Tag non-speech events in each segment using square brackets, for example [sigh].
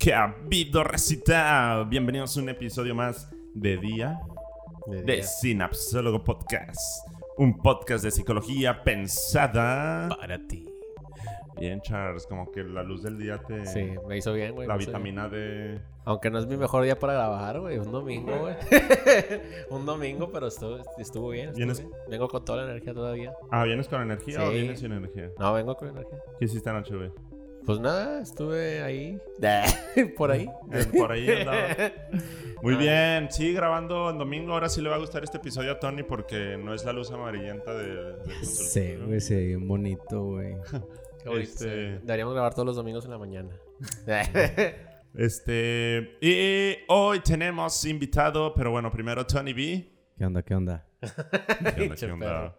¿Qué ha habido, recita? Bienvenidos a un episodio más de Día De de. Sinapsólogo Podcast. Un podcast de psicología pensada. Para ti. Bien, Charles, como que la luz del día te. Sí, me hizo bien, güey. La vitamina D. Aunque no es mi mejor día para grabar, güey. Un domingo, güey. [laughs] un domingo, pero estuvo, estuvo bien. estuvo ¿Vienes- bien. Vengo con toda la energía todavía. Ah, ¿vienes con energía o vienes sin energía? No, vengo con energía. ¿Qué hiciste anoche, güey? Pues nada, estuve ahí. [laughs] Por ahí. Por ahí andaba. [laughs] Muy Ah. bien, sí, grabando en domingo. Ahora sí le va a gustar este episodio a Tony porque no es la luz amarillenta de, del Sí, güey, se ve bien bonito, güey. Este- sí. Deberíamos grabar todos los domingos en la mañana. [laughs] Este. Y hoy tenemos invitado, pero bueno, primero Tony B. ¿Qué onda, qué onda? ¿Qué onda, qué onda?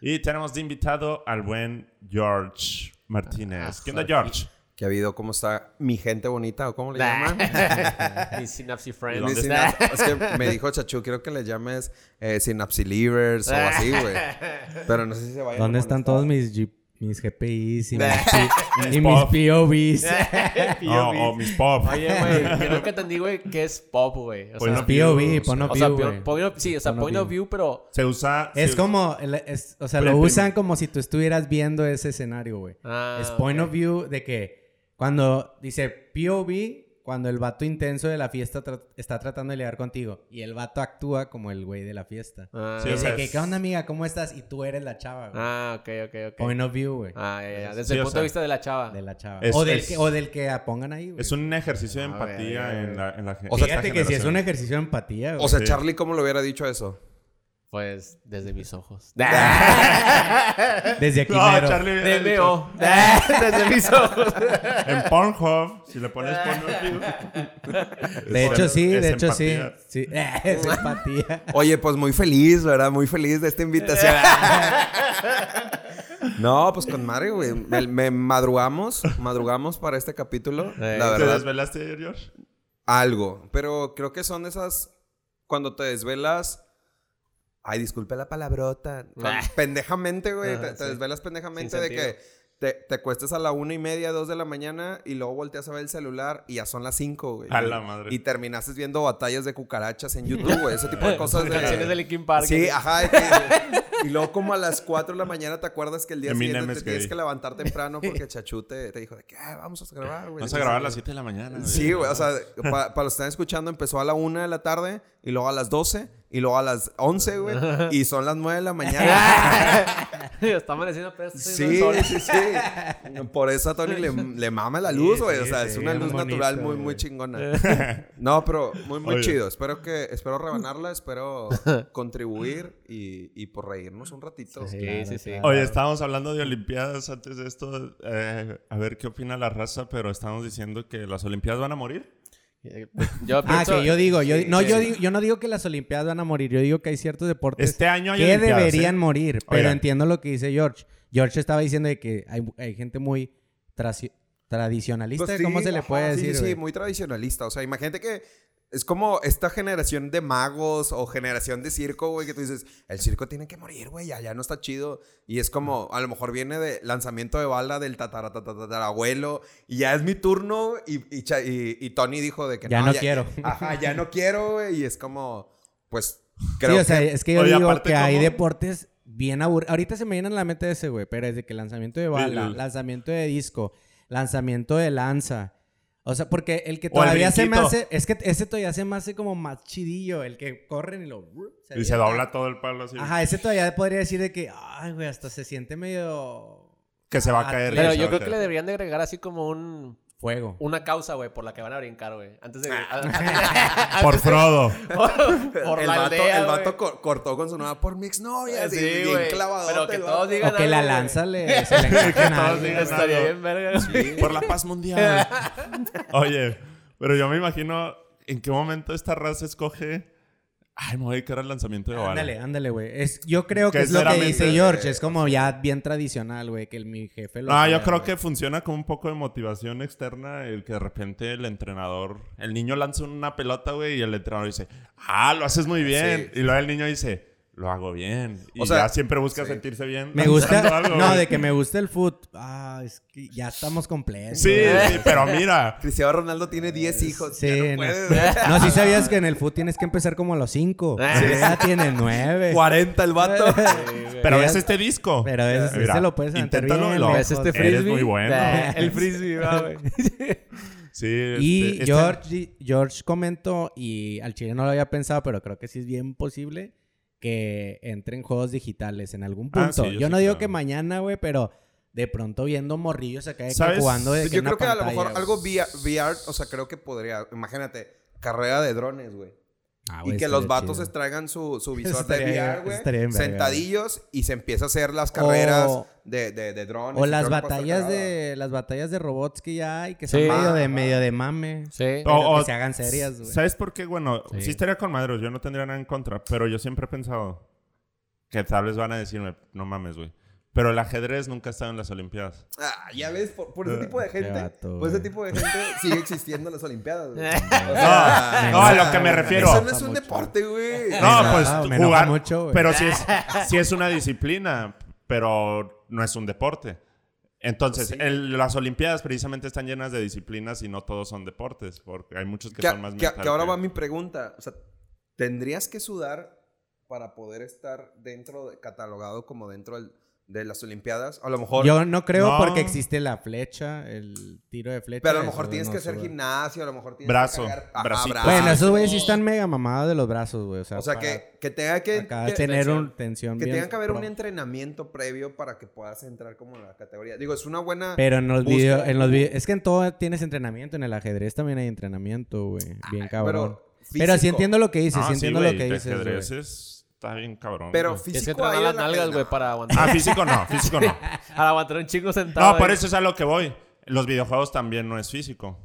Y tenemos de invitado al buen George Martínez. Ah, ¿Qué onda. George? ¿Qué ha habido? ¿Cómo está mi gente bonita o cómo le llaman? [laughs] Mi Synapse ¿Y Friend. dónde Mi sinap- es que me dijo Chachu, quiero que le llames eh, Synapsilivers o así, güey. [laughs] Pero no sé si se vayan a ¿Dónde están todos mis, G- mis GPIs [laughs] y mis, y. POVs? Oh, oh, mis pop. [laughs] Oye, güey, [laughs] yo nunca entendí, güey, qué es pop, güey. O Point sea, POV, o pon sea, of o view, güey. sí, o sea, Point of view. pero... Se usa. Es se- como, es- o sea, Pero lo usan como si tú estuvieras viendo ese escenario, güey. Ah, es point of view de que cuando dice POV, cuando el vato intenso de la fiesta tra- está tratando de ligar contigo y el vato actúa como el güey de la fiesta. Ah, Sí, o es sea, de que, es- ¿qué onda, amiga? ¿Cómo estás? Y tú eres la chava, güey. Ah, ok, ok, ok. Point of view, güey. Ah, ya, ya. Desde Sí, el punto sea, de vista de la chava. De la chava. Es- o, del es- que, o del que pongan ahí, güey. Es un ejercicio de A ver, empatía ver, en la, en la O sea, Fíjate que si es un ejercicio de empatía, güey. O sea, Sí. Charlie, ¿cómo le hubiera dicho eso? Pues, desde mis ojos. [laughs] Desde aquí No, mero. Charlie DMO. [laughs] desde mis ojos. En Pornhub, si le pones Pornhub. [laughs] De hecho, sí, de hecho, sí. sí. Es empatía. Oye, pues muy feliz, ¿verdad? Muy feliz de esta invitación. No, pues con madre, güey. Me, me madrugamos, madrugamos para este capítulo. La ¿Te verdad, desvelaste ayer, George? algo. Pero creo que son esas. Cuando te desvelas. Ay, disculpe la palabrota. [laughs] Ah. Pendejamente, güey. Te, te sí. desvelas pendejamente Sin de sentido. que te, te acuestas a la una y media, dos de la mañana y luego volteas a ver el celular y ya son las cinco, güey. A la madre. Y terminaste viendo batallas de cucarachas en YouTube, güey. Ese tipo de [laughs] cosas. de- Canciones de Linkin Park. Sí, ajá. que- y luego como a las 4 de la mañana te acuerdas que el día Eminem siguiente te tienes que levantar temprano porque [laughs] Chachu te, te dijo de que "Ah, vamos a grabar, güey. Vamos a grabar a las 7 de la mañana. güey. Sí, güey. O sea, para los que están escuchando, empezó a la 1 de la tarde y luego a las 12 y luego a las 11, güey. [laughs] Y son las 9 de la mañana. [laughs] Está amaneciendo apenas. Sí, sí, sí. Por eso a Tony le, le mama la luz, Sí, güey. o sea, sí, es una luz bonito, natural muy, muy chingona. [laughs] No, pero muy, muy Oye. chido. Espero que, espero rebanarla, espero contribuir y, y por reírnos un ratito. Sí, Claro, sí, sí. claro. Oye, estábamos hablando de Olimpiadas antes de esto. eh, a ver qué opina la raza, pero estamos diciendo que las Olimpiadas van a morir. [laughs] Yo Ah, pienso... que yo digo, yo, Sí, no, sí. yo, digo, yo no digo que las Olimpiadas van a morir, yo digo que hay ciertos deportes Este año hay que Olimpiadas. deberían ¿eh? morir, pero entiendo lo que dice George. George estaba diciendo de que hay, hay gente muy tradicionalista, Pues sí, ¿cómo se le ajá, puede sí, decir? Sí, sí, güey? muy tradicionalista. O sea, imagínate que es como esta generación de magos o generación de circo, güey, que tú dices, el circo tiene que morir, güey, ya, ya no está chido. Y es como, a lo mejor viene de lanzamiento de bala del tataratatarabuelo y ya es mi turno y, y, Cha- y- y Tony dijo de que Ya no quiero. Ajá, ya no [laughs] quiero, güey, y es como, pues, Sí, creo o sea, que... es que yo Oye, digo que hay deportes bien aburridos. Ahorita se me viene a la mente ese, güey, pero desde que lanzamiento de bala, lanzamiento de disco, lanzamiento de lanza. O sea, porque el que el todavía se me hace, es que ese todavía se me hace como más chidillo, el que corren y lo... Y se dobla todo el palo así. Ajá, ese todavía podría decir de que, ay, güey, hasta se siente medio Que se va a caer. Pero se yo creo que le deberían de agregar así como un... fuego. Una causa, güey, por la que van a brincar, güey. Antes de... [laughs] [laughs] Por Frodo. [laughs] por el la vato, aldea, el vato cor- cortó con su nueva por mi exnovia. así, Sí, bien güey. clavadote Pero que todos digan O que la lanza le, se le encaje en todos digan Estaría bien verga. Por la paz mundial. Oye, pero yo me imagino en qué momento esta raza escoge. Ay, me voy a dedicar al lanzamiento de bala. Ándale, ándale, güey. Es, yo creo que, es lo que dice George. Es como ya bien tradicional, güey, que el, mi jefe lo No, yo creo que funciona como un poco de motivación externa el que de repente el entrenador, el niño lanza una pelota, güey, y el entrenador dice, ah, lo haces muy bien. Sí. Y luego el niño dice, lo hago bien. Y O sea, ya siempre busca sí. sentirse bien. Me gusta. algo, [laughs] no, güey. de que me gusta el foot. Ah, es que ya estamos completos. Sí, sí, pero mira. [laughs] Cristiano Ronaldo tiene 10 hijos. Sí, ya no no. puede, güey. [laughs] No, sí sabías que en el foot tienes que empezar como a los 5. Ya tiene 9. 40 el vato. Pero ese este disco. Pero ese, Mira, ese lo puedes inténtalo, bien. lo-. ¿Ves este Eres frisbee? muy bueno. Eh, el frisbee, va, güey. Sí, este- Y este- George, George comentó, y al chile no lo había pensado, pero creo que sí es bien posible que entre en juegos digitales en algún Ah, punto. sí, yo yo sí no digo que mañana, güey, pero de pronto viendo morrillos acá de que jugando de que Yo una creo que a lo pantalla, mejor algo VR, VR, o sea, creo que podría. Imagínate, carrera de drones, güey. Ah, Y que los vatos chido. extraigan su, su visor de VR, güey. Sentadillos y se empieza a hacer las carreras O- de, de, de drones. O las batallas de las batallas de robots que ya hay, que son medio de Ah, medio de mame. Sí. O- que se hagan serias, güey. ¿Sabes por qué? Bueno, sí. Sí. estaría con madres, yo no tendría nada en contra, pero yo siempre he pensado que tal vez van a decirme, no mames, güey. Pero el ajedrez nunca ha estado en las Olimpiadas. Ah, ya ves, por, por ese tipo de gente, por ese tipo de gente sigue existiendo en las Olimpiadas, güey. [laughs] O No, sea, no, a lo que me refiero. Eso no es un deporte, güey. No, pues me jugar. mucho, güey. pero sí es, [laughs] sí es una disciplina, pero no es un deporte. Entonces, el- las Olimpiadas precisamente están llenas de disciplinas y no todos son deportes, porque hay muchos que, Que, son más que- que ahora que- va mi pregunta. O sea, ¿tendrías que sudar para poder estar dentro, de, catalogado como dentro del- de las Olimpiadas? A lo mejor... Yo no creo No. porque existe la flecha, el tiro de flecha. pero a lo mejor tienes no que hacer gimnasio, a lo mejor tienes Brazo, que bracito. brazo. Bueno, esos güeyes sí están mega mamados de los brazos, güey. O sea, O sea, que, que tenga que... tener tensión. un tensión que bien tenga que haber un entrenamiento previo para que puedas entrar como en la categoría. Digo, es una buena... Pero en los videos, en los vide- es que en todo tienes entrenamiento, en el ajedrez también hay entrenamiento, güey. Bien cabrón. Pero, Pero, sí entiendo lo que dices, Ah, sí sí, entiendo güey, lo que dices, ajedrez está bien cabrón. Pero güey. Que físico entrenar hay las la- nalgas, güey, para aguantar. Ah, físico no, físico no. [laughs] Para aguantar un chingo sentado. No, por ahí. eso es a lo que voy. Los videojuegos también no es físico.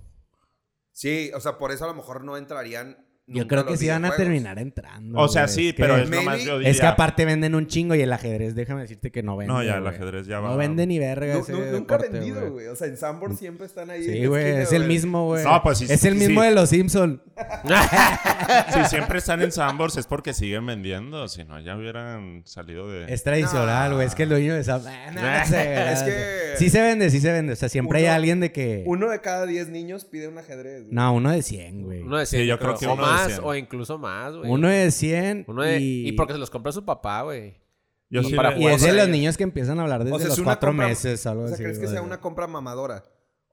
Sí, o sea, por eso a lo mejor no entrarían Yo creo que sí van a terminar entrando. O sea, güey. sí, Es que- pero es Maybe- nomás yo Es que diría- aparte venden un chingo y el ajedrez, déjame decirte que no vende. No, ya el güey. ajedrez ya va. No vende ni verga Nu- ese nu- nunca ha deporte, vendido, güey. O sea, en Sanborn siempre están ahí. en Sí, la güey, esquina, es el mismo, güey. No, pues sí, Es el sí, mismo sí. de los Simpson. [laughs] Si [laughs] siempre están en Sambors es porque siguen vendiendo. Si no, ya hubieran salido de. Es tradicional, güey. Es que el dueño de esa... Ah, no, no sé, Es no que- sé. Sí se vende, sí se vende. O sea, siempre hay Uno- alguien de que... Uno de cada diez niños pide un ajedrez. güey. No, uno de 100, güey. Uno de Sí, 100, yo creo que o uno de más, 100. o incluso más, güey. Uno de 100 Uno de- y... y... porque se los compró su papá, güey. Yo y, sí para le- y jugar es de los niños que empiezan a hablar desde O sea, los cuatro compra- meses, algo O sea, así. ¿crees que güey. sea una compra mamadora?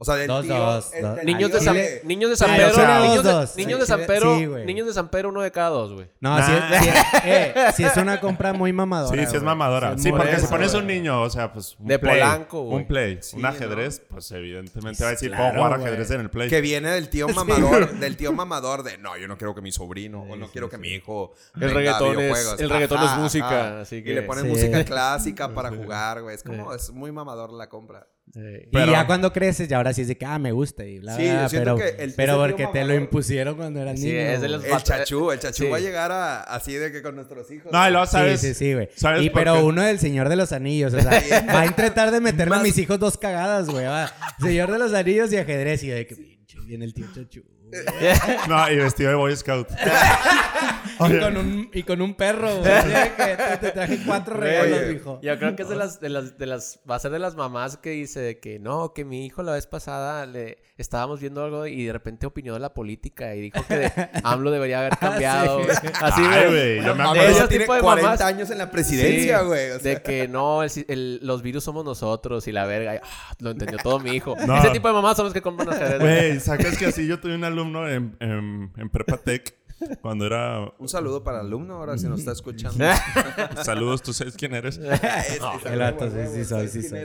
O sea, del Dos, tío... dos, el- dos. del Niños de, San, niños de San Pedro. niños dos, de, dos. niños Sí, de San Pedro. sí, niños de San Pedro, uno de cada dos, güey. No, Nah. sí, es, sí, eh, sí es una compra muy mamadora. Sí, sí es mamadora. es Sí, porque si eso, pones güey. un niño, o sea, pues. Un De play, Polanco, güey. Un play, Sí, un ¿no? ajedrez, pues evidentemente va a decir, Claro, puedo jugar güey. ajedrez en el play. Que viene del tío mamador, del tío mamador de no, yo no quiero que mi sobrino o no sí, quiero que mi hijo El reggaetón es- el reggaetón es música, así Y le ponen música clásica para jugar, güey. Es como, es muy mamador la compra. Y Pero- ya cuando creces, ya ahora sí es de que, ah, me gusta y bla, Sí, bla, pero, que el- pero ese tío porque te lo impusieron cuando eras Sí, niño. es de los- El chachú, el chachú sí. va a llegar a, así de que con nuestros hijos. No, y luego Sí, sabes. sí, sí, güey. ¿sabes Y pero qué? uno del Señor de los Anillos, o sea, [laughs] va a intentar de meterme a Más- mis hijos dos cagadas, güey. va. Señor de los Anillos y ajedrez y de que pinche viene el tío Chachu. [laughs] No, y vestido de Boy Scout. [laughs] y, con un, y con un perro, güey. Que te, te traje cuatro regalos, mijo. Yo creo que es de las, de las, de las, va a ser de las mamás que dice de que no, que mi hijo la vez pasada le estábamos viendo algo y de repente opinó de la política y dijo que de- [laughs] AMLO debería haber cambiado. Sí. Así güey, yo me de acuerdo. ese Ella tiene tipo de 40 mamás. años en la presidencia, Sí, güey. o sea. De que no, el si- el- los virus somos nosotros y la verga. y, ah, lo entendió todo mi hijo. No. Ese tipo de mamás son los que compran ajedrez. Güey, ¿sacas que así yo tuve un alumno en, en, en Prepa Tech cuando era. Un saludo para el alumno ahora si nos está escuchando. [laughs] Saludos, tú sabes quién eres. [laughs] el vato, sí, sí soy, sí soy.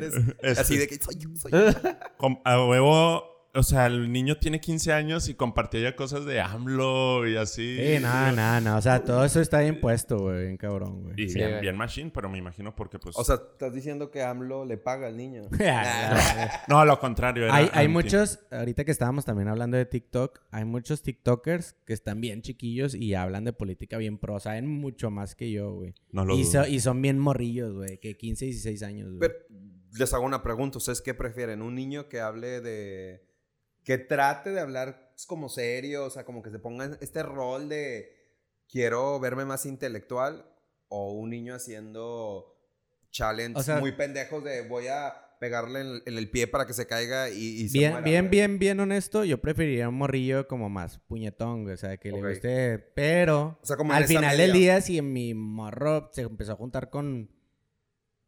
Así de que soy yo, soy yo. [laughs] A huevo. O sea, el niño tiene 15 años y compartía ya cosas de AMLO y así. Sí, nada, nada, nada. O sea, todo eso está bien puesto, güey. Bien cabrón, güey. Y Sí, bien, güey. bien machine, pero me imagino porque pues... O sea, estás diciendo que AMLO le paga al niño. [laughs] no, lo contrario. era hay, muchos, ahorita que estábamos también hablando de TikTok, hay muchos TikTokers que están bien chiquillos y hablan de política bien pro. Saben mucho más que yo, güey. No lo Y, dudo. so- y son bien morrillos, güey, que 15, 16 años, güey. Pero les hago una pregunta. ¿Ustedes qué prefieren? ¿Un niño que hable de... que trate de hablar como serio? O sea, como que se ponga este rol de quiero verme más intelectual. o un niño haciendo challenges O sea- muy pendejos de voy a pegarle en, en el pie para que se caiga y, y se Bien, muera, bien, güey. bien, bien honesto, yo preferiría un morrillo como más puñetón, güey. O sea, que le guste. Pero O sea, como al final del día, si mi morro se empezó a juntar con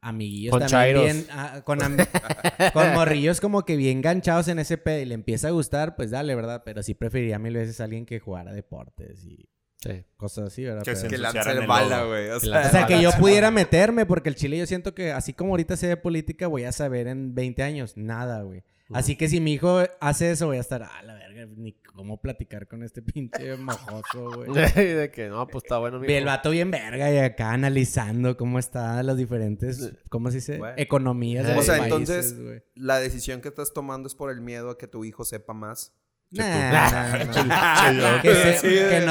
amiguillos Con también bien. ah, con, am- [laughs] con morrillos como que bien ganchados en ese pedo y le empieza a gustar, pues dale, ¿verdad? Pero sí preferiría mil veces a alguien que jugara deportes y Sí. cosas así, ¿verdad? Que Que lance el bala, güey. O sea, O sea, que yo pudiera meterme, porque el chile yo siento que así como ahorita sé de política, voy a saber en 20 años nada, güey. Así que si mi hijo hace eso, voy a estar, ah, la verga, ni cómo platicar con este pinche mojoso, [laughs] güey. de que no, pues está bueno, Y el vato bien verga y acá analizando cómo están las diferentes, ¿cómo se dice? Güey. Economías de O sea, países, entonces- la decisión que estás tomando es por el miedo a que tu hijo sepa más. Que,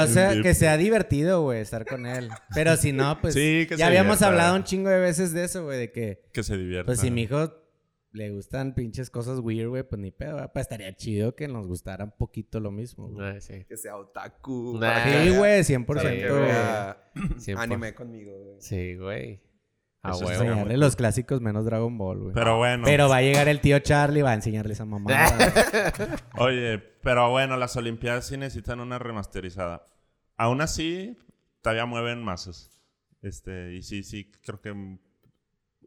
sea, sí. que sea divertido, güey, estar con él. Pero si no, pues Sí, que ya habíamos divierta. hablado un chingo de veces de eso, güey, de que Que se divierta. Pues si mi hijo le gustan pinches cosas weird, güey, pues ni pedo. ¿verdad? Pues estaría chido que nos gustara un poquito lo mismo. güey. Ay, sí. Que sea otaku. Nah. Sí, güey, Para 100%. que güey. vea Siempre. anime conmigo, güey. Sí, güey. A Enseñarle los clásicos menos Dragon Ball, güey. Pero bueno. Pero va a llegar el tío Charlie y va a enseñarle esa mamá. [laughs] Oye, pero bueno, las Olimpiadas sí necesitan una remasterizada. Aún así, todavía mueven masas. Este, y sí, sí, creo que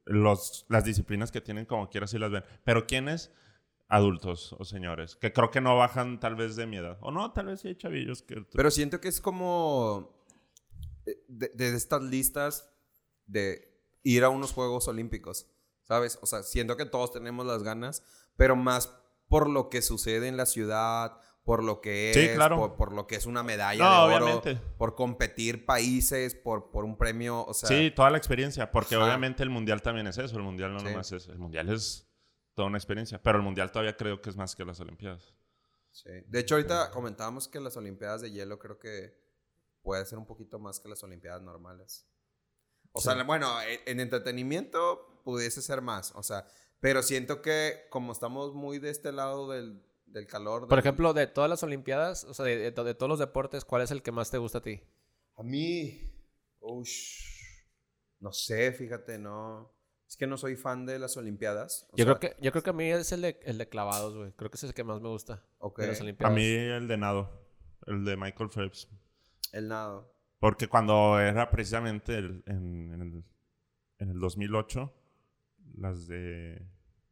los, las disciplinas que tienen como quiera sí las ven. Pero ¿quiénes? Adultos o señores. Que creo que no bajan tal vez de mi edad. O no, tal vez sí hay chavillos que... Pero siento que es como eh, de, de estas listas de ir a unos Juegos Olímpicos, ¿sabes? O sea, siento que todos tenemos las ganas, pero más por lo que sucede en la ciudad, por lo que es, Sí, claro. por, por lo que es una medalla No, de oro, obviamente. por competir países, por, por un premio, o sea, sí, toda la experiencia. Porque Ajá. obviamente el mundial también es eso. El mundial no Sí. nomás es... El mundial es toda una experiencia. Pero el mundial todavía creo que es más que las Olimpiadas. sí. De hecho, ahorita comentábamos que las Olimpiadas de hielo creo que puede ser un poquito más que las Olimpiadas normales. O sea, bueno, en, en entretenimiento pudiese ser más, o sea, pero siento que como estamos muy de este lado del, del calor... Por del- ejemplo, de todas las Olimpiadas, o sea, de, de- de todos los deportes, ¿cuál es el que más te gusta a ti? A mí, ush, no sé, fíjate, no... Es que no soy fan de las Olimpiadas. o Yo sea, creo que yo creo que a mí es el de, el de clavados, güey. Creo que ese es el que más me gusta ok, de las A mí el de nado. El de Michael Phelps. el nado. Porque cuando era precisamente el- en, en el, en el 2008, las de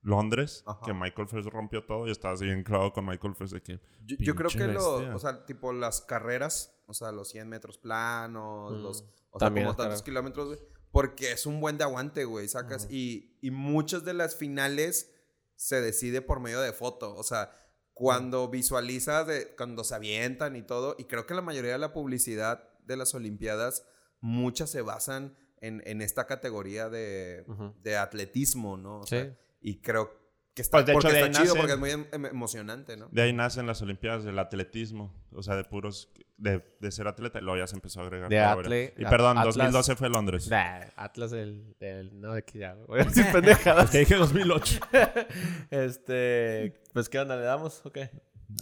Londres, Ajá. que Michael Phelps rompió todo y estaba así bien clavado con Michael Phelps de que... Yo, yo creo que lo, bestia. o sea, tipo las carreras, o sea, los 100 metros planos, Mm, los, o sea, como tantos kilómetros, güey, porque es un buen de aguante, güey, sacas, y, y muchas de las finales se decide por medio de foto, o sea, cuando visualizas, de, cuando se avientan y todo, y creo que la mayoría de la publicidad de las Olimpiadas, muchas se basan en, en esta categoría de, de atletismo, ¿no? O Sí. sea, y creo que está, Pues, de hecho, porque de está ahí chido, nace- porque es muy em- em- emocionante, ¿no? De ahí nacen las Olimpiadas del atletismo. O sea, de puros... De, de ser atleta. Y luego ya se empezó a agregar. De categoría. atle- Y perdón, Atlas- 2012 fue Londres. Nah, Atlas del, del... No, de que ya, [laughs] güey. Sin pendejadas. [laughs] Que dije 2008. [laughs] este... Pues, ¿qué onda? ¿Le damos? Ok. Que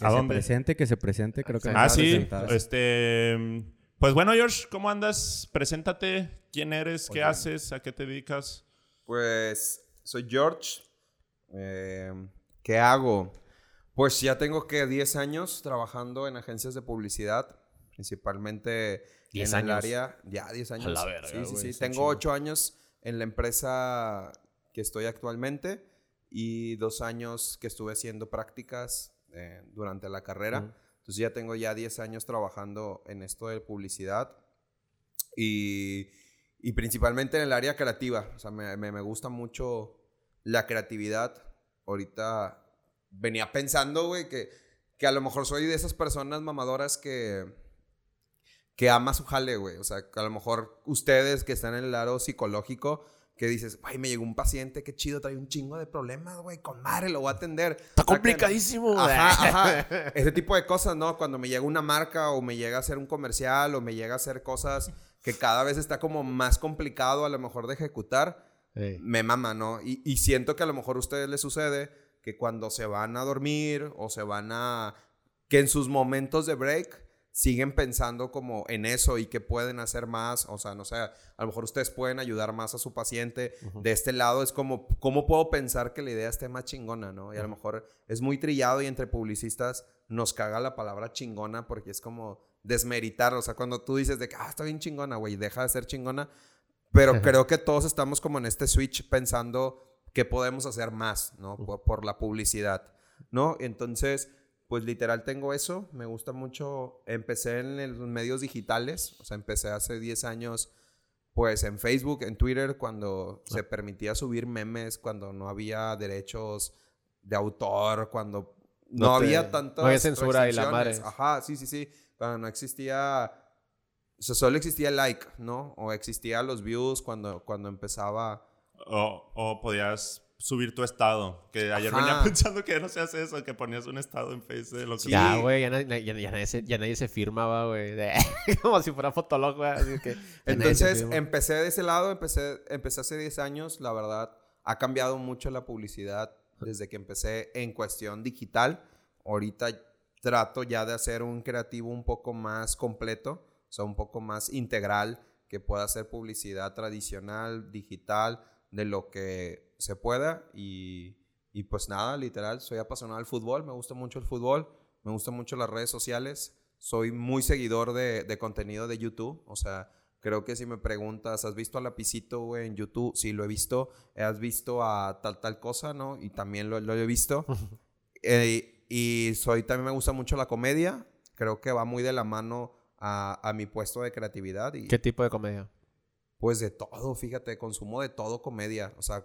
¿A se dónde? presente, que se presente. Creo que Ah, a sí. Este... Pues bueno, George, ¿cómo andas? Preséntate. ¿Quién eres? ¿Qué Oye. haces? ¿A qué te dedicas? Pues soy George. Eh, ¿Qué hago? Pues ya tengo que 10 años trabajando en agencias de publicidad, principalmente 10 en el años. área. Ya, 10 años. la verga, sí, sí, sí. Tengo chido. 8 años en la empresa que estoy actualmente y 2 años que estuve haciendo prácticas eh, durante la carrera. Ujú. Entonces ya tengo ya 10 años trabajando en esto de publicidad y, y principalmente en el área creativa. O sea, me, me- me gusta mucho la creatividad. Ahorita venía pensando, güey, que, que a lo mejor soy de esas personas mamadoras que, que ama su jale, güey. O sea, que a lo mejor ustedes que están en el lado psicológico, que dices, ay, me llegó un paciente, qué chido, trae un chingo de problemas, güey, con madre, lo voy a atender. Está complicadísimo, güey. Ajá, ajá. [laughs] Ese tipo de cosas, ¿no? Cuando me llega una marca o me llega a hacer un comercial o me llega a hacer cosas que cada vez está como más complicado a lo mejor de ejecutar, Me mama, ¿no? Y, y siento que a lo mejor a ustedes les sucede que cuando se van a dormir o se van a... que en sus momentos de break siguen pensando como en eso y que pueden hacer más, o sea, no sé, a lo mejor ustedes pueden ayudar más a su paciente. De este lado es como, ¿cómo puedo pensar que la idea esté más chingona, no? Y a lo mejor es muy trillado y entre publicistas nos caga la palabra chingona porque es como desmeritar, o sea, cuando tú dices de que, ah, está bien chingona, güey, deja de ser chingona, pero creo que todos estamos como en este switch pensando que podemos hacer más, ¿no? Por, por la publicidad, ¿no? Entonces, pues literal tengo eso, me gusta mucho, empecé en los medios digitales, o sea, empecé hace 10 años, pues en Facebook, en Twitter, cuando se permitía subir memes, cuando no había derechos de autor, cuando no, No te- había tantas no había censura y la madre. Ajá, sí, sí, sí, cuando no existía, o sea, solo existía el like, ¿no? O existía los views cuando, cuando empezaba... O, o podías subir tu estado. Que ayer Ajá. venía pensando que no se hace eso, que ponías un estado en Face de lo que Sí. Ya, güey, ya, na- ya- ya nadie se, ya nadie se firmaba, güey. [laughs] Como si fuera fotolog, güey. [laughs] Entonces, empecé de ese lado, empecé, empecé hace 10 años, la verdad, ha cambiado mucho la publicidad desde que empecé en cuestión digital. Ahorita trato ya de hacer un creativo un poco más completo, o sea, un poco más integral, que pueda hacer publicidad tradicional, digital, de lo que se pueda. Y, y pues nada, literal, soy apasionado del fútbol, me gusta mucho el fútbol, me gustan mucho las redes sociales. Soy muy seguidor de, de contenido de YouTube, o sea, creo que si me preguntas, ¿has visto a Lapicito, güey, en YouTube? Sí, lo he visto. ¿Has visto a tal, tal cosa, no? Y también lo, lo he visto. [laughs] Eh, y soy, también me gusta mucho la comedia. Creo que va muy de la mano a, a mi puesto de creatividad. Y ¿Qué tipo de comedia? pues de todo, fíjate, consumo de todo comedia. O sea,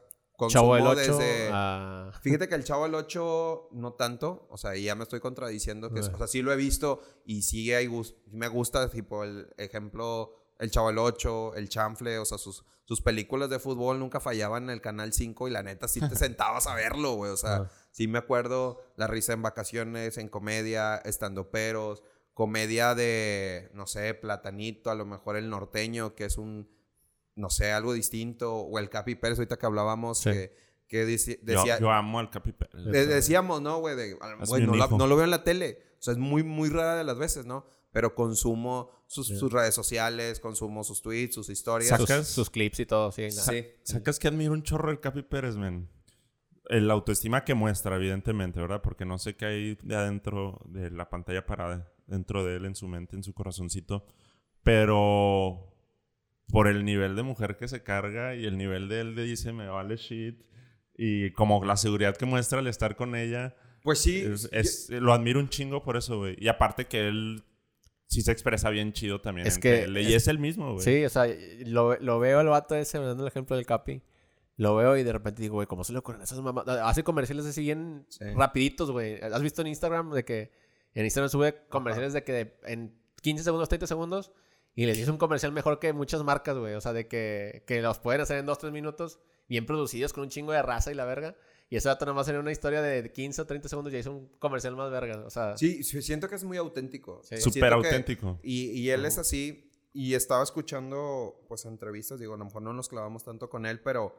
Chavo consumo del 8 desde... a... Fíjate que el Chavo del 8 no tanto, o sea, ya me estoy contradiciendo que, o sea, sí lo he visto y sigue ahí, gus- me gusta, tipo, el ejemplo, el Chavo del 8, el Chanfle, o sea, sus, sus películas de fútbol nunca fallaban en el Canal 5 y la neta sí te [laughs] sentabas a verlo, güey, o sea, Ah. sí me acuerdo la risa en vacaciones, en comedia, estando peros, comedia de, no sé, Platanito, a lo mejor el norteño, que es un, no sé, algo distinto, o el Capi Pérez, ahorita que hablábamos, Sí. que, decía... yo amo al Capi Pérez. De- decíamos, ¿no, güey? De, "Ah, Es güey, mi no, la- hijo". no lo veo en la tele. O sea, es muy, muy rara de las veces, ¿no? Pero consumo sus, sus redes sociales, consumo sus tweets, sus historias. Sus, Sacas- sus clips y todo, sí. Sí. ¿Sacas que admiro un chorro el Capi Pérez, men? El autoestima que muestra, evidentemente, ¿verdad? Porque no sé qué hay de adentro de la pantalla parada, dentro de él, en su mente, en su corazoncito. Pero por el nivel de mujer que se carga y el nivel de él de dice, me vale shit. Y como la seguridad que muestra al estar con ella, Pues sí. es- es- lo admiro un chingo por eso, güey. Y aparte que él sí se expresa bien chido también. Es que- tele, y es el mismo, güey. Sí, o sea, lo, lo veo el vato ese, dando el ejemplo del Capi. Lo veo y de repente digo, güey, ¿cómo se le ocurren esas mamás? Hace comerciales así bien Sí. rapiditos, güey. ¿Has visto en Instagram de que en Instagram sube comerciales de que de- en 15 segundos, 30 segundos y les hizo un comercial mejor que muchas marcas, güey. O sea, de que, que los pueden hacer en 2, 3 minutos, bien producidos, con un chingo de raza y la verga. Y ese vato nomás en una historia de 15 o 30 segundos ya hizo un comercial más verga. O sea, Sí, sí, siento que es muy auténtico. Sí. Súper auténtico. Y, y él es así. Y estaba escuchando, pues, entrevistas. Digo, a lo mejor no nos clavamos tanto con él, pero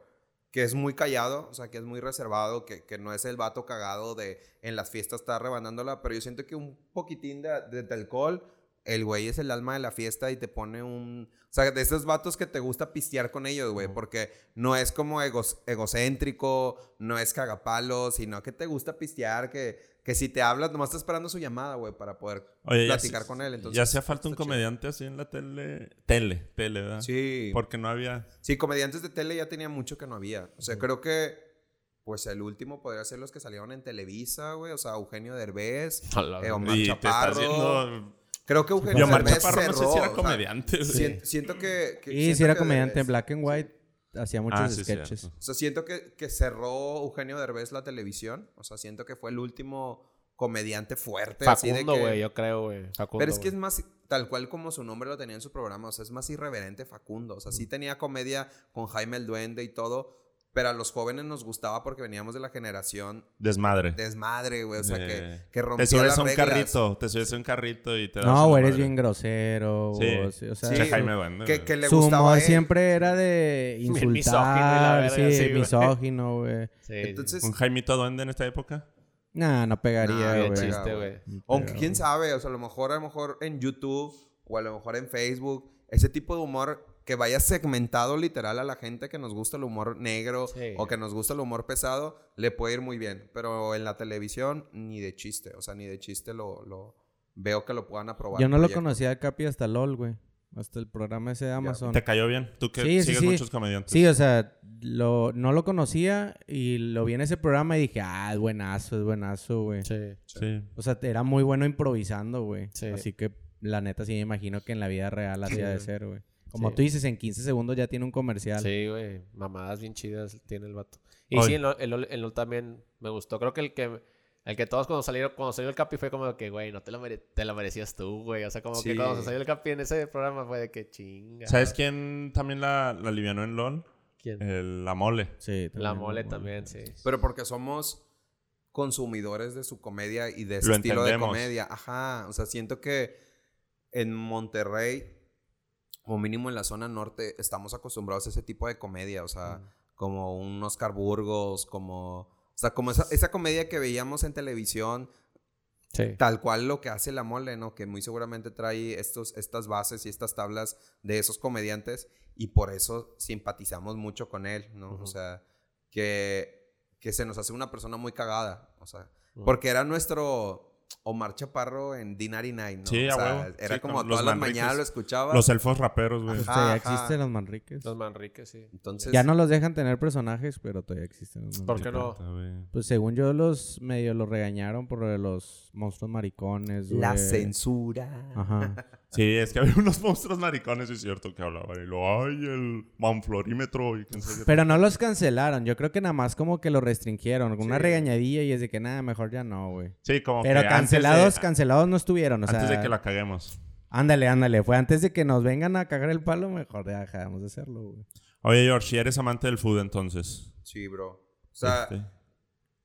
que es muy callado, o sea, que es muy reservado, que, que no es el vato cagado de en las fiestas estar rebanándola. Pero yo siento que un poquitín de, de- de alcohol, el güey es el alma de la fiesta y te pone un... O sea, de esos vatos que te gusta pistear con ellos, güey, porque no es como egos- egocéntrico, no es cagapalos, sino que te gusta pistear, que, que si te hablas, nomás estás esperando su llamada, güey, para poder Oye, platicar con él. Entonces, ya hacía falta un está chido. comediante así en la tele. Tele, tele, ¿verdad? Sí. Porque no había. Sí, comediantes de tele ya tenía mucho que no había. O sea, creo que, pues el último podría ser los que salieron en Televisa, güey. O sea, Eugenio Derbez, eh. Omar y te está haciendo. Creo que Eugenio Omar Derbez Chaparro no sé si era o sea, comediante. güey. sien- siento que... que Y siento si era comediante en Derbez- black and white, hacía muchos Ah, sí, sketches. cierto. O sea, siento que, que cerró Eugenio Derbez la televisión. O sea, siento que fue el último comediante fuerte. así de Facundo, que- güey, yo creo, güey. Pero es que es más, tal cual como su nombre lo tenía en su programa, o sea, es más irreverente Facundo. O sea, sí tenía comedia con Jaime el Duende y todo, pero a los jóvenes nos gustaba porque veníamos de la generación Desmadre. desmadre, güey. O sea, De- que, que rompía Te subes las a un reglas. carrito, te subes a un carrito y te das No, güey, eres madre. bien grosero. Sí. o sí, o sea, Sí, Jaime Que, que le su gustaba humor siempre era de [laughs] misógino insultar, verga, sí, sí, misógino, güey. Sí. Entonces, ¿Un Jaimito Duende en esta época? Nah, no pegaría, güey. No Aunque quién sabe, o sea, a lo mejor, a lo mejor en YouTube o a lo mejor en Facebook, ese tipo de humor que vaya segmentado literal a la gente que nos gusta el humor negro Sí. o que nos gusta el humor pesado, le puede ir muy bien. Pero en la televisión, ni de chiste, o sea, ni de chiste lo, lo veo que lo puedan aprobar. Yo no lo conocía a Capi hasta LOL, güey. Hasta el programa ese de Amazon. ¿Te cayó bien? Tú que Sí, sí, sigues sí. muchos comediantes. Sí, o sea, lo, no lo conocía y lo vi en ese programa y dije, ah, es buenazo, es buenazo, güey. Sí. Sí. O sea, era muy bueno improvisando, güey. Sí. Así que la neta sí me imagino que en la vida real hacía de ser, güey. Como Sí. tú dices, en 15 segundos ya tiene un comercial. Sí, güey. Mamadas bien chidas tiene el vato. Y Oye. sí, el LOL, también me gustó. Creo que el que el que todos cuando salieron, cuando salió el Capi fue como que, güey, no te lo, mere- te lo merecías tú, güey. O sea, como que cuando se salió el Capi en ese programa fue de que chinga. ¿Sabes quién también la, la alivianó en LOL? ¿Quién? El- la mole. Sí, La también, mole güey. también, sí. Pero porque somos consumidores de su comedia y de Lo estilo de entendemos. comedia. Ajá. O sea, siento que en Monterrey, o mínimo en la zona norte, estamos acostumbrados a ese tipo de comedia. O sea, como un Oscar Burgos, como. O sea, como esa, esa comedia que veíamos en televisión, Sí. tal cual lo que hace la mole, ¿no? Que muy seguramente trae estos, estas bases y estas tablas de esos comediantes y por eso simpatizamos mucho con él, ¿no? Ujú. O sea, que, que se nos hace una persona muy cagada, o sea, Ujú. porque era nuestro Omar Chaparro en D99, ¿no? Sí, o sea, era Sí, como todas las Manriques. mañanas lo escuchaba. Los elfos raperos, güey. Ajá, todavía ajá. existen los Manriques. Los Manriques, sí. Entonces, Ya no los dejan tener personajes, pero todavía existen los ¿Por Manriques. qué no? Pues según yo los medio los regañaron por lo de los monstruos maricones, la censura. Ajá. [laughs] Sí, es que [laughs] había unos monstruos maricones, es cierto, que hablaban. Y lo, ay, el manflorímetro. Y quién sabe qué. Pero no los cancelaron. Yo creo que nada más como que lo restringieron. Con una Sí. regañadilla y es de que nada, mejor ya no, güey. Sí, como Pero que antes cancelados, de- cancelados no estuvieron. O sea, Antes de que la caguemos. Ándale, ándale. Fue antes de que nos vengan a cagar el palo, mejor ya dejamos de hacerlo, güey. Oye, George, si eres amante del food entonces. Sí, bro. O sea, Este,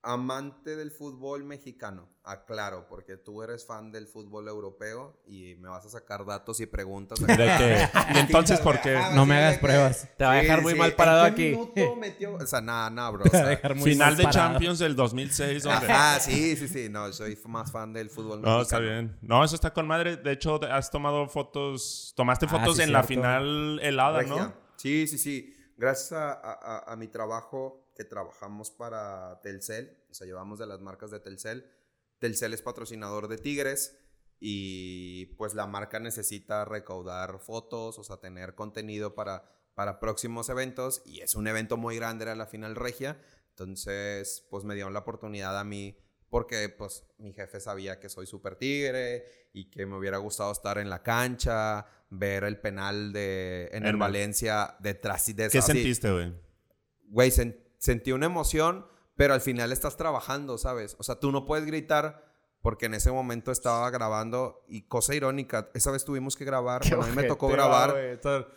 amante del fútbol mexicano, aclaro, porque tú eres fan del fútbol europeo y me vas a sacar datos y preguntas. de que- [laughs] y entonces, ¿por qué? No me hagas pruebas. Te va a dejar muy mal parado ¿En qué aquí. metió? O sea, nada, nada, bro. o Te va a sea, dejar muy Final de parado. Champions del 2006. donde- Ajá, sí, sí, sí. No, soy más fan del fútbol mexicano. No, está bien. No, eso está con madre. De hecho, has tomado fotos. Tomaste Ah, fotos sí, en la final helada, Regia. ¿no? Sí, sí, sí. Gracias a, a- a- a mi trabajo que trabajamos para Telcel, o sea, llevamos de las marcas de Telcel. Telcel es patrocinador de Tigres y pues la marca necesita recaudar fotos, o sea, tener contenido para, para próximos eventos y es un evento muy grande, era la final regia. Entonces, pues me dieron la oportunidad a mí porque pues mi jefe sabía que soy súper tigre y que me hubiera gustado estar en la cancha, ver el penal de en el En- Valencia detrás y de ¿Qué así. sentiste, güey? Güey, sen- sentí una emoción, pero al final estás trabajando, ¿sabes? O sea, tú no puedes gritar porque en ese momento estaba grabando y cosa irónica, esa vez tuvimos que grabar, bueno, a mí me tocó va, grabar. Todo-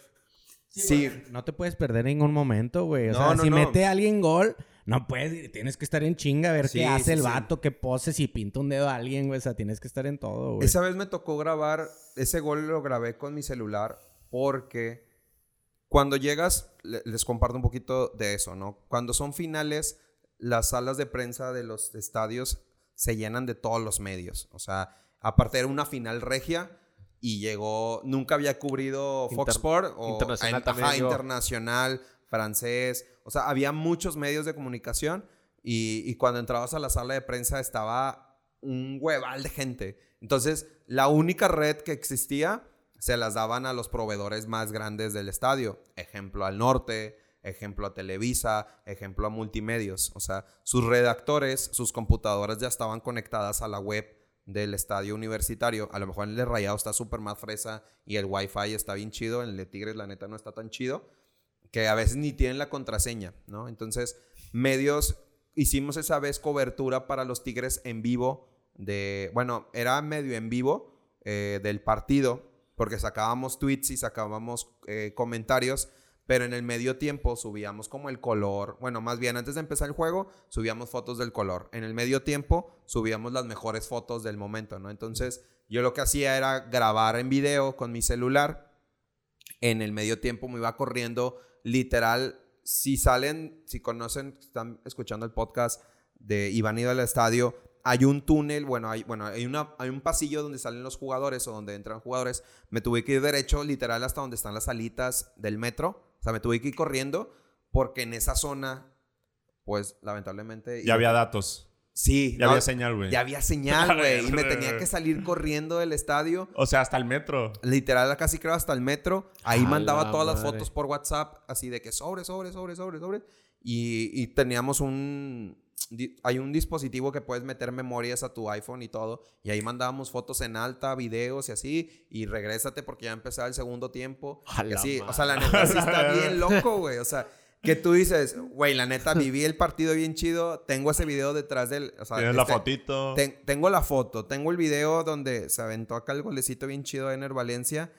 Sí, No te puedes perder ningún momento, güey. O No, sea, no, si no. mete a alguien gol, no puedes, tienes que estar en chinga a ver Sí, qué hace sí, el sí. vato, qué poses, si pinta un dedo a alguien, güey. O sea, tienes que estar en todo, güey. Esa vez me tocó grabar, ese gol lo grabé con mi celular porque cuando llegas, le- les comparto un poquito de eso, ¿no? Cuando son finales, las salas de prensa de los estadios se llenan de todos los medios. O sea, aparte era una final regia y llegó, nunca había cubrido Inter- Fox Sport o internacional en- ajá, internacional, francés. O sea, había muchos medios de comunicación y, y cuando entrabas a la sala de prensa estaba un hueval de gente. Entonces, la única red que existía se las daban a los proveedores más grandes del estadio. Ejemplo al norte, ejemplo a Televisa, ejemplo a multimedios. O sea, sus redactores, sus computadoras ya estaban conectadas a la web del estadio universitario. A lo mejor el de Rayado está súper más fresa y el Wi-Fi está bien chido. El de Tigres, la neta, no está tan chido. Que a veces ni tienen la contraseña, ¿no? Entonces, medios, hicimos esa vez cobertura para los Tigres en vivo. De, bueno, era medio en vivo eh, del partido, porque sacábamos tweets y sacábamos eh, comentarios. Pero en el medio tiempo subíamos como el color. Bueno, más bien antes de empezar el juego, subíamos fotos del color. En el medio tiempo subíamos las mejores fotos del momento, ¿no? Entonces, yo lo que hacía era grabar en video con mi celular. En el medio tiempo me iba corriendo. Literal, si salen, si conocen, están escuchando el podcast de Iván ido al estadio, hay un túnel, bueno, hay, bueno, hay, una, hay un pasillo donde salen los jugadores o donde entran jugadores. Me tuve que ir derecho, literal, hasta donde están las salitas del metro. O sea, me tuve que ir corriendo porque en esa zona, pues, lamentablemente... Ya había datos. Sí. Ya no, había señal, güey. Ya había señal, [laughs] güey. y me tenía que salir corriendo del estadio. O sea, hasta el metro. Literal, casi creo hasta el metro. Ahí A mandaba la todas las madre. fotos por WhatsApp, así de que sobre, sobre, sobre, sobre, sobre. Y, y teníamos un. Hay un dispositivo que puedes meter memorias a tu iPhone y todo. Y ahí mandábamos fotos en alta, videos y así. Y regrésate porque ya empezaba el segundo tiempo. Y la así, o sea, la neta sí está bien [laughs] loco, güey. O sea, que tú dices, güey, la neta viví el partido bien chido. Tengo ese video detrás del. O sea, Tienes la este- fotito. Ten- tengo la foto, tengo el video donde se aventó acá el golecito bien chido de Ener Valencia.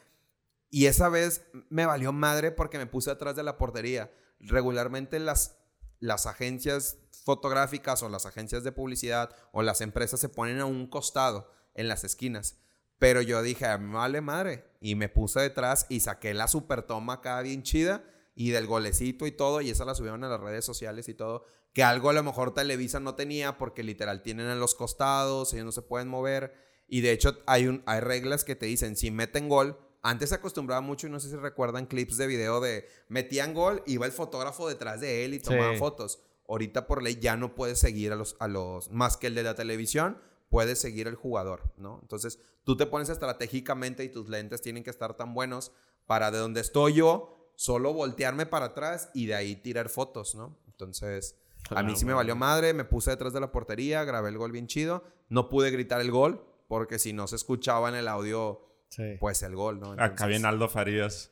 Y esa vez me valió madre porque me puse atrás de la portería. Regularmente las, las agencias fotográficas o las agencias de publicidad o las empresas se ponen a un costado en las esquinas. Pero yo dije, "A mí vale madre. Y me puse detrás y saqué la super toma acá bien chida y del golecito y todo. Y esa la subieron a las redes sociales y todo. Que algo a lo mejor Televisa no tenía porque literal tienen en los costados, ellos no se pueden mover. Y de hecho hay, un, hay reglas que te dicen, si meten gol, antes se acostumbraba mucho y no sé si recuerdan clips de video de metían gol, iba el fotógrafo detrás de él y tomaban Sí. fotos. Ahorita por ley ya no puedes seguir a los, a los, más que el de la televisión, puedes seguir el jugador, ¿no? Entonces tú te pones estratégicamente y tus lentes tienen que estar tan buenos para de donde estoy yo, solo voltearme para atrás y de ahí tirar fotos, ¿no? Entonces, a mí sí me valió madre, me puse detrás de la portería, grabé el gol bien chido, no pude gritar el gol porque si no se escuchaba en el audio, Sí. pues el gol, ¿no? Acá Entonces- viene Aldo Farías.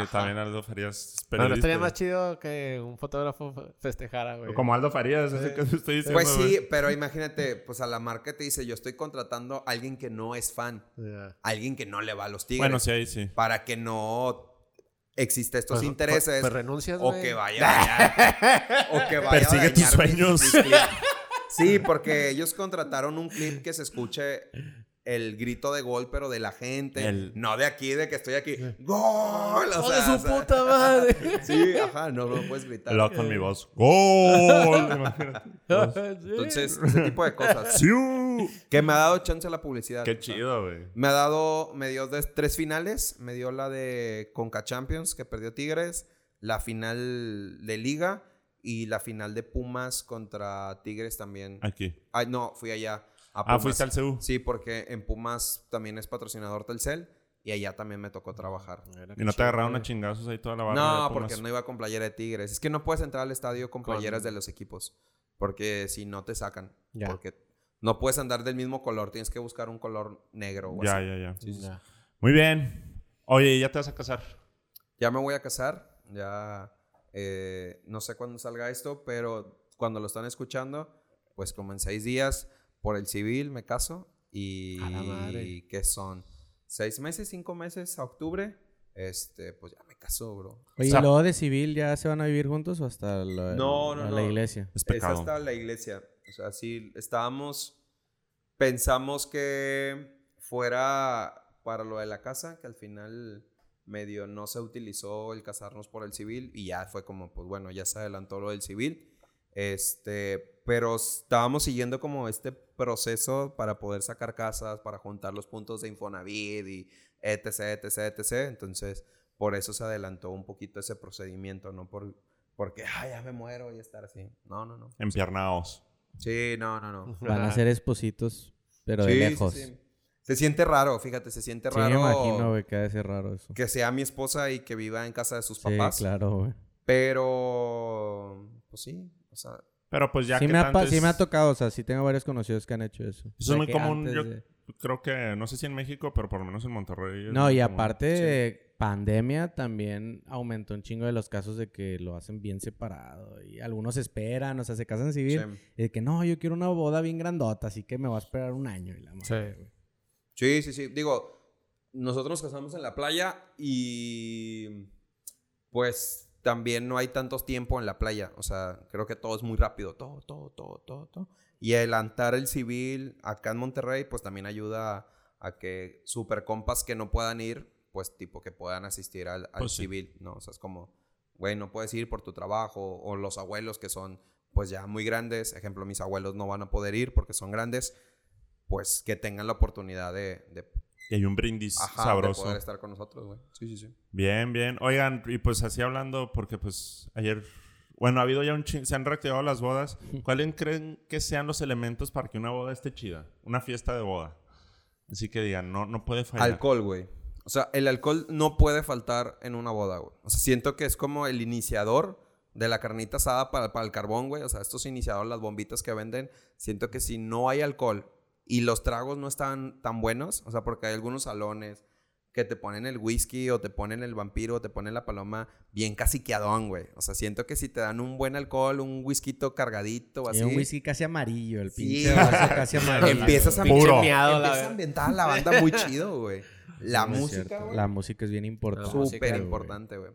Que también Aldo Farías es Pero no periodista. estaría más chido que un fotógrafo fe- festejara, güey. Como Aldo Farías, ese que te estoy diciendo. Pues sí, güey. pero imagínate, pues a la marca te dice, yo estoy contratando a alguien que no es fan, alguien que no le va a los tigres, Bueno, sí, ahí sí. para que no exista estos Pues- intereses. Pues, pues renuncias, o güey. que vaya a [laughs] dañar- o que vaya a Persigue tus dañar mis- sueños. mis clips. [laughs] Sí, porque ellos contrataron un clip que se escuche el grito de gol, pero de la gente. El- No de aquí, de que estoy aquí. ¡Gol! O ¡Hijo sea, de su o sea, puta madre! [laughs] Sí, ajá, no lo puedes gritar. Lo hago con mi voz. ¡Gol! [laughs] Imagínate. [laughs] Entonces, ese tipo de cosas. ¡Siu! Que me ha dado chance la publicidad. Qué chido, güey. Me ha dado, me dio de- tres finales. Me dio la de Conca Champions, que perdió Tigres. La final de Liga. Y la final de Pumas contra Tigres también. Aquí. Ay, no, fui allá. A Ah, Pumas. fuiste al CU. Sí, porque en Pumas también es patrocinador Telcel. Y allá también me tocó trabajar. Y no te agarraron a chingazos ahí toda la barra. No, de porque no iba con playera de Tigres. Es que no puedes entrar al estadio con playeras de los equipos. Porque si no te sacan. Ya. Porque no puedes andar del mismo color. Tienes que buscar un color negro o Ya, así. ya, ya. Sí, sí, sí. Ya. Muy bien. Oye, ¿ya te vas a casar? Ya me voy a casar. Ya eh, no sé cuándo salga esto, pero cuando lo están escuchando, pues como en seis días por el civil me caso. Y A la madre. que son seis meses, cinco meses a octubre. Este, pues ya me caso, bro. Oye, O sea- ¿y luego de civil ya se van a vivir juntos o hasta la, No, no, a no. la iglesia? Es Es pecado. hasta la iglesia. O sea, sí, estábamos. Pensamos que fuera para lo de la casa, que al final medio no se utilizó el casarnos por el civil y ya fue como, pues bueno, ya se adelantó lo del civil. Este, pero estábamos siguiendo como este proceso para poder sacar casas, para juntar los puntos de Infonavit y etc, etc, etc. Entonces, por eso se adelantó un poquito ese procedimiento, no por porque, ay, ya me muero y estar así. No, no, no. Empiarnaos. Sí, no, no, no. Van a ser espositos, pero de Sí, sí, lejos. sí. Se siente raro, fíjate, se siente Sí, raro. me imagino, güey, que ha de ser raro eso. Que sea mi esposa y que viva en casa de sus Sí, papás. claro, güey. Pero, pues sí, o sea, Pero pues ya Sí que me, ha, tanto sí me ha tocado, o sea, sí tengo varios conocidos que han hecho eso. O es muy común, yo- de- Creo que, no sé si en México, pero por lo menos en Monterrey. No, y común. aparte, pandemia también aumentó un chingo de los casos de que lo hacen bien separado. Y algunos esperan, o sea, se casan civil. sí. Y de que no, yo quiero una boda bien grandota, así que me voy a esperar un año. Y la madre, Sí. Sí, sí, sí. Digo, nosotros nos casamos en la playa y pues también no hay tantos tiempo en la playa. O sea, creo que todo es muy rápido. Todo, todo, todo, todo, todo. Y adelantar el civil acá en Monterrey, pues también ayuda a, a que super compas que no puedan ir, pues tipo que puedan asistir al, al Pues sí. civil, ¿no? O sea, es como, güey, no puedes ir por tu trabajo. O los abuelos que son, pues pues ya muy grandes, ejemplo, mis abuelos no van a poder ir porque son grandes, pues que tengan la oportunidad de, de, Y hay un brindis ajá, de sabroso. poder estar con nosotros, güey. Sí, sí, sí. Bien, bien. Oigan, y pues así hablando, porque pues ayer, bueno, ha habido ya un ching, se han reactivado las bodas. [laughs] ¿Cuáles creen que sean los elementos para que una boda esté chida? Una fiesta de boda. Así que digan, no, no puede fallar. Alcohol, güey. O sea, el alcohol no puede faltar en una boda, güey. O sea, siento que es como el iniciador de la carnita asada para, para el carbón, güey. O sea, estos iniciadores, las bombitas que venden, siento que si no hay alcohol y los tragos no están tan buenos, o sea, porque hay algunos salones que te ponen el whisky o te ponen el vampiro o te ponen la paloma bien caciqueadón, güey. O sea, siento que si te dan un buen alcohol, un whisky cargadito o Y así, un whisky casi amarillo, el Sí. pinche vaso casi amarillo. empiezas a, Puro. miado, la empiezas a ambientar la [laughs] banda muy chido, güey. La No música, güey. La música es bien importante. Súper güey. importante, güey.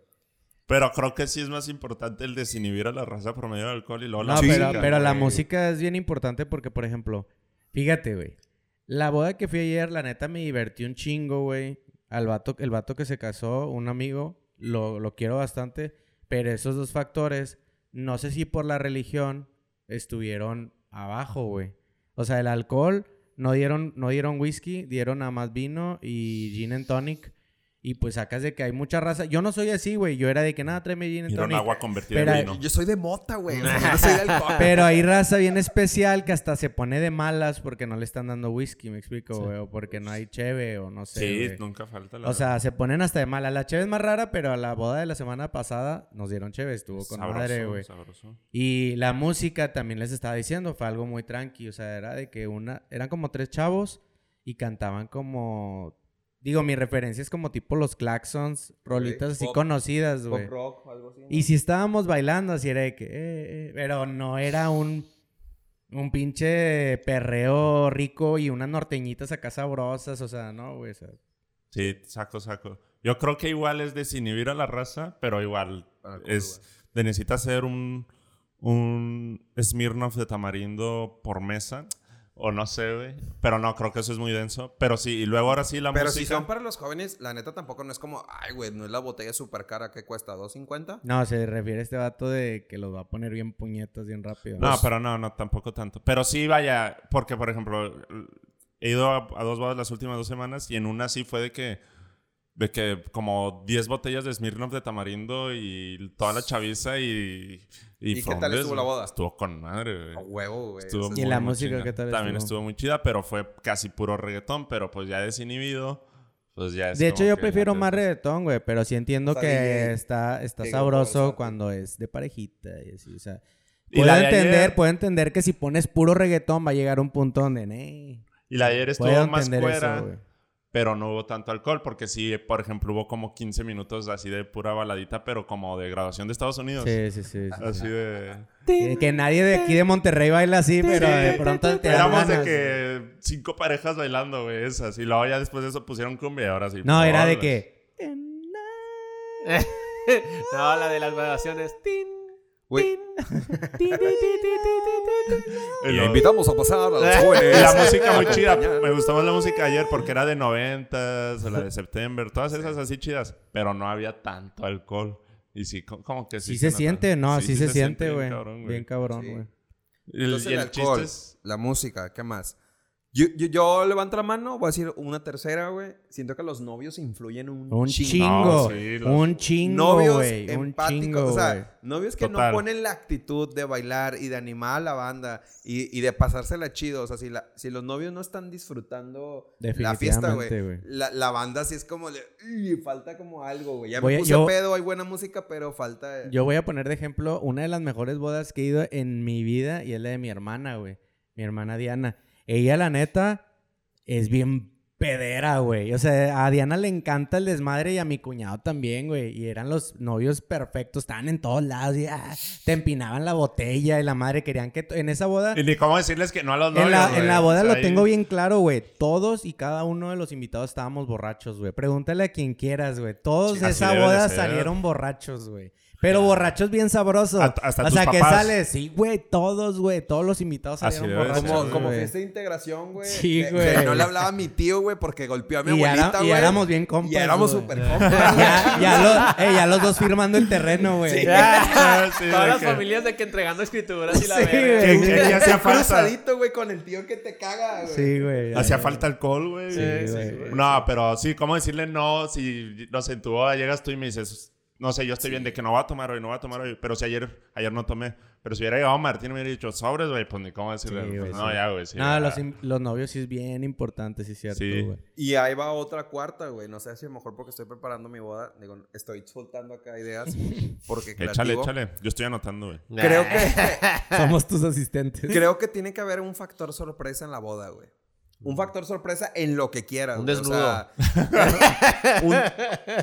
Pero creo que sí es más importante el desinhibir a la raza por medio del alcohol y luego la No, Sí, pero, música. pero la güey. música es bien importante porque, por ejemplo, fíjate, güey. La boda que fui ayer, la neta me divertí un chingo, güey. Al vato, el vato que se casó, un amigo, lo, lo quiero bastante. Pero esos dos factores, no sé si por la religión, estuvieron abajo, güey. O sea, el alcohol, no dieron, no dieron whisky, dieron nada más vino y gin and tonic. Y pues sacas de que hay mucha raza. Yo no soy así, güey. Yo era de que nada, tráeme gin tonic. agua convertida Pero- en vino. Yo soy de mota, güey. O [laughs] sea, yo no soy de alcohol. Pero hay raza bien especial que hasta se pone de malas porque no le están dando whisky, me explico, güey, o porque no hay cheve o no sé. Sí, nunca falta la O sea, se ponen hasta de malas. La cheve es más rara, pero a la boda de la semana pasada nos dieron cheve, estuvo con Sabroso, madre, güey. sabroso. Y la música también les estaba diciendo, fue algo muy tranqui, o sea, era de que una eran como tres chavos y cantaban como digo, mi referencia es como tipo los Claxons, rolitas así pop- conocidas, Pop güey. rock o algo así. ¿no? Y si estábamos bailando, así era de que. eh, eh, pero no era un. Un pinche perreo rico y unas norteñitas acá sabrosas, o sea, no, güey. o sea, Sí, saco, saco. Yo creo que igual es desinhibir a la raza, pero igual el es de necesita hacer un un Smirnoff de tamarindo por mesa o no sé, güey, pero no creo que eso es muy denso, pero sí, y luego ahora sí la Pero música si son para los jóvenes, la neta tampoco no es como, ay, güey, no es la botella súper cara que cuesta 2.50. No, se refiere a este vato de que los va a poner bien puñetas bien rápido. No, Pues, pero no, no, tampoco tanto. Pero sí, vaya, porque por ejemplo, he ido a, a dos bodas las últimas dos semanas y en una sí fue de que, de que como 10 botellas de Smirnoff de tamarindo y toda la chaviza y... ¿Y qué tal estuvo la boda? Estuvo con madre, A güey. huevo, güey. Estuvo ¿Y muy, la muy música chingona. qué tal También estuvo? estuvo muy chida, pero fue casi puro reggaetón, pero pues ya desinhibido, pues ya es de hecho, yo prefiero más reggaetón, güey, pero sí entiendo O sea, que DJ, está, está sabroso cuando es de parejita y así, o sea. Puedo entender, ayer- puedo entender que si pones puro reggaetón va a llegar un punto donde, "Nee". Y la de ayer estuvo más fuera, eso. Pero no hubo tanto alcohol, porque sí, por ejemplo, hubo como 15 minutos así de pura baladita, pero como de graduación de Estados Unidos. Sí, sí, sí. sí. Así de... Que, nadie de aquí de Monterrey baila así, pero de pronto te Éramos de que cinco parejas bailando, güey, esas. Y luego ya después de eso pusieron cumbia y ahora sí. No, era de que... [laughs] no, la de las grabaciones. Tin, Güey. Y lo- invitamos a pasar a los Y jóvenes. la música muy [laughs] chida. Me gustó más la música ayer porque era de noventas, o la de September, todas esas así chidas. Pero no había tanto alcohol. Y sí, co- como que sí. Sí se siente, no, sí, se, siente, güey. Bien cabrón, güey. Y el, Entonces, y el, el alcohol, chiste es... la música, ¿qué más? Yo, yo, yo levanto la mano, voy a decir una tercera, güey. Siento que los novios influyen un, Un chingo. chingo. No, sí, los- Un chingo, Novios güey. Un empáticos. chingo, o sea, novios que Total. no ponen la actitud de bailar y de animar a la banda y, y de pasársela chido. O sea, si, la, si los novios no están disfrutando la fiesta, güey. La, la banda sí es como de... "Uy, falta como algo, güey. Ya Voy me a- puse yo- pedo, hay buena música, pero falta... Yo voy a poner de ejemplo una de las mejores bodas que he ido en mi vida y es la de mi hermana, güey. Mi hermana Diana. Ella, la neta, es bien pedera, güey. O sea, a Diana le encanta el desmadre y a mi cuñado también, güey. Y eran los novios perfectos, estaban en todos lados y ah, te empinaban la botella y la madre querían que... En esa boda... Y ni cómo decirles que no a los novios, En la, en güey. la boda O sea, lo ahí- tengo bien claro, güey. Todos y cada uno de los invitados estábamos borrachos, güey. Pregúntale a quien quieras, güey. Todos de esa de boda salieron borrachos, güey. Pero borrachos bien sabrosos. Hasta- hasta o tus sea, que papás. sale, sí, güey, todos, güey, todos los invitados Así salieron ser, borrachos. Como, como güey. fiesta de integración, güey. Sí, que- güey. que no le hablaba a mi tío, güey, porque golpeó a mi Y, ya abuelita, era- y güey. éramos bien compas. Y éramos güey. súper compas. ya, ya, los, eh, ya los dos firmando el terreno, güey. Sí. Sí, Todas las que- familias de que entregando escrituras y la Sí, verga. Que, que ya hacía Un falta. cruzadito, güey, con el tío que te caga, güey. Sí, güey. Hacía falta alcohol, güey. Sí, güey. No, pero sí, ¿cómo decirle no? Si, no sé, en tu boda llegas tú y me dices, no sé, yo estoy bien de que no va a tomar hoy, no va a tomar hoy. Pero si ayer, ayer no tomé. Pero si hubiera llegado Martín y me hubiera dicho sobres, güey, pues ni cómo decirle. Sí, Pues, no, sí. ya, güey. Sí, No, los, los novios sí es bien importante, sí es cierto, Sí. güey. Y ahí va otra cuarta, güey. No sé si a lo mejor porque estoy preparando mi boda. Digo, estoy soltando acá ideas. [laughs] Porque Échale, creativo. échale. Yo estoy anotando, güey. Creo que, [laughs] Somos tus asistentes. creo que tiene que haber un factor sorpresa en la boda, güey. Un factor sorpresa en lo que quieras. Un güey. O sea, [laughs] un,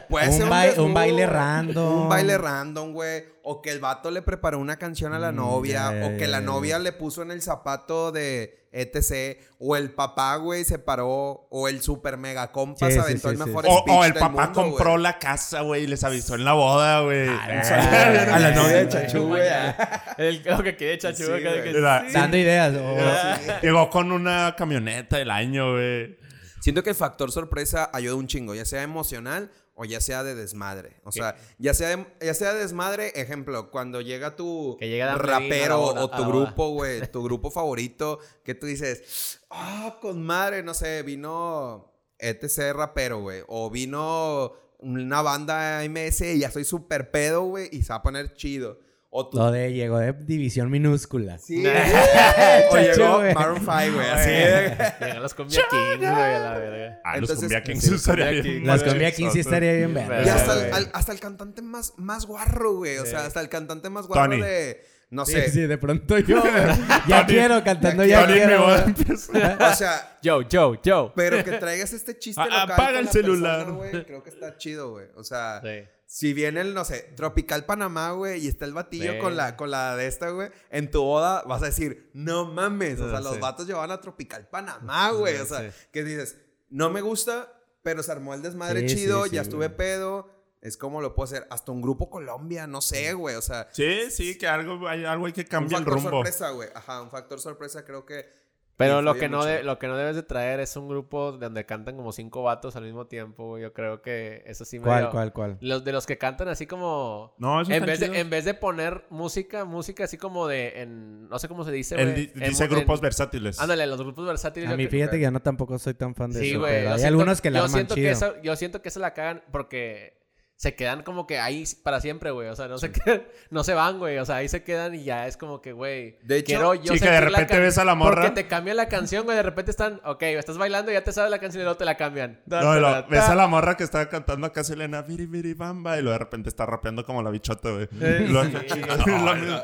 puede Un ser un desnudo, baile random. Un baile random, güey. O que el vato le preparó una canción a la Mm, novia. o que la novia le puso en el zapato de etc. O el papá, güey, se paró. O el super mega compa Sí, se aventó sí, el sí. mejor O, speech o el del papá mundo, compró güey. la casa, güey, y les avisó en la boda, güey. A la novia de Chachú, güey. [laughs] El lo que quiere sí. Dando ideas. oh. Llegó con una camioneta del año, güey. Siento que el factor sorpresa ayuda un chingo, ya sea emocional o ya sea de desmadre. O sea, ya sea, de- ya sea desmadre, ejemplo, cuando llega tu Que llega rapero boda- o tu grupo, güey, [laughs] tu grupo favorito, que tú dices, ah, con madre, no sé, vino ETC rapero, güey, o vino una banda MS y ya soy súper pedo, güey, y se va a poner chido. O tú... Lo de llegó de división minúscula. Sí, [laughs] o Chacho, llegó güey. Maroon 5, güey, así. Llegan los Cumbia Kings, güey, a la verga. Ah, los cumbia Kings sí, los estaría bien Kings. Las madre, cumbia aquí sí estaría bien verga. Y hasta el, al- hasta el cantante más, más guarro, güey. O sea, hasta el cantante más guarro Tony. de. No Sí, sé. sí, de pronto yo. [laughs] ya quiero, cantando ya, quiero. [laughs] O sea, Joe, Joe, Joe. pero que traigas este chiste local. apaga el la celular. persona, güey, creo que está chido, güey. O sea, Sí. Si viene el, no sé, Tropical Panamá, güey, y está el batillo Sí. con la, con la de esta, güey, en tu boda vas a decir, no mames. O sea, Sí. los vatos llevan a Tropical Panamá, güey. O sea, Sí. que dices, no me gusta, pero se armó el desmadre Sí, chido, sí, sí, ya estuve güey. pedo. Es como lo puedo hacer. Hasta un grupo Colombia, no sé, güey. O sea, Sí, sí, que algo hay, algo hay que un cambiar el factor rumbo. sorpresa, güey. Ajá, un factor sorpresa creo que. Pero lo que, no de- lo que no debes de traer es un grupo donde cantan como cinco vatos al mismo tiempo. Yo creo que eso sí me ¿Cuál, cuál, cuál? Los de los que cantan así como... No, eso En vez, de, en vez de poner música, música así como de... En, no sé cómo se dice, En dice grupos en- versátiles. Ándale, los grupos versátiles. A mí creo- fíjate que yo no tampoco soy tan fan de Sí, eso. güey. pero yo hay siento- algunos que la yo arman siento chido. que eso, Yo siento que se la cagan porque se quedan como que ahí para siempre, güey. O sea, no se quedan- [laughs] no se van, güey. O sea, ahí se quedan y ya es como que, güey. De hecho, quiero yo sí, que de repente ves a la morra. Porque te cambian la canción, güey. De repente están, ok, estás bailando y ya te sabes la canción y luego te la cambian. No, y lo- ves a la morra que está cantando acá Selena, viri, viri, bamba, y luego de repente está rapeando como la bichota, güey. [laughs] Lo- sí. [laughs] lo mismo.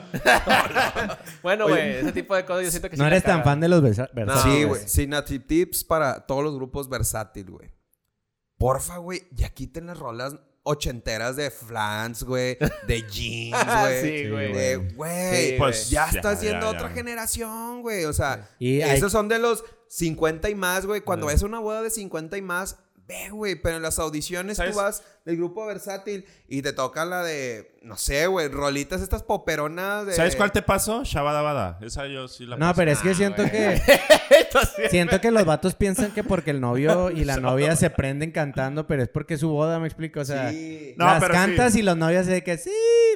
Bueno, güey, ese tipo de cosas yo siento que sí No eres tan fan de los versa- No, versátiles. sí, güey. Synaptic Tips para todos los grupos versátil, güey. Porfa, güey, ya quiten las rolas ochenteras de Flans, güey. De [laughs] jeans, güey. Sí, güey. De, güey. Sí, Pues ya ya, estás ya, siendo ya. otra generación, güey. O sea, Y hay- esos son de los 50 y más, güey. Cuando ves una boda de 50 y más, ve, güey. Pero en las audiciones ¿Sabes? tú vas del grupo versátil y te toca la de, no sé, güey, rolitas estas poperonas de. ¿Sabes cuál te pasó? Shabadabada. Esa yo sí la No, pero es que siento güey. [laughs] que siento que los vatos piensan que porque el novio y la [laughs] novia se prenden cantando, pero es porque es su boda, me explico, o sea, Sí. No, las pero cantas sí. y los novios de que sí,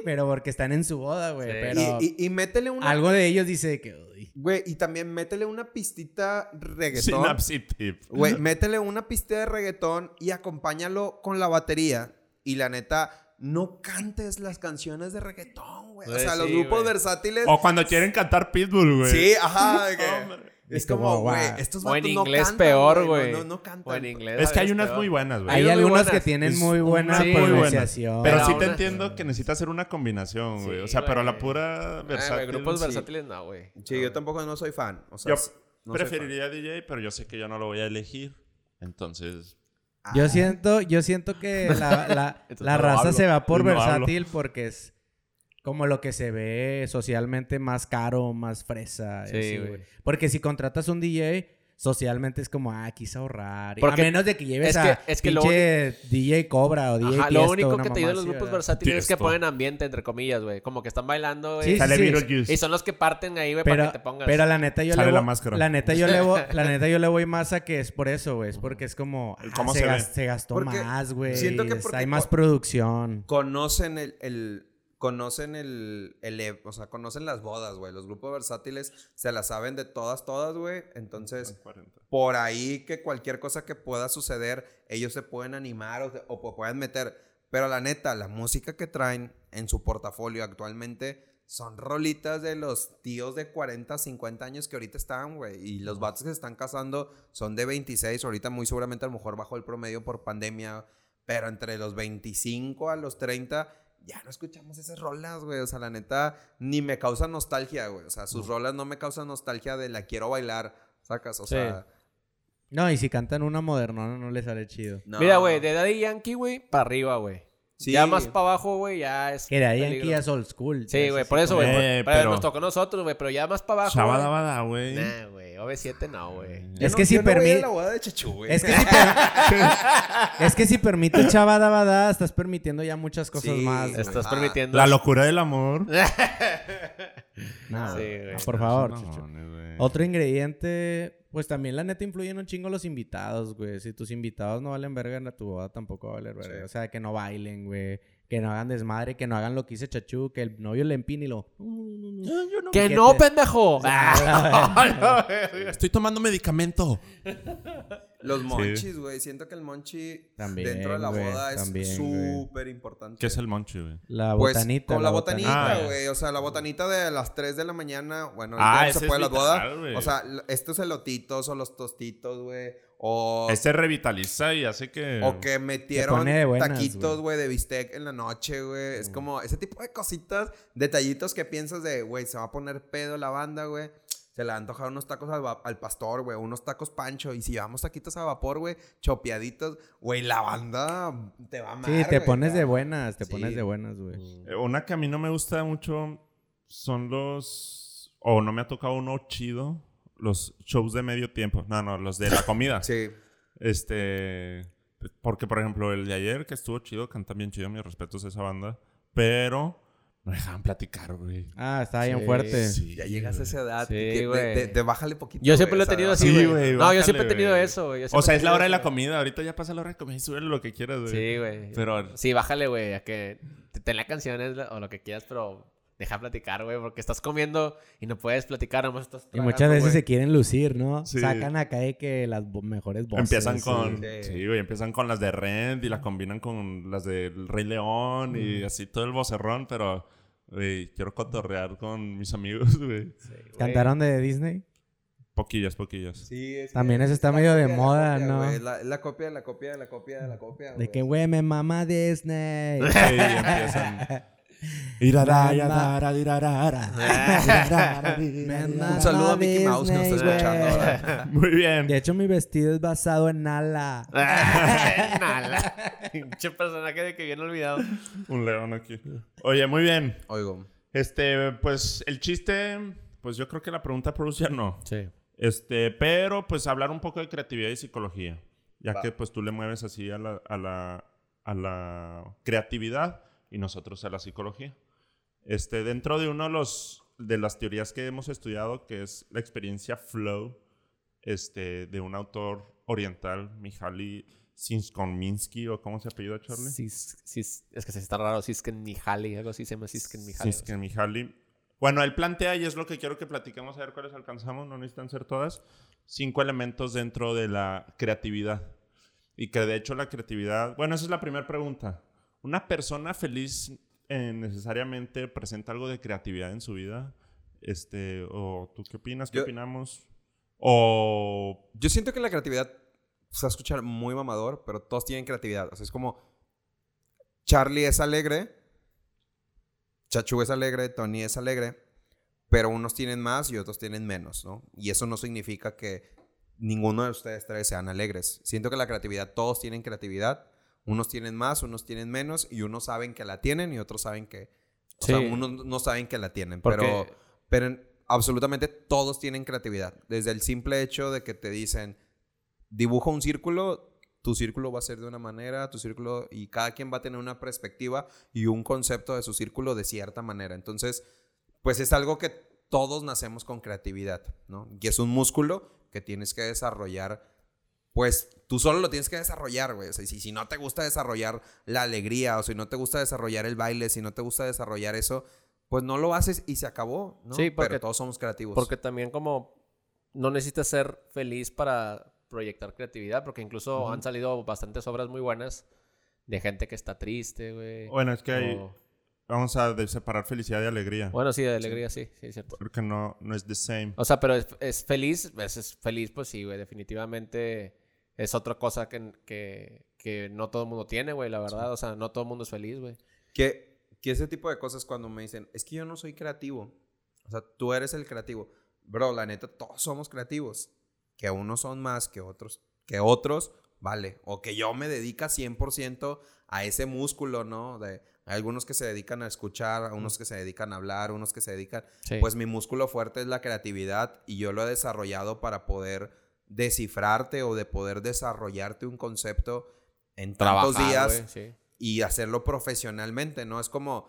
pero porque están en su boda, güey, Sí. pero Y, y, y métele una. algo de ellos dice que Güey, y también métele una pistita reggaetón. Synapse Tip. Güey, métele una pista de reggaetón y acompáñalo con la batería. Y la neta, no cantes las canciones de reggaetón, güey. O sea, los grupos versátiles. O cuando quieren cantar Pitbull, güey. Sí, ajá. de [laughs] es como, güey, estos o en no inglés cantan, peor, güey. No, no, no cantan. O en inglés. Es que a hay unas peor. muy buenas, güey. hay muy algunos buenas. que tienen Es muy buena sí, muy buenas. pronunciación. Pero Pero sí te entiendo que necesitas hacer una combinación, güey. Sí, o sea, pero la pura Ah, versátil. grupos sí. versátiles no, güey. Sí, yo tampoco no soy fan. O sea, Yo preferiría DJ, pero yo sé que yo no lo voy a elegir. Entonces, fan. Yo Ah, siento, yo siento que la, la, [laughs] raza hablo. se va por hablo. versátil porque es como lo que se ve socialmente más caro, más fresa. Sí, así, güey. Porque si contratas un DJ, socialmente es como, ah, quise ahorrar. Porque a menos de que lleves es a que- es que lo pinche DJ Cobra o DJ Ajá, lo Tiesto, único una que te mamá ayudan los grupos ¿verdad? versátiles es que ponen ambiente, entre comillas, güey. Como que están bailando, güey. Sí, Sale sí, sí. Y son los que parten ahí, güey, Pero, para que te pongas. pero la neta yo Sale le la voy, máscara. la neta yo le voy, [laughs] la neta yo le voy más a que es por eso, güey, es porque es como ah, cómo se, se gastó Porque más, güey. siento que porque hay más producción. Conocen el, el- conocen el, el e- o sea, conocen las bodas, güey. Los grupos versátiles se las saben de todas, todas, güey. Entonces, por ahí que cualquier cosa que pueda suceder, ellos se pueden animar o, o pu- pueden meter. Pero la neta, la música que traen en su portafolio actualmente son rolitas de los tíos de 40, 50 años que ahorita están, güey. Y los vatos que se están casando son de 26. Ahorita muy seguramente a lo mejor bajo el promedio por pandemia. Pero entre los 25 a los 30 ya no escuchamos esas rolas, güey. O sea, la neta, ni me causa nostalgia, güey. O sea, sus rolas no me causan nostalgia de la quiero bailar, sacas. O Sí. sea, No, y si cantan una modernona no les sale chido. no. Mira, güey, de Daddy Yankee, güey, para arriba, güey. Sí. Ya más para abajo, güey, ya es. Que de ahí peligro. aquí ya es old school. Sí, güey, por eso, güey. Eh, pero nos tocó a nosotros, güey, pero ya más para abajo. Shabada güey. bada, güey. Nah, güey, OV7 no, güey. Es no- que si no permite. Es que si, per- es que si permite chavada bada, estás permitiendo ya muchas cosas Sí, más. Estás Ah. permitiendo. La locura del amor. No, Sí, güey. por favor, Chucho. Otro ingrediente, pues también la neta influyen un chingo los invitados, güey. Si tus invitados no valen verga, en tu boda tampoco va a valer verga. Sí. O sea, que no bailen, güey. Que no hagan desmadre, que no hagan lo que hice Chachu, que el novio le empine y lo... ¡Que ¿Qué no, te- pendejo! Ah, [laughs] [laughs] Estoy tomando medicamento. Los monchis, güey. Siento que el monchi También, dentro de la boda es súper importante. ¿Qué es el monchi, güey? La Pues botanita. con la botanita, Ah, güey. O sea, la botanita de las 3 de la mañana. Bueno, Ah, no se puede las bodas. O sea, estos elotitos o los tostitos, güey. O, Este revitaliza y hace que. o que metieron pone de buenas, taquitos, güey. de bistec en la noche, güey. Es como ese tipo de cositas, detallitos que piensas de, güey, se va a poner pedo la banda, güey. Se le va a antojar unos tacos al, pastor, güey. Unos tacos pancho. Y si llevamos taquitos a vapor, güey, chopeaditos. Güey, la banda te va a amar, Sí, te pones de buenas, te Sí. pones de buenas, güey. Eh, Una que a mí no me gusta mucho son los. O no me ha tocado uno chido. Los shows de medio tiempo. No, no, los de la [laughs] comida. Sí. Este. Porque, por ejemplo, el de ayer que estuvo chido, cantan bien chido, mis respetos a esa banda. Pero no dejaban platicar, güey. Ah, está bien Sí, fuerte. Sí, Ya llegas a esa edad. Sí, que de- güey. de, de bájale poquito. Yo siempre güey, lo he tenido Sí, así, güey. güey, No, yo bájale, siempre he tenido güey. eso, güey. Yo O sea, es la hora de la comida. Ahorita ya pasa la hora de comida y sube lo que quieras, güey. Sí, güey. Pero- Sí, bájale, güey, a que te ten la canción o lo que quieras, pero deja platicar, güey, porque estás comiendo y no puedes platicar, nomás estás Y muchas veces se quieren lucir, ¿no? Sí. Sacan acá de que las mejores voces. Empiezan con. sí. Sí, güey. Empiezan con las de Rent y las combinan con las del Rey León y así todo el vocerrón, pero. Güey, quiero cotorrear con mis amigos, [laughs] güey. Sí. ¿Cantaron de Disney? Poquillas, poquillas. Sí, es También eso es está medio de moda, copia, ¿no? Es la, copia de la copia de la copia de la copia. De que, güey, me mama Disney. Sí, empiezan. [laughs] [laughs] Un saludo a Mickey Mouse que nos está escuchando. ahora. Muy bien. De hecho, mi vestido es basado en Nala. [laughs] Nala. Pinche personaje de que bien olvidado. Un león aquí. Oye, muy bien. Oigo. Este, pues el chiste, pues yo creo que la pregunta produce no. Sí. Este, pero pues hablar un poco de creatividad y psicología. Ya Va. que pues tú le mueves así a la, a la, a la creatividad y nosotros a la psicología. Este, dentro de uno de los de las teorías que hemos estudiado, que es la experiencia flow, este, de un autor oriental, Mihaly Csikszentmihalyi, o cómo se apellida Charlie. Sis- sis- es que se está raro, Sisken Mihaly, algo así se llama Sisken Mihaly. Csikszentmihalyi. Bueno, él plantea, y es lo que quiero que platiquemos, a ver cuáles alcanzamos, no necesitan ser todas, cinco elementos dentro de la creatividad. Y que de hecho la creatividad, bueno, esa es la primera pregunta. ¿Una persona feliz eh, necesariamente presenta algo de creatividad en su vida? Este, o ¿tú qué opinas? ¿Qué Yo- opinamos? O Yo siento que la creatividad se va a escuchar muy mamador, pero todos tienen creatividad. O sea, es como Charlie es alegre, Chachu es alegre, Tony es alegre, pero unos tienen más y otros tienen menos, ¿no? Y eso no significa que ninguno de ustedes tres sean alegres. Siento que la creatividad, todos tienen creatividad. Unos tienen más, unos tienen menos y unos saben que la tienen y otros saben que... O Sí. sea, unos no saben que la tienen, Porque- pero... Pero en- absolutamente todos tienen creatividad. Desde el simple hecho de que te dicen, dibuja un círculo, tu círculo va a ser de una manera, tu círculo, y cada quien va a tener una perspectiva y un concepto de su círculo de cierta manera. Entonces, pues es algo que todos nacemos con creatividad, ¿no? Y es un músculo que tienes que desarrollar, pues tú solo lo tienes que desarrollar, güey. O sea, si, si no te gusta desarrollar la alegría, o si no te gusta desarrollar el baile, si no te gusta desarrollar eso, pues no lo haces y se acabó, ¿no? Sí, porque- Pero todos somos creativos. Porque también como no necesitas ser feliz para proyectar creatividad, porque incluso han salido bastantes obras muy buenas de gente que está triste, güey. Bueno, es que hay- O- vamos a de- separar felicidad y alegría. Bueno, sí, de alegría, sí, sí, es cierto. Porque no, no es the same. O sea, pero es, es feliz, es, es feliz, pues sí, güey, definitivamente es otra cosa que, que, que no todo el mundo tiene, güey, la verdad. O sea, no todo el mundo es feliz, güey. Que, que ese tipo de cosas cuando me dicen, es que yo no soy creativo. O sea, tú eres el creativo. Bro, la neta, todos somos creativos. Que unos son más que otros. Que otros, vale. O que yo me dedica 100% a ese músculo, ¿no? De, hay algunos que se dedican a escuchar, a unos que se dedican a hablar, unos que se dedican... Sí. Pues mi músculo fuerte es la creatividad y yo lo he desarrollado para poder descifrarte o de poder desarrollarte un concepto en tantos Trabajar, días sí. y hacerlo profesionalmente, ¿no? Es como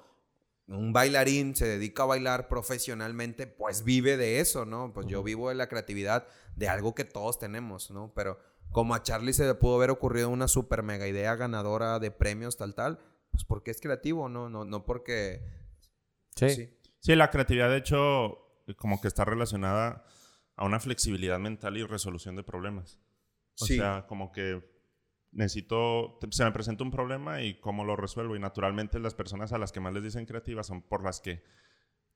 un bailarín se dedica a bailar profesionalmente, pues vive de eso, ¿no? Pues yo vivo de la creatividad de algo que todos tenemos, ¿no? Pero como a Charlie se le pudo haber ocurrido una super mega idea ganadora de premios tal tal, pues porque es creativo, ¿no? No, no porque... Sí. Sí, la creatividad, de hecho, como que está relacionada a una flexibilidad mental y resolución de problemas. O Sí. sea, como que necesito, se me presenta un problema y cómo lo resuelvo. Y naturalmente las personas a las que más les dicen creativas son por las que,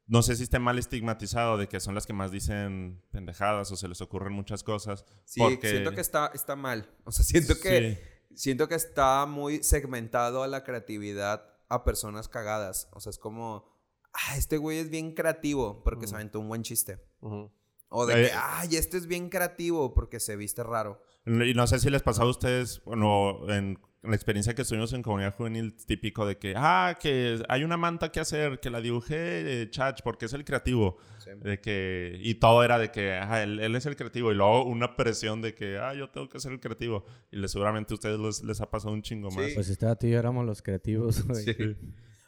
no sé si esté mal estigmatizado, de que son las que más dicen pendejadas o se les ocurren muchas cosas. Sí, porque- siento que está, está mal. O sea, siento que... Sí. Siento que está muy segmentado a la creatividad a personas cagadas. O sea, es como, ah, este güey es bien creativo porque se Mm. aventó un buen chiste. Ujú. O de Eh, que, ay, este es bien creativo porque se viste raro. Y no sé si les pasó a ustedes, bueno, en la experiencia que estuvimos en comunidad juvenil, típico de que, ah, que hay una manta que hacer, que la dibujé eh, Chach, porque es el creativo. Sí. De que, y todo era de que, ah, él, él es el creativo. Y luego una presión de que, ah, yo tengo que ser el creativo. Y le- seguramente a ustedes les, les ha pasado un chingo más. Sí. Pues este tú y yo éramos los creativos. Sí.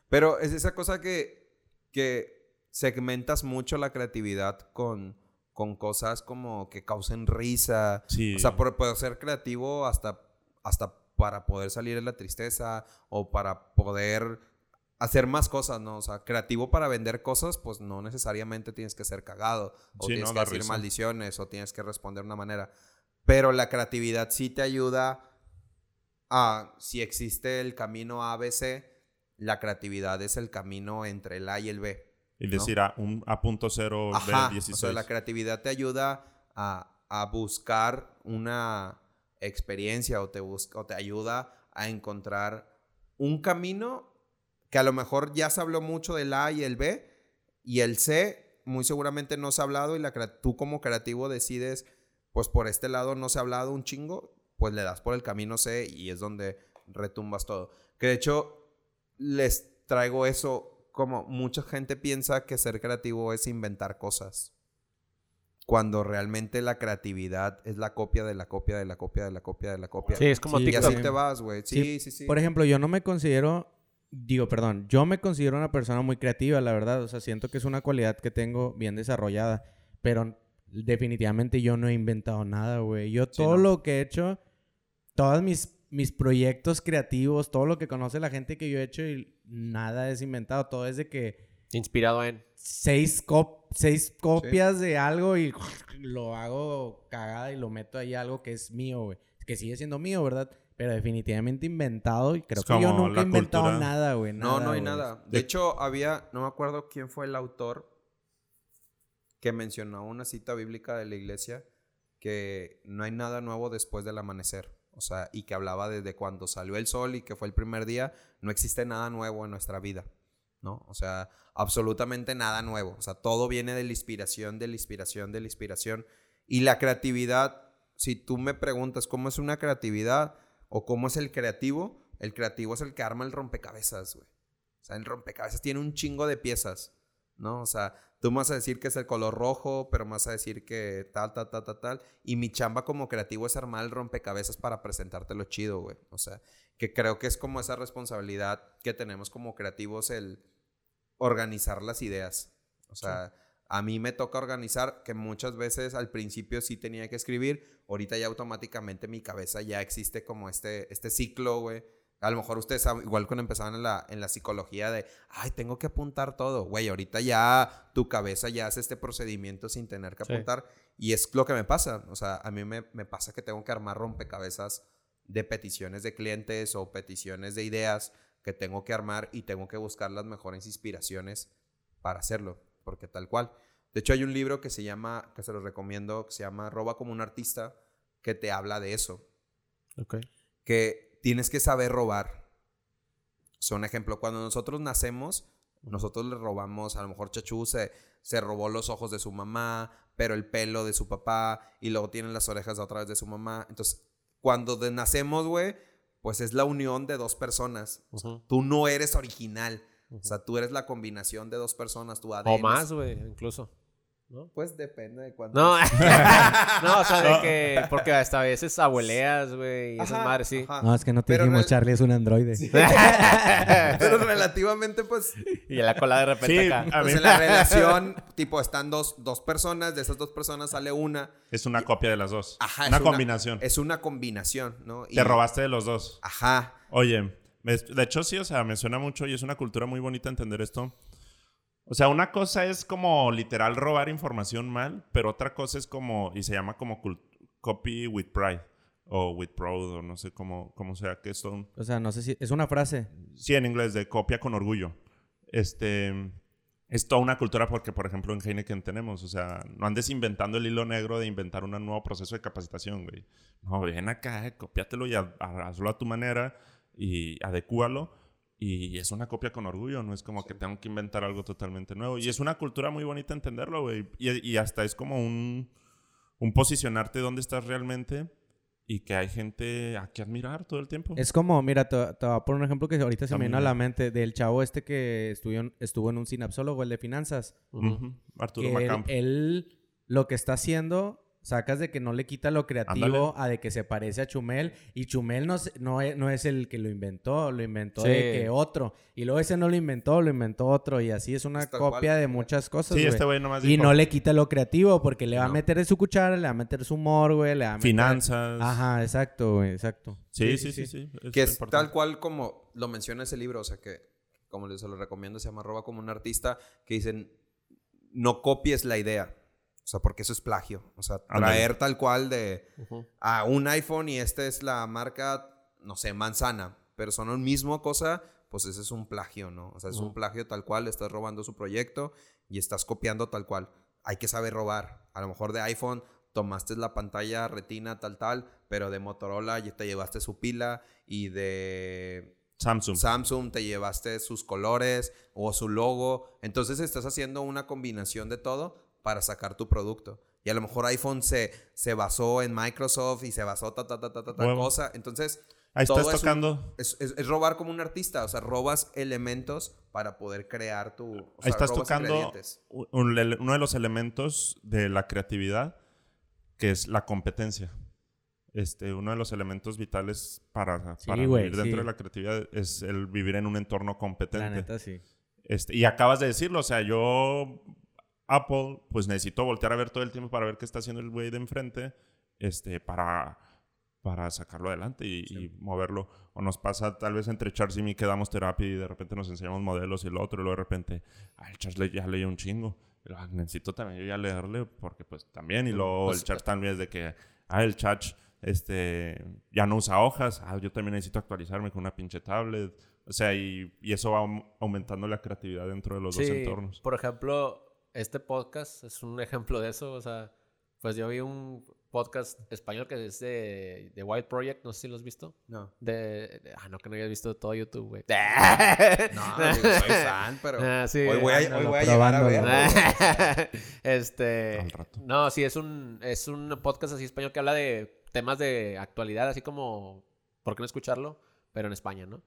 Pero es esa cosa que, que segmentas mucho la creatividad con, con cosas como que causen risa. Sí. O sea, por, poder ser creativo hasta, hasta para poder salir de la tristeza o para poder hacer más cosas, ¿no? O sea, creativo para vender cosas, pues no necesariamente tienes que ser cagado o Sí, tienes no, que decir risa. maldiciones o tienes que responder de una manera. Pero la creatividad sí te ayuda a, si existe el camino ABC, la creatividad es el camino entre el A y el B. y decir a, un, a punto cero Ajá, B16. o sea, la creatividad te ayuda a, a buscar una experiencia o te, busca, o te ayuda a encontrar un camino que a lo mejor ya se habló mucho del A y el B y el C muy seguramente no se ha hablado y la, tú como creativo decides, pues por este lado no se ha hablado un chingo, pues le das por el camino C y es donde retumbas todo. Que de hecho les traigo eso como mucha gente piensa que ser creativo es inventar cosas. Cuando realmente la creatividad es la copia de la copia de la copia de la copia de la copia. Sí, es como Sí, y TikTok. así TikTok. te vas, güey. Sí, sí, sí. Por ejemplo, yo no me considero, digo, perdón, yo me considero una persona muy creativa, la verdad. O sea, siento que es una cualidad que tengo bien desarrollada, pero definitivamente yo no he inventado nada, güey. Yo todo ¿no? lo que he hecho, todos mis, mis proyectos creativos, todo lo que conoce la gente que yo he hecho, y nada es inventado. Todo es de que Inspirado en. seis, cop- seis copias de algo y lo hago cagada y lo meto ahí algo que es mío, güey. Que sigue siendo mío, ¿verdad? Pero definitivamente inventado y creo Es que yo nunca he inventado cultura. nada, güey. no, no hay güey. nada. De hecho, había, no me acuerdo quién fue el autor que mencionó una cita bíblica de la iglesia que no hay nada nuevo después del amanecer. O sea, y que hablaba desde cuando salió el sol y que fue el primer día, no existe nada nuevo en nuestra vida. ¿no? O sea, absolutamente nada nuevo. O sea, todo viene de la inspiración, de la inspiración, de la inspiración. Y la creatividad, si tú me preguntas cómo es una creatividad o cómo es el creativo, el creativo es el que arma el rompecabezas, güey. O sea, el rompecabezas tiene un chingo de piezas, ¿no? O sea, tú me vas a decir que es el color rojo, pero me vas a decir que tal, tal, tal, tal, tal. Y mi chamba como creativo es armar el rompecabezas para presentártelo chido, güey. O sea, que creo que es como esa responsabilidad que tenemos como creativos el organizar las ideas. O sea, a mí me toca organizar que muchas veces al principio sí tenía que escribir, ahorita ya automáticamente mi cabeza ya existe como este, este ciclo, güey. A lo mejor ustedes igual cuando empezaban en la, en la psicología de, ay, tengo que apuntar todo, güey, ahorita ya tu cabeza ya hace este procedimiento sin tener que Sí. apuntar. Y es lo que me pasa, o sea, a mí me, me pasa que tengo que armar rompecabezas de peticiones de clientes o peticiones de ideas que tengo que armar y tengo que buscar las mejores inspiraciones para hacerlo, porque tal cual. De hecho, hay un libro que se llama, que se los recomiendo, que se llama Roba como un artista, que te habla de eso, Ok. que tienes que saber robar. Son ejemplo, cuando nosotros nacemos, nosotros le robamos, a lo mejor Chachú se, se robó los ojos de su mamá, pero el pelo de su papá, y luego tienen las orejas otra vez de su mamá. Entonces, cuando de- nacemos, güey, pues es la unión de dos personas. O sea, tú no eres original. O sea, tú eres la combinación de dos personas, tu ADN. O más, güey, incluso. ¿No? Pues depende de cuánto. No, [laughs] no, o sea, de que. Porque hasta a veces abueleas, güey, y esas madres, sí. ajá. No, es que no te Pero dijimos, Charlie es un androide. [laughs] Pero relativamente, pues, y la cola de repente Sí, acá. a pues mí en la [laughs] relación, tipo, están dos, dos personas, de esas dos personas sale una. es una copia de las dos. Ajá, una es combinación. Es una combinación, ¿no? Y- Te robaste de los dos. Ajá. Oye, me- de hecho sí, o sea, me suena mucho y es una cultura muy bonita entender esto. O sea, una cosa es como literal robar información mal, pero otra cosa es como, y se llama como copy with pride, o with proud, o no sé cómo, cómo sea que son. O sea, no sé si... Es una frase. Sí, en inglés, de copia con orgullo. Este. Es toda una cultura porque, por ejemplo, en Heineken tenemos, o sea, no andes inventando el hilo negro de inventar un nuevo proceso de capacitación, güey. No, ven acá, eh, copiátelo y ha- ha- hazlo a tu manera y adecúalo. Y es una copia con orgullo, no es como que tengo que inventar algo totalmente nuevo. Y es una cultura muy bonita entenderlo, güey. Y, y hasta es como un, un posicionarte dónde estás realmente y que hay gente a que admirar todo el tiempo. Es como, mira, te, te voy a poner un ejemplo que ahorita se me vino a la mente del chavo este que estuvo en, estuvo en un sinapsólogo, el de finanzas. Ujú. Ujú. Arturo que él, él lo que está haciendo, sacas de que no le quita lo creativo Ándale. a de que se parece a Chumel. Y Chumel no, es- no, es, no es el que lo inventó, lo inventó Sí. de que otro. Y luego ese no lo inventó, lo inventó otro. Y así es una copia cual. de muchas cosas. Sí, este güey nomás Y dijo no le quita lo creativo porque le va a meter de su cuchara, le va a meter su humor, güey. Le va a meter... finanzas. Ajá, exacto, güey, exacto. Sí, sí, sí, sí. es Que es importante. tal cual como lo menciona ese libro, o sea que, como les se lo recomiendo, se llama Roba como un artista, que dicen, no copies la idea. O sea, porque eso es plagio. O sea, traer tal cual de a un iPhone y esta es la marca, no sé, manzana, pero son el mismo cosa, pues ese es un plagio, ¿no? O sea, es un Ujú. plagio tal cual, estás robando su proyecto y estás copiando tal cual. Hay que saber robar. A lo mejor de iPhone tomaste la pantalla retina tal tal, pero de Motorola ya te llevaste su pila y de Samsung. Samsung te llevaste sus colores o su logo. Entonces estás haciendo una combinación de todo para sacar tu producto. Y a lo mejor iPhone se, se basó en Microsoft y se basó ta, ta, ta, ta, ta, ta Huevo. cosa. Entonces, Ahí todo estás es un- tocando. es, es- es robar como un artista. O sea, robas elementos para poder crear tu... o Ahí sea, estás robas tocando un- un- uno de los elementos de la creatividad, que es la competencia. Este, uno de los elementos vitales para, Sí, para güey, vivir dentro sí. de la creatividad es el vivir en un entorno La competente. neta, sí. Este, y acabas de decirlo, o sea, yo, Apple, pues necesito voltear a ver todo el tiempo para ver qué está haciendo el güey de enfrente, este, para, para sacarlo adelante y, y moverlo. O nos pasa tal vez entre Charles y mí que damos terapia y de repente nos enseñamos modelos y el otro, y luego de repente, el Charles le- ya leyó un chingo. "Ah, necesito también yo ya leerle porque pues también. Y luego Pues, el Charles también es de que, ah, el Charles este, ya no usa hojas, ah, yo también necesito actualizarme con una pinche tablet. O sea, y, y eso va aum- aumentando la creatividad dentro de los dos Sí, entornos. por ejemplo, este podcast es un ejemplo de eso. O sea, pues yo vi un podcast español que es de, de Wild Project, no sé si lo has visto. No. De, de- ah, no, que no hayas visto todo YouTube, güey. No, [laughs] digo, soy fan, pero... Ah, sí, hoy voy a, ándalo, hoy voy a ver. [laughs] este. No, sí, es un, es un podcast así español que habla de temas de actualidad, así como. ¿Por qué no escucharlo? Pero en España, ¿no?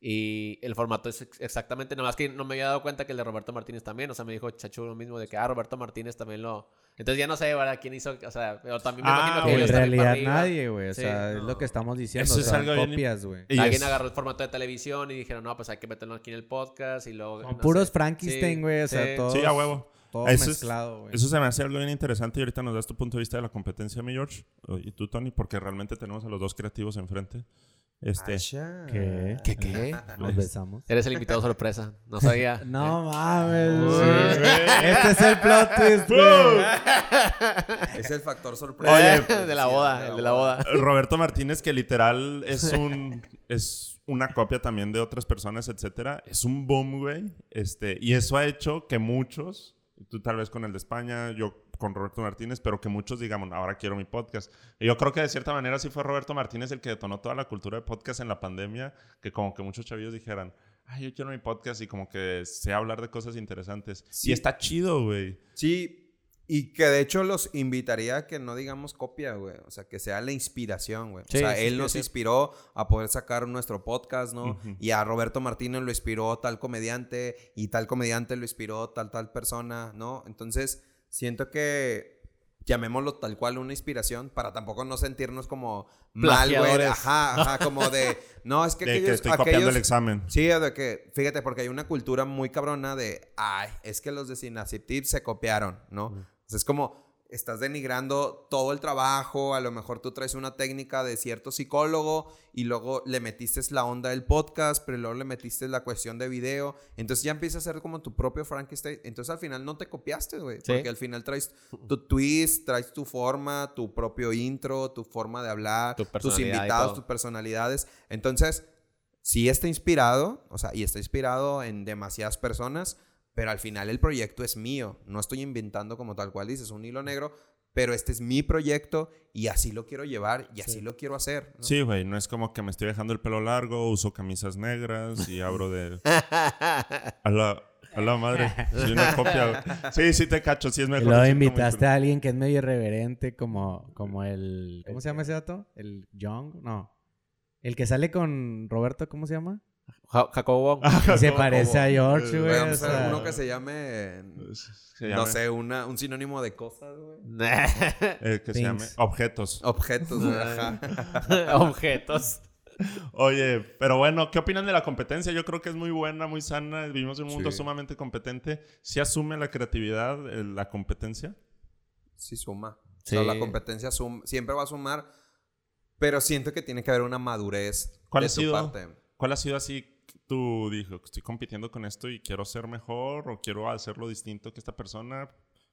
Y el formato es ex- exactamente, nada más que no me había dado cuenta que el de Roberto Martínez también. O sea, me dijo Chachu lo mismo de que, ah, Roberto Martínez también lo. Entonces ya no sé, ¿verdad? ¿Quién hizo? O sea, pero también me Ah, imagino que en realidad nadie, güey. O Sí. sea, es lo que estamos diciendo. Eso o es sea, algo bien- copias, güey. Alguien es- agarró el formato de televisión y dijeron, no, pues hay que meterlo aquí en el podcast y luego. Son no puros sé. Frankenstein, Sí, güey. O sea, sí. todos. Sí, a huevo. Todo Eso es- mezclado, güey. Eso se me hace algo bien interesante y ahorita nos das tu punto de vista de la competencia, mi George, y tú, Tony, porque realmente tenemos a los dos creativos enfrente. Este, Asha. ¿Qué? ¿Qué qué? [laughs] [laughs] Nos besamos. Eres el invitado sorpresa. No sabía. [laughs] No mames, güey. Este es el plot twist, güey. Es el factor sorpresa. Oye, de la boda, el de la boda. Roberto Martínez, que literal es un es una copia también de otras personas, etcétera, es un boom, güey. Este, y eso ha hecho que muchos, tú tal vez con el de España, yo con Roberto Martínez, pero que muchos digamos, ahora quiero mi podcast. Y yo creo que de cierta manera sí fue Roberto Martínez el que detonó toda la cultura de podcast en la pandemia, que como que muchos chavillos dijeran, ay, yo quiero mi podcast y como que sé hablar de cosas interesantes. Sí. Y está chido, güey. Sí, y que de hecho los invitaría a que no digamos copia, güey. O sea, que sea la inspiración, güey. Sí, o sea, sí, él sí, nos inspiró a poder sacar nuestro podcast, ¿no? Y a Roberto Martínez lo inspiró tal comediante y tal comediante lo inspiró tal tal persona, ¿no? Entonces, siento que llamémoslo tal cual una inspiración para tampoco no sentirnos como mal, güey. Ajá, ajá, como de, [laughs] no, es que De que estoy copiando aquellos- el examen. Sí, de que, fíjate, porque hay una cultura muy cabrona de, ay, es que los de Cinaciptip se copiaron, ¿no? Es como, estás denigrando todo el trabajo, a lo mejor tú traes una técnica de cierto psicólogo y luego le metiste la onda del podcast, pero luego le metiste la cuestión de video, entonces ya empieza a ser como tu propio Frankenstein, entonces al final no te copiaste, güey, Sí. porque al final traes tu twist, traes tu forma, tu propio intro, tu forma de hablar, Tu tus invitados, tus personalidades, entonces sí está inspirado, o sea, y está inspirado en demasiadas personas, pero al final el proyecto es mío. No estoy inventando como tal cual dices, un hilo negro, pero este es mi proyecto y así lo quiero llevar y así lo quiero hacer. ¿no? Sí, güey, no es como que me estoy dejando el pelo largo, uso camisas negras y abro de... [laughs] A la, a la madre, soy una copia. güey. Sí, sí te cacho, sí es mejor. como invitaste a alguien que es medio irreverente, como, como el. ¿Cómo se llama ese dato? ¿El Young? No. El que sale con Roberto, ¿cómo se llama? Ja- Jacobo Wong. Que se parece a George, güey. Bueno, o sea, uno que se llame, Se no llama- sé, una, un sinónimo de cosas, güey. [laughs] eh, que se llame Things. objetos. Objetos, güey. [laughs] [laughs] Objetos. Oye, pero bueno, ¿qué opinan de la competencia? Yo creo que es muy buena, muy sana. Vivimos en un mundo Sí. sumamente competente. ¿Sí asume la creatividad eh, la competencia? Sí suma. Sí. O sea, la competencia sum- siempre va a sumar, pero siento que tiene que haber una madurez ¿Cuál de ha sido? parte. ¿Cuál ha sido así? Tú dijo, estoy compitiendo con esto y quiero ser mejor o quiero hacerlo distinto que esta persona.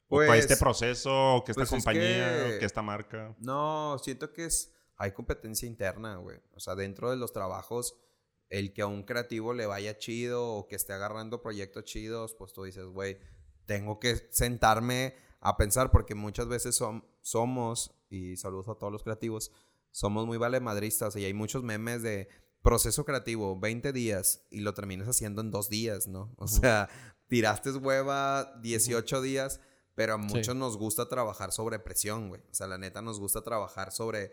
o que Pues- este proceso, o que esta pues es compañía, que- o que esta marca. No, siento que es hay competencia interna, güey. O sea, dentro de los trabajos, el que a un creativo le vaya chido o que esté agarrando proyectos chidos, pues tú dices, güey, tengo que sentarme a pensar porque muchas veces som- somos, y saludos a todos los creativos, somos muy valemadristas y hay muchos memes de proceso creativo, 20 días y lo terminas haciendo en dos días, ¿no? O sea, tiraste hueva 18 días, pero a muchos nos gusta trabajar sobre presión, güey. O sea, la neta nos gusta trabajar sobre,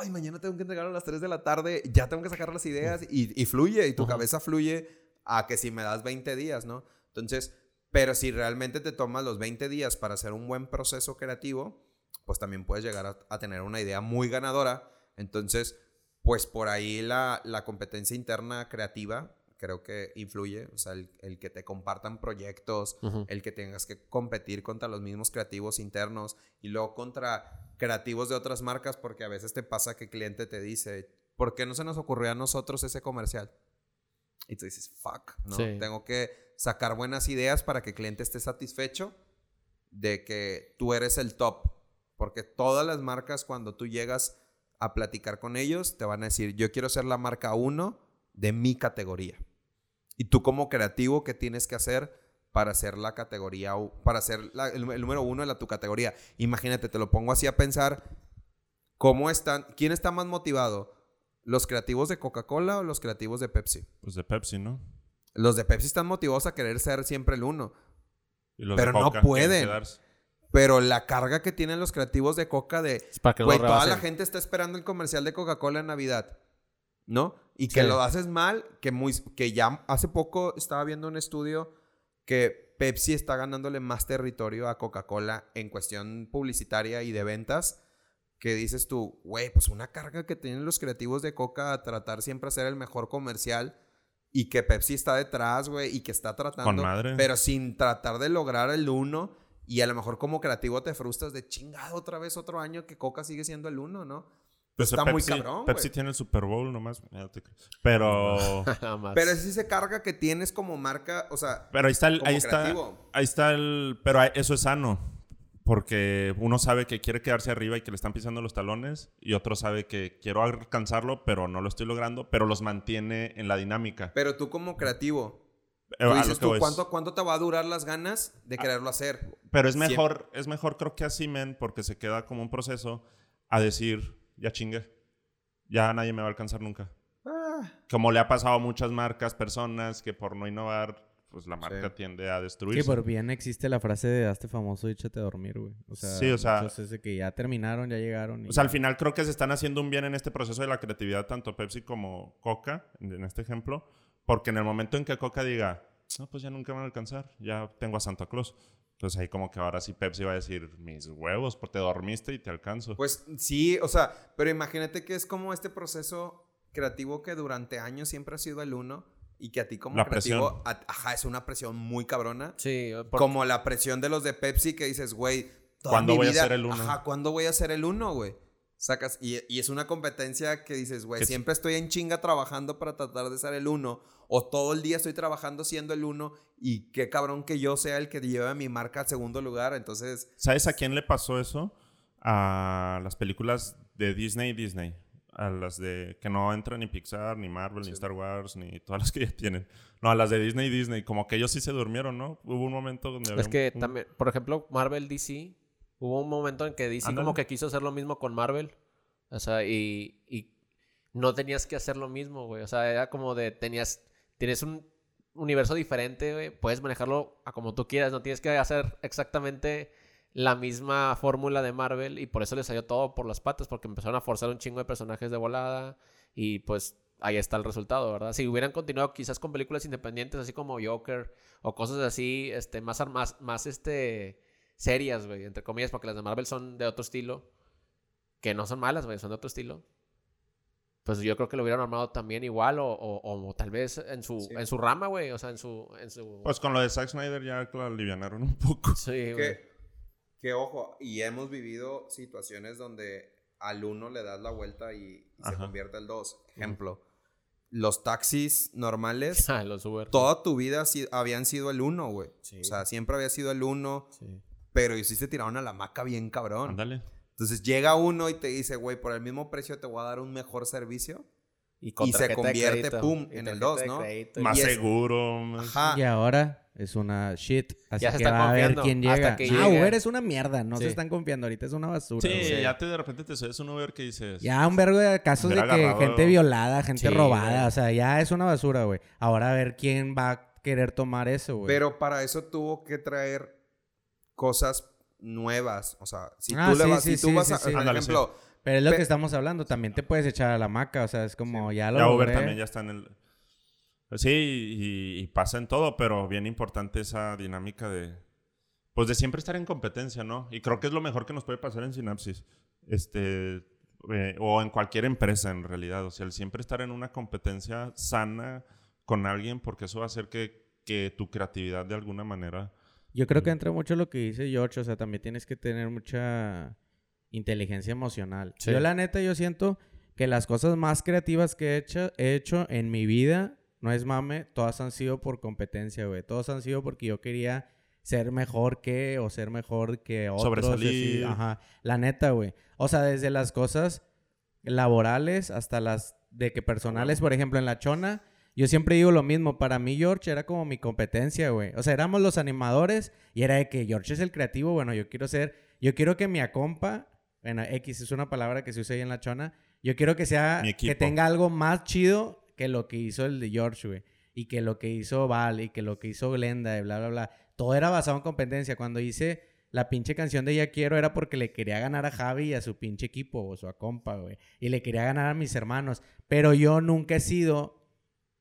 ay, mañana tengo que entregar a las 3 de la tarde, ya tengo que sacar las ideas y, y fluye, y tu cabeza fluye a que si me das 20 días, ¿no? Entonces, pero si realmente te tomas los 20 días para hacer un buen proceso creativo, pues también puedes llegar a, a tener una idea muy ganadora. Entonces, pues por ahí la, la competencia interna creativa creo que influye. O sea, el, el que te compartan proyectos, el que tengas que competir contra los mismos creativos internos y luego contra creativos de otras marcas, porque a veces te pasa que el cliente te dice, ¿por qué no se nos ocurrió a nosotros ese comercial? Y tú dices, fuck, ¿no? Sí. Tengo que sacar buenas ideas para que el cliente esté satisfecho de que tú eres el top. Porque todas las marcas, cuando tú llegas a platicar con ellos, te van a decir, yo quiero ser la marca uno de mi categoría. Y tú como creativo, ¿qué tienes que hacer para ser la categoría, para ser la- el, el número uno de la, tu categoría? Imagínate, te lo pongo así a pensar, ¿cómo están, quién está más motivado? ¿Los creativos de Coca-Cola o los creativos de Pepsi? Pues de Pepsi, ¿no? Los de Pepsi están motivados a querer ser siempre el uno. Y los de Pero no Coca quieren pueden. quedarse. Pero la carga que tienen los creativos de Coca de, Es para que lo toda la gente está esperando el comercial de Coca-Cola en Navidad, ¿no? Y que Sí. lo haces mal, que, muy, que ya hace poco estaba viendo un estudio que Pepsi está ganándole más territorio a Coca-Cola en cuestión publicitaria y de ventas. Que dices tú, güey, pues una carga que tienen los creativos de Coca a tratar siempre a ser el mejor comercial y que Pepsi está detrás, güey, y que está tratando, Con madre. pero sin tratar de lograr el uno. Y a lo mejor como creativo te frustras de chingado otra vez otro año que Coca sigue siendo el uno, ¿no? Pues está muy Pepsi- cabrón, Pepsi tiene el Super Bowl nomás. Pero. [laughs] Pero es esa carga que tienes como marca, o sea, Pero ahí está el. Como Ahí está, creativo. ahí está el. Pero eso es sano. Porque uno sabe que quiere quedarse arriba y que le están pisando los talones. Y otro sabe que quiero alcanzarlo, pero no lo estoy logrando. Pero los mantiene en la dinámica. pero tú como creativo, tú a lo dices tú, ¿cuánto, ¿cuánto te va a durar las ganas de quererlo hacer? Pero es Siempre. mejor, es mejor creo que así, men, porque se queda como un proceso a decir, ya chingue. Ya nadie me va a alcanzar nunca. Ah, Como le ha pasado a muchas marcas, personas que por no innovar, pues la marca Sí. tiende a Sí, destruirse. por bien existe la frase de hazte famoso y échate a dormir, güey. O sea, Sí, o sea- de que ya terminaron, ya llegaron. y O sea, al ya. final creo que se están haciendo un bien en este proceso de la creatividad, tanto Pepsi como Coca, en este ejemplo, porque en el momento en que Coca diga, no, pues ya nunca van a alcanzar, ya tengo a Santa Claus. Pues ahí como que ahora sí Pepsi va a decir, mis huevos, porque te dormiste y te alcanzo. Pues sí, o sea, pero imagínate que es como este proceso creativo que durante años siempre ha sido el uno y que a ti como La creativo, a- ajá, es una presión muy cabrona. Sí, por- Como la presión de los de Pepsi que dices, güey, toda ¿Cuándo mi voy a vida- ser el uno? Ajá, ¿cuándo voy a ser el uno, güey? Sacas, y, y es una competencia que dices, güey, siempre estoy en chinga trabajando para tratar de ser el uno, o todo el día estoy trabajando siendo el uno, y qué cabrón que yo sea el que lleve a mi marca al segundo lugar, entonces, ¿Sabes a quién le pasó eso? A las películas de Disney y Disney. A las de que no entran ni Pixar, ni Marvel, ni Star Wars, ni todas las que ya tienen. No, a las de Disney y Disney. Como que ellos sí se durmieron, ¿no? Hubo un momento donde había Es que un- también, por ejemplo, Marvel DC, hubo un momento en que DC como que quiso hacer lo mismo con Marvel. O sea, y, y no tenías que hacer lo mismo, güey. O sea, era como de, tenías, tienes un universo diferente, güey. Puedes manejarlo a como tú quieras. No tienes que hacer exactamente la misma fórmula de Marvel. Y por eso le salió todo por las patas, porque empezaron a forzar un chingo de personajes de volada. Y pues ahí está el resultado, ¿verdad? Si hubieran continuado quizás con películas independientes, así como Joker o cosas así, este, más, más, más este, serias, güey, entre comillas, porque las de Marvel son de otro estilo, que no son malas, güey, son de otro estilo. Pues yo creo que lo hubieran armado también igual o, o- o tal vez en su, Sí. en su rama, güey, o sea, en su... En su... Pues con lo de Zack Snyder ya lo alivianaron un poco. sí, güey. que, que ojo, y hemos vivido situaciones donde al uno le das la vuelta y, y se convierte el dos. Ejemplo, los taxis normales, [laughs] los Uber. toda tu vida si- habían sido el uno, güey. Sí. O sea, siempre había sido el uno, Sí. Pero sí se tiraron a la maca bien cabrón. Ándale. Entonces llega uno y te dice, güey, por el mismo precio te voy a dar un mejor servicio. con y se convierte, crédito, pum, y en el tarjeta dos, de ¿no? crédito y- Más Y seguro. más- Ajá. Y ahora es una shit. Así Ya se que están va a ver confiando quién hasta llega. que ah, llegue. Uber es una mierda. No Sí. se están confiando. Ahorita es una basura. Sí, ya te de repente te subes un Uber que dices. Ya un vergo de casos de que gente violada, gente Sí, robada. güey. O sea, ya es una basura, güey. Ahora a ver quién va a querer tomar eso, güey. Pero para eso tuvo que traer cosas nuevas. O sea, si Ah, tú le vas, sí, si tú sí, vas sí, a, sí. por Ándale, ejemplo, Pero es lo Pe- que estamos hablando. También te puedes echar a la maca. O sea, es como ya lo Ya Uber también ya está en el... Sí, y, y pasa en todo, pero bien importante esa dinámica de... Pues de siempre estar en competencia, ¿no? Y creo que es lo mejor que nos puede pasar en Synapsis. Este... eh, o en cualquier empresa, en realidad. O sea, el siempre estar en una competencia sana con alguien, porque eso va a hacer que, que tu creatividad de alguna manera... Yo creo que entra mucho lo que dice George, o sea, también tienes que tener mucha inteligencia emocional. Sí. Yo la neta, yo siento que las cosas más creativas que he hecho, he hecho en mi vida, no es mame, todas han sido por competencia, güey. Todos han sido porque yo quería ser mejor que o ser mejor que otros. Sobresalir. así, Ajá, la neta, güey. O sea, desde las cosas laborales hasta las de que personales, por ejemplo, en la chona, yo siempre digo lo mismo, para mí George era como mi competencia, güey. O sea, éramos los animadores y era de que George es el creativo, bueno, yo quiero ser, yo quiero que mi acompa, bueno, X es una palabra que se usa ahí en la chona, yo quiero que sea, que tenga algo más chido que lo que hizo el de George, güey. Y que lo que hizo Val y que lo que hizo Glenda y bla, bla, bla. Todo era basado en competencia. Cuando hice la pinche canción de Ya Quiero era porque le quería ganar a Javi y a su pinche equipo, o su a compa, güey. Y le quería ganar a mis hermanos. Pero yo nunca he sido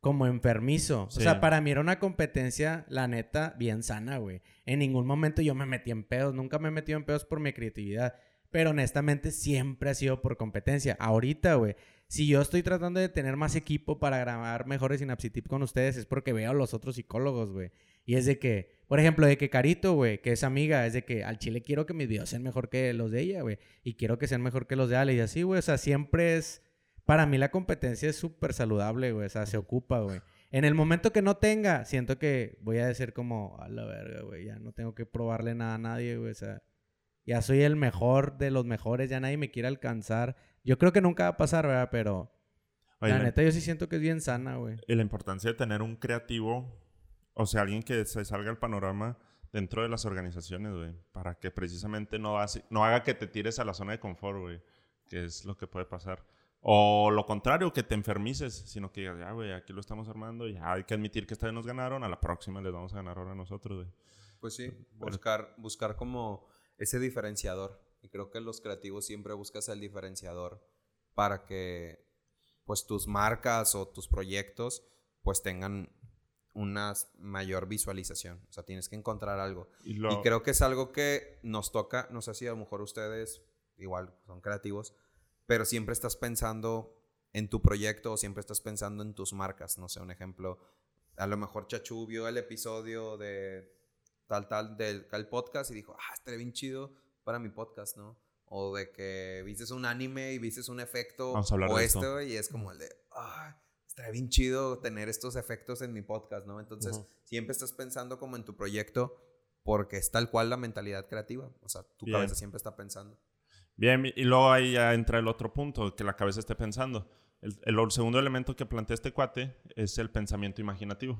como enfermizo. Sí. O sea, para mí era una competencia, la neta, bien sana, güey. En ningún momento yo me metí en pedos. Nunca me he metido en pedos por mi creatividad. Pero honestamente siempre ha sido por competencia. Ahorita, güey, si yo estoy tratando de tener más equipo para grabar mejores Synapsitip con ustedes, es porque veo a los otros psicólogos, güey. Y es de que, por ejemplo, de que Carito, güey, que es amiga, es de que al chile quiero que mis videos sean mejor que los de ella, güey. Y quiero que sean mejor que los de Ale. Y así, güey. O sea, siempre es. Para mí la competencia es súper saludable, güey. O sea, se ocupa, güey. En el momento que no tenga, siento que voy a decir como, a la verga, güey. Ya no tengo que probarle nada a nadie, güey. O sea, ya soy el mejor de los mejores. Ya nadie me quiere alcanzar. Yo creo que nunca va a pasar, ¿verdad? Pero Oye, la la- neta yo sí siento que es bien sana, güey. Y la importancia de tener un creativo, o sea, alguien que se salga al panorama dentro de las organizaciones, güey, para que precisamente no, hace- no haga que te tires a la zona de confort, güey, que es lo que puede pasar. O lo contrario, que te enfermices, sino que digas, ya, güey, aquí lo estamos armando, ya hay que admitir que esta vez nos ganaron, a la próxima les vamos a ganar ahora nosotros, güey. Pues sí, buscar, buscar como ese diferenciador. Y creo que los creativos siempre buscas el diferenciador para que pues tus marcas o tus proyectos pues tengan una mayor visualización. O sea, tienes que encontrar algo. Y, lo- Y creo que es algo que nos toca, no sé si a lo mejor ustedes igual son creativos, pero siempre estás pensando en tu proyecto o siempre estás pensando en tus marcas. No sé, un ejemplo, a lo mejor Chachu vio el episodio de tal, tal, del podcast y dijo, ah, estaría bien chido para mi podcast, ¿no? O de que viste un anime y viste un efecto Vamos a hablar o de esto. esto y es como el de, ah, estaría bien chido tener estos efectos en mi podcast, ¿no? Entonces, siempre estás pensando como en tu proyecto porque es tal cual la mentalidad creativa. O sea, tu Bien. cabeza siempre está pensando. Bien, y luego ahí ya entra el otro punto, que la cabeza esté pensando. El, el segundo elemento que plantea este cuate es el pensamiento imaginativo.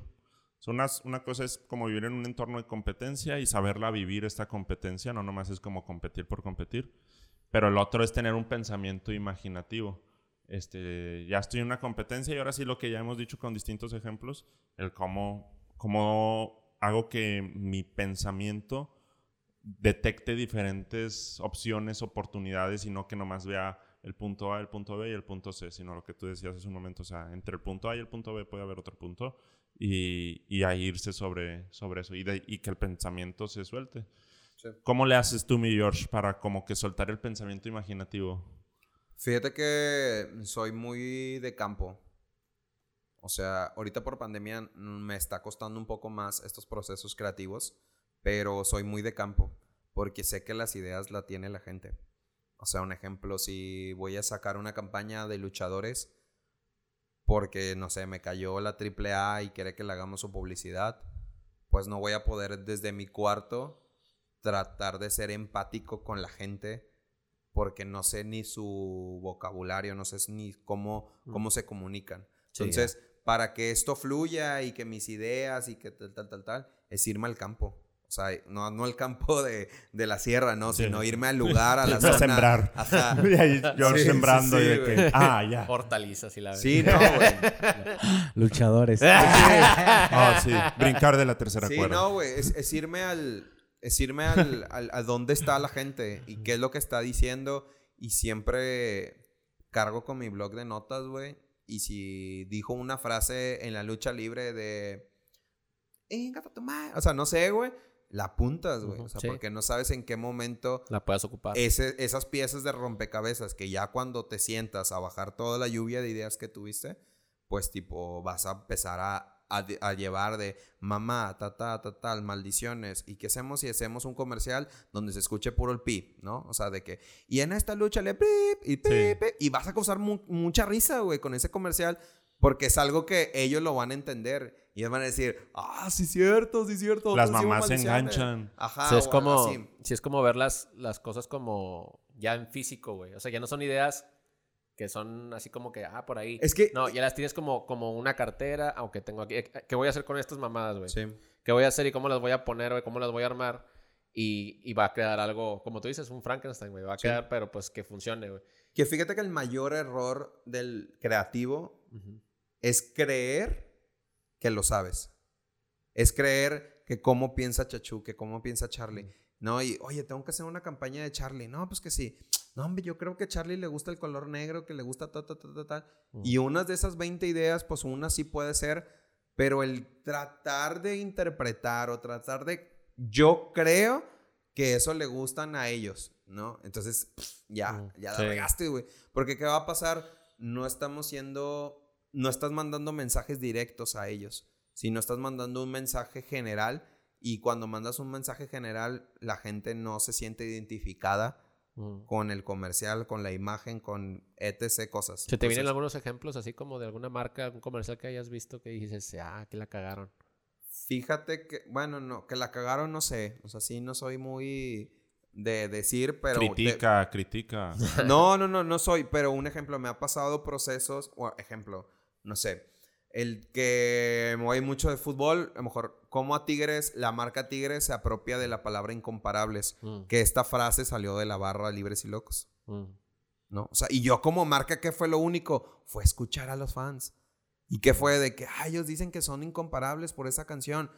Una, una cosa es como vivir en un entorno de competencia y saberla vivir esta competencia, no nomás es como competir por competir, pero el otro es tener un pensamiento imaginativo. Este, ya estoy en una competencia y ahora sí lo que ya hemos dicho con distintos ejemplos, el cómo, cómo hago que mi pensamiento detecte diferentes opciones, oportunidades y no que nomás vea el punto A, el punto B y el punto C, sino lo que tú decías hace un momento, o sea, entre el punto A y el punto B puede haber otro punto y, y ahí irse sobre, sobre eso y, de- y que el pensamiento se suelte. Sí. ¿Cómo le haces tú, mi George, para como que soltar el pensamiento imaginativo? Fíjate que soy muy de campo. O sea, ahorita por pandemia me está costando un poco más estos procesos creativos, pero soy muy de campo porque sé que las ideas la tiene la gente. O sea, un ejemplo, si voy a sacar una campaña de luchadores porque, no sé, me cayó la AAA y quiere que le hagamos su publicidad, pues no voy a poder desde mi cuarto tratar de ser empático con la gente porque no sé ni su vocabulario, no sé ni cómo, cómo se comunican. Sí, Entonces, para que esto fluya y que mis ideas y que tal, tal, tal, tal, es irme al campo. O sea, no, no al campo de, de la sierra, ¿no? Sí. Sino irme al lugar, a [laughs] la Irme a zona. sembrar. [laughs] Y ahí Sí, sí, sembrando sí, y de que, ah, ya. Hortalizas y la Sí, no, güey. [laughs] Luchadores. Ah, sí, brincar de la tercera Sí, cuerda. no, güey. Es, es irme al. Es irme al, al- a dónde está la gente y qué es lo que está diciendo. Y siempre cargo con mi blog de notas, güey. Y si dijo una frase en la lucha libre de. "Inga tu madre", O sea, no sé, güey. La apuntas, güey. Ujú, O sea, sí. porque no sabes en qué momento La puedes ocupar. ese- esas piezas de rompecabezas que ya cuando te sientas a bajar toda la lluvia de ideas que tuviste, pues tipo vas a empezar a, a llevar de mamá, ta, ta, ta, tal, maldiciones. ¿Y qué hacemos si hacemos un comercial donde se escuche puro el pip, ¿no? O sea, de que, y en esta lucha le pip, y pip, Sí. y vas a causar mu- mucha risa, güey, con ese comercial. Porque es algo que ellos lo van a entender. Y ellos van a decir, ah, sí, cierto, sí, cierto. Las hicimos mamás se maldiciones". enganchan. Ajá. Sí, es como, sí, es como ver las, las cosas como ya en físico, güey. O sea, ya no son ideas que son así como que, ah, por ahí. Es que- No, ya las tienes como, como una cartera, aunque tengo aquí. eh, ¿Qué voy a hacer con estas mamadas, güey? Sí. ¿Qué voy a hacer y cómo las voy a poner, güey? ¿Cómo las voy a armar? Y, y va a quedar algo, como tú dices, un Frankenstein, güey. Va a Sí. quedar, pero pues que funcione, güey. Que fíjate que el mayor error del creativo Ujú. Es creer que lo sabes. Es creer que cómo piensa Chachu, que cómo piensa Charlie. No, y oye, tengo que hacer una campaña de Charlie. No, pues que sí. No, hombre, yo creo que a Charlie le gusta el color negro, que le gusta ta, ta, ta, ta, ta. Y unas de esas 20 ideas, pues una sí puede ser, pero el tratar de interpretar o tratar de... Yo creo que eso le gustan a ellos, ¿no? Entonces, pff, ya, ya sí. la regaste, güey. Porque ¿qué va a pasar? No estamos siendo... No estás mandando mensajes directos a ellos, sino estás mandando un mensaje general y cuando mandas un mensaje general, la gente no se siente identificada Mm. con el comercial, con la imagen, con etc. cosas. ¿Se te vienen algunos ejemplos así como de alguna marca, un comercial que hayas visto que dices, ah, que la cagaron? Fíjate que, bueno, no, que la cagaron, no sé. O sea, sí, no soy muy de decir, pero... te- critica, critica. [laughs] No, no, no, no soy, pero un ejemplo, me ha pasado procesos, o ejemplo, no sé, el que me voy mucho de fútbol, a lo mejor, como a Tigres, la marca Tigres se apropia de la palabra incomparables, Mm, que esta frase salió de la barra Libres y Locos, mm. ¿no? O sea, y yo como marca, ¿qué fue lo único? Fue escuchar a los fans. ¿Y qué fue de que, ah, ellos dicen que son incomparables por esa canción?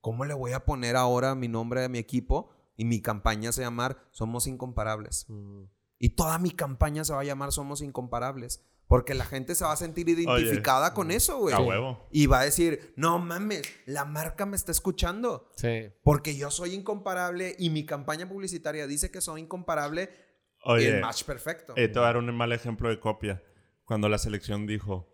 ¿Cómo le voy a poner ahora mi nombre a mi equipo? Y mi campaña se va a llamar Somos Incomparables. Mm. Y toda mi campaña se va a llamar Somos Incomparables. Porque la gente se va a sentir identificada con eso, güey. A huevo. Y va a decir, no mames, la marca me está escuchando. Sí. Porque yo soy incomparable y mi campaña publicitaria dice que soy incomparable. Oye, el match perfecto. eh, te voy a dar un mal ejemplo de copia. Cuando la selección dijo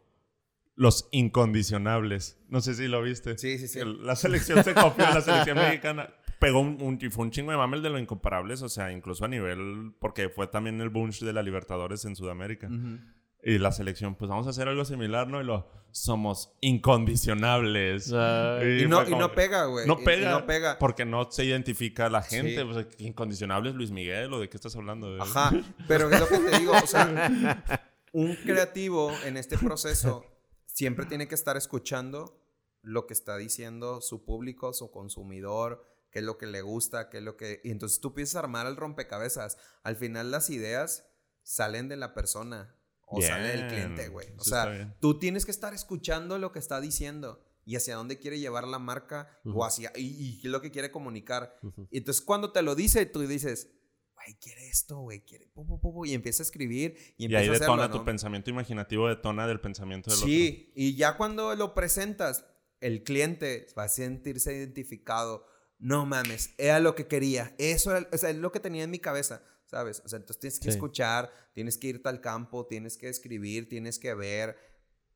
los incondicionables. No sé si lo viste. Sí, sí, sí. La selección se copió a la selección [laughs] mexicana. Pegó un, un, y fue un chingo de mamel de lo incomparables, o sea, incluso a nivel, porque fue también el bunch de la Libertadores en Sudamérica. Ujú. Y la selección, pues vamos a hacer algo similar, ¿no? Y lo, somos incondicionables. Ay. Y no, fue y como- no pega, güey. No Y- y pega, no pega. Porque no se identifica a la gente. Sí. Pues, incondicionables Luis Miguel, ¿o de qué estás hablando? Ajá, pero es lo que te digo, o sea, un creativo en este proceso siempre tiene que estar escuchando lo que está diciendo su público, su consumidor, qué es lo que le gusta, qué es lo que... Y entonces tú empiezas a armar el rompecabezas. Al final las ideas salen de la persona o Bien, sale del cliente, güey. O sea, tú tienes que estar escuchando lo que está diciendo y hacia dónde quiere llevar la marca Ujú. o hacia... Y, y lo que quiere comunicar. Ujú. Y entonces cuando te lo dice, tú dices, güey, quiere esto, güey, quiere, pu, pu, pu, pu", y empieza a escribir y Y empieza ahí a detona hacerlo, tu ¿no? pensamiento imaginativo, detona del pensamiento del Sí, y ya cuando lo presentas, el cliente va a sentirse identificado. No mames, era lo que quería. Eso era, o sea, es lo que tenía en mi cabeza, ¿sabes? O sea, entonces tienes que Sí. escuchar, tienes que irte al campo, tienes que escribir, tienes que ver.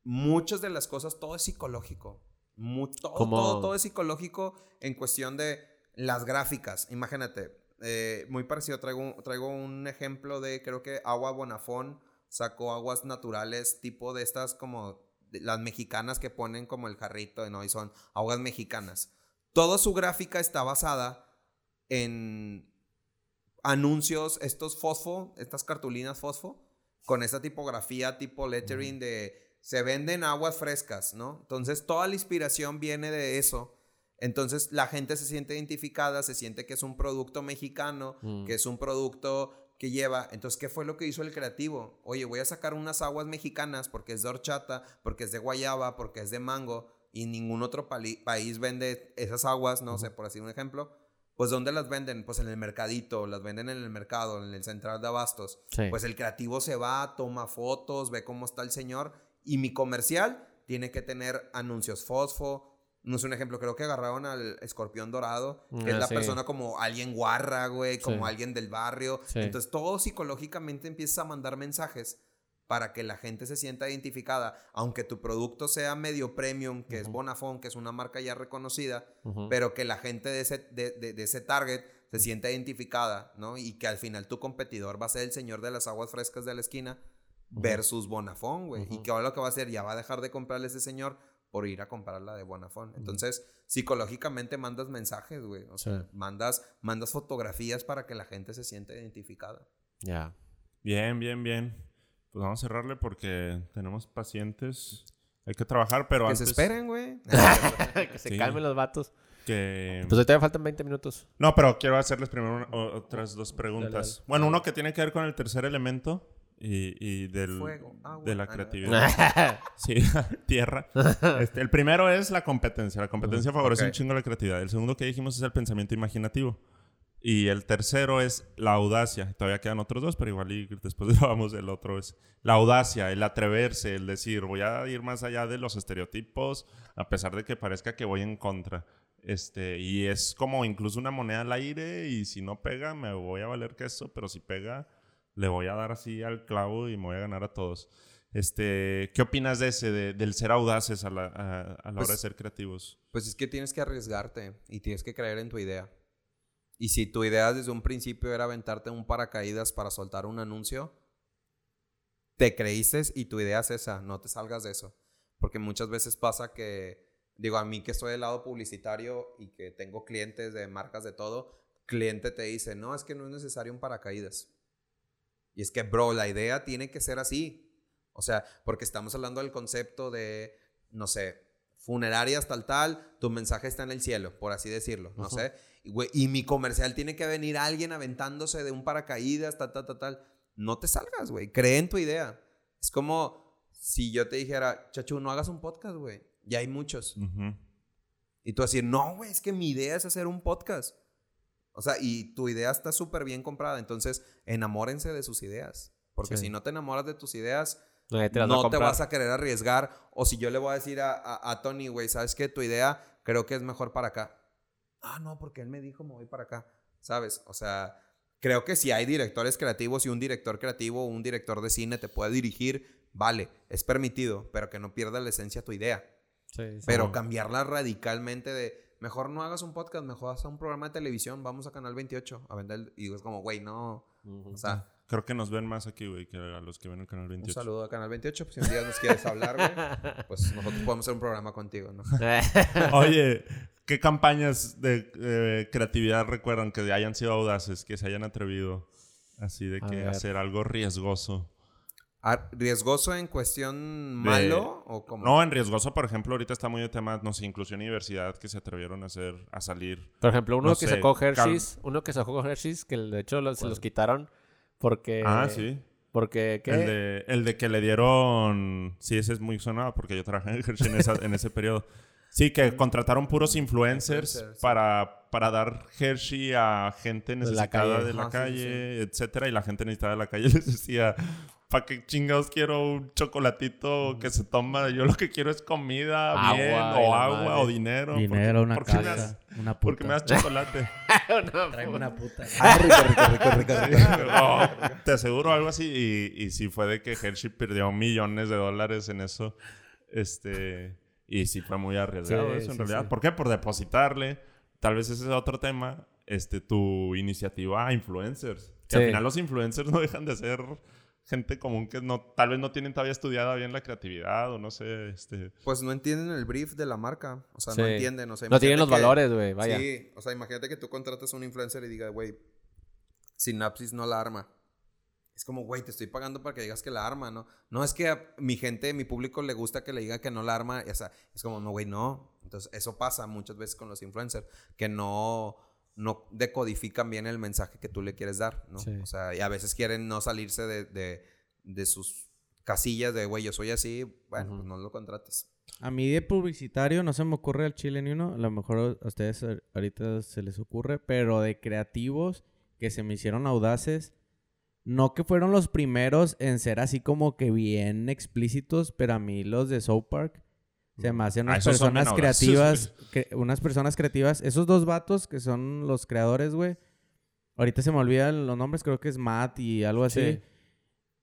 Muchas de las cosas, todo es psicológico. Mu- todo, todo, todo es psicológico en cuestión de las gráficas. Imagínate, eh, muy parecido, traigo, un- traigo un ejemplo de, creo que Agua Bonafón sacó aguas naturales tipo de estas como las mexicanas que ponen como el jarrito, ¿no? Y son aguas mexicanas. Toda su gráfica está basada en anuncios, estos fosfo, estas cartulinas fosfo, con esta tipografía tipo lettering de se venden aguas frescas, ¿no? Entonces toda la inspiración viene de eso. Entonces la gente se siente identificada, se siente que es un producto mexicano, Mm. que es un producto que lleva. Entonces, ¿qué fue lo que hizo el creativo? Oye, voy a sacar unas aguas mexicanas porque es de horchata, porque es de guayaba, porque es de mango y ningún otro país vende esas aguas, no sé, por así un ejemplo. Pues ¿dónde las venden? Pues en el mercadito, las venden en el mercado, en el central de abastos. Sí. Pues el creativo se va, toma fotos, ve cómo está el señor y mi comercial tiene que tener anuncios fosfo. No es un ejemplo, creo que agarraron al escorpión dorado, que es Ah, la sí. persona como alguien guarra, güey, como Sí. alguien del barrio. Entonces todo psicológicamente empieza a mandar mensajes para que la gente se sienta identificada, aunque tu producto sea medio premium, que es. Bonafont, que es una marca ya reconocida, pero que la gente de ese, de, de- de ese target se sienta identificada, ¿no? Y que al final tu competidor va a ser el señor de las aguas frescas de la esquina versus Bonafont, güey. Y que ahora lo que va a hacer, ya va a dejar de comprarle a ese señor por ir a comprar la de Bonafont. Entonces, psicológicamente mandas mensajes, güey. O sea, Sí. mandas, mandas fotografías para que la gente se sienta identificada. Ya. Bien, bien, bien. Pues vamos a cerrarle porque tenemos pacientes. Hay que trabajar, pero que antes [laughs] se esperen, güey. que se Sí. calmen los vatos. que... Pues me faltan 20 minutos. No, pero quiero hacerles primero una- otras dos preguntas. Dale, dale. Bueno, uno que tiene que ver con el tercer elemento. y, y del, Fuego, agua, de la creatividad. [laughs] Sí, [laughs] tierra. Este, el primero es la competencia. La competencia favorece ok. un chingo la creatividad. El segundo que dijimos es el pensamiento imaginativo. Y el tercero es la audacia. Todavía quedan otros dos, pero igual y después [laughs] vamos el otro es la audacia, el atreverse, el decir, voy a ir más allá de los estereotipos, a pesar de que parezca que voy en contra. Este, y es como incluso una moneda al aire y si no pega me voy a valer queso, pero si pega le voy a dar así al clavo y me voy a ganar a todos. Este, ¿qué opinas de ese, de- del ser audaces a la, a, a la Pues- hora de ser creativos? Pues es que tienes que arriesgarte y tienes que creer en tu idea. Y si tu idea desde un principio era aventarte un paracaídas para soltar un anuncio, te creíste y tu idea es esa, no te salgas de eso. Porque muchas veces pasa que, digo, a mí que estoy del lado publicitario y que tengo clientes de marcas de todo, cliente te dice, no, es que no es necesario un paracaídas. Y es que, bro, la idea tiene que ser así. O sea, porque estamos hablando del concepto de, no sé, funerarias tal tal, tu mensaje está en el cielo, por así decirlo, no sé. Y, güey, y mi comercial tiene que venir alguien aventándose de un paracaídas, tal, tal, tal, tal. No te salgas, güey. Cree en tu idea. Es como si yo te dijera, chachu, no hagas un podcast, güey. Ya hay muchos. Y tú decir, no, güey, es que mi idea es hacer un podcast. O sea, y tu idea está súper bien comprada. Entonces, enamórense de sus ideas. Porque Sí. si no te enamoras de tus ideas, Te a no te vas a querer arriesgar. O si yo le voy a decir a, a- a Tony, güey, ¿sabes qué? Tu idea creo que es mejor para acá. Ah, no, porque él me dijo, me voy para acá. ¿Sabes? O sea, creo que si hay directores creativos y un director creativo o un director de cine te puede dirigir, vale, es permitido, pero que no pierda la esencia tu idea. Sí, sí. Pero cambiarla radicalmente de, mejor no hagas un podcast, mejor haz un programa de televisión, vamos a Canal 28 a vender. Y es como, güey, no. Ujú. O sea, Creo que nos ven más aquí, güey, que a los que ven el canal un 28. saludo a Canal 28. Pues si un día nos quieres hablar, güey, [laughs] pues nosotros podemos hacer un programa contigo, ¿no? [laughs] Oye, ¿qué campañas de eh, creatividad recuerdan que hayan sido audaces, que se hayan atrevido así de que hacer algo riesgoso? Ah, ¿Riesgoso en cuestión malo o como? No, en riesgoso, por ejemplo, ahorita está muy de tema, no sé, inclusión y diversidad que se atrevieron a hacer, a salir. Por ejemplo, uno No que sé, sacó Hershey's, uno que sacó Hershey's, que de hecho los- se los quitaron porque... ah, sí. Porque, ¿qué? El de, el de que le dieron. Sí, ese es muy sonado porque yo trabajé en Hershey en, esa- en ese periodo. Sí, que contrataron puros influencers para, para dar Hershey a gente necesitada calle. de la sí, calle, etcétera. Y la gente necesitada de la calle [laughs] les decía: ¿Para qué chingados quiero un chocolatito que se toma? Yo lo que quiero es comida, Agua bien, o agua, madre. o dinero. Dinero, ¿Por una por qué casa, das- una puta. ¿Por qué me das chocolate? [laughs] Traigo una puta. [laughs] Ah, rico, rico, rico, rico, rico. No, te aseguro algo así. Y, y sí fue de que Hershey perdió millones de dólares en eso. Este. Y sí fue muy arriesgado Sí, eso en sí, realidad. sí. ¿Por qué? Por depositarle. Tal vez ese es otro tema. Este, tu iniciativa a influencers. Que al final los influencers no dejan de ser gente común que no, tal vez no tienen todavía estudiada bien la creatividad o no sé, este. Pues no entienden el brief de la marca. O sea, Sí. no entienden. O sea, no tienen los que- valores, güey, vaya. Sí, o sea, imagínate que tú contratas a un influencer y diga, güey, Synapsis no la arma. Es como, güey, te estoy pagando para que digas que la arma, ¿no? No es que a mi gente, mi público le gusta que le diga que no la arma. O sea, es como, no, güey, no. Entonces, eso pasa muchas veces con los influencers, que no, no decodifican bien el mensaje que tú le quieres dar, ¿no? Sí. O sea, y a veces quieren no salirse de, de, de sus casillas de, güey, yo soy así, bueno, pues no lo contrates. A mí de publicitario no se me ocurre al chile ni uno. A lo mejor a ustedes a- ahorita se les ocurre. Pero de creativos que se me hicieron audaces. No que fueron los primeros en ser así como que bien explícitos. Pero a mí los de South Park. Se me hacen unas personas creativas. que- unas personas creativas. Esos dos vatos que son los creadores, güey. Ahorita se me olvidan los nombres. Creo que es Matt y algo así. Sí.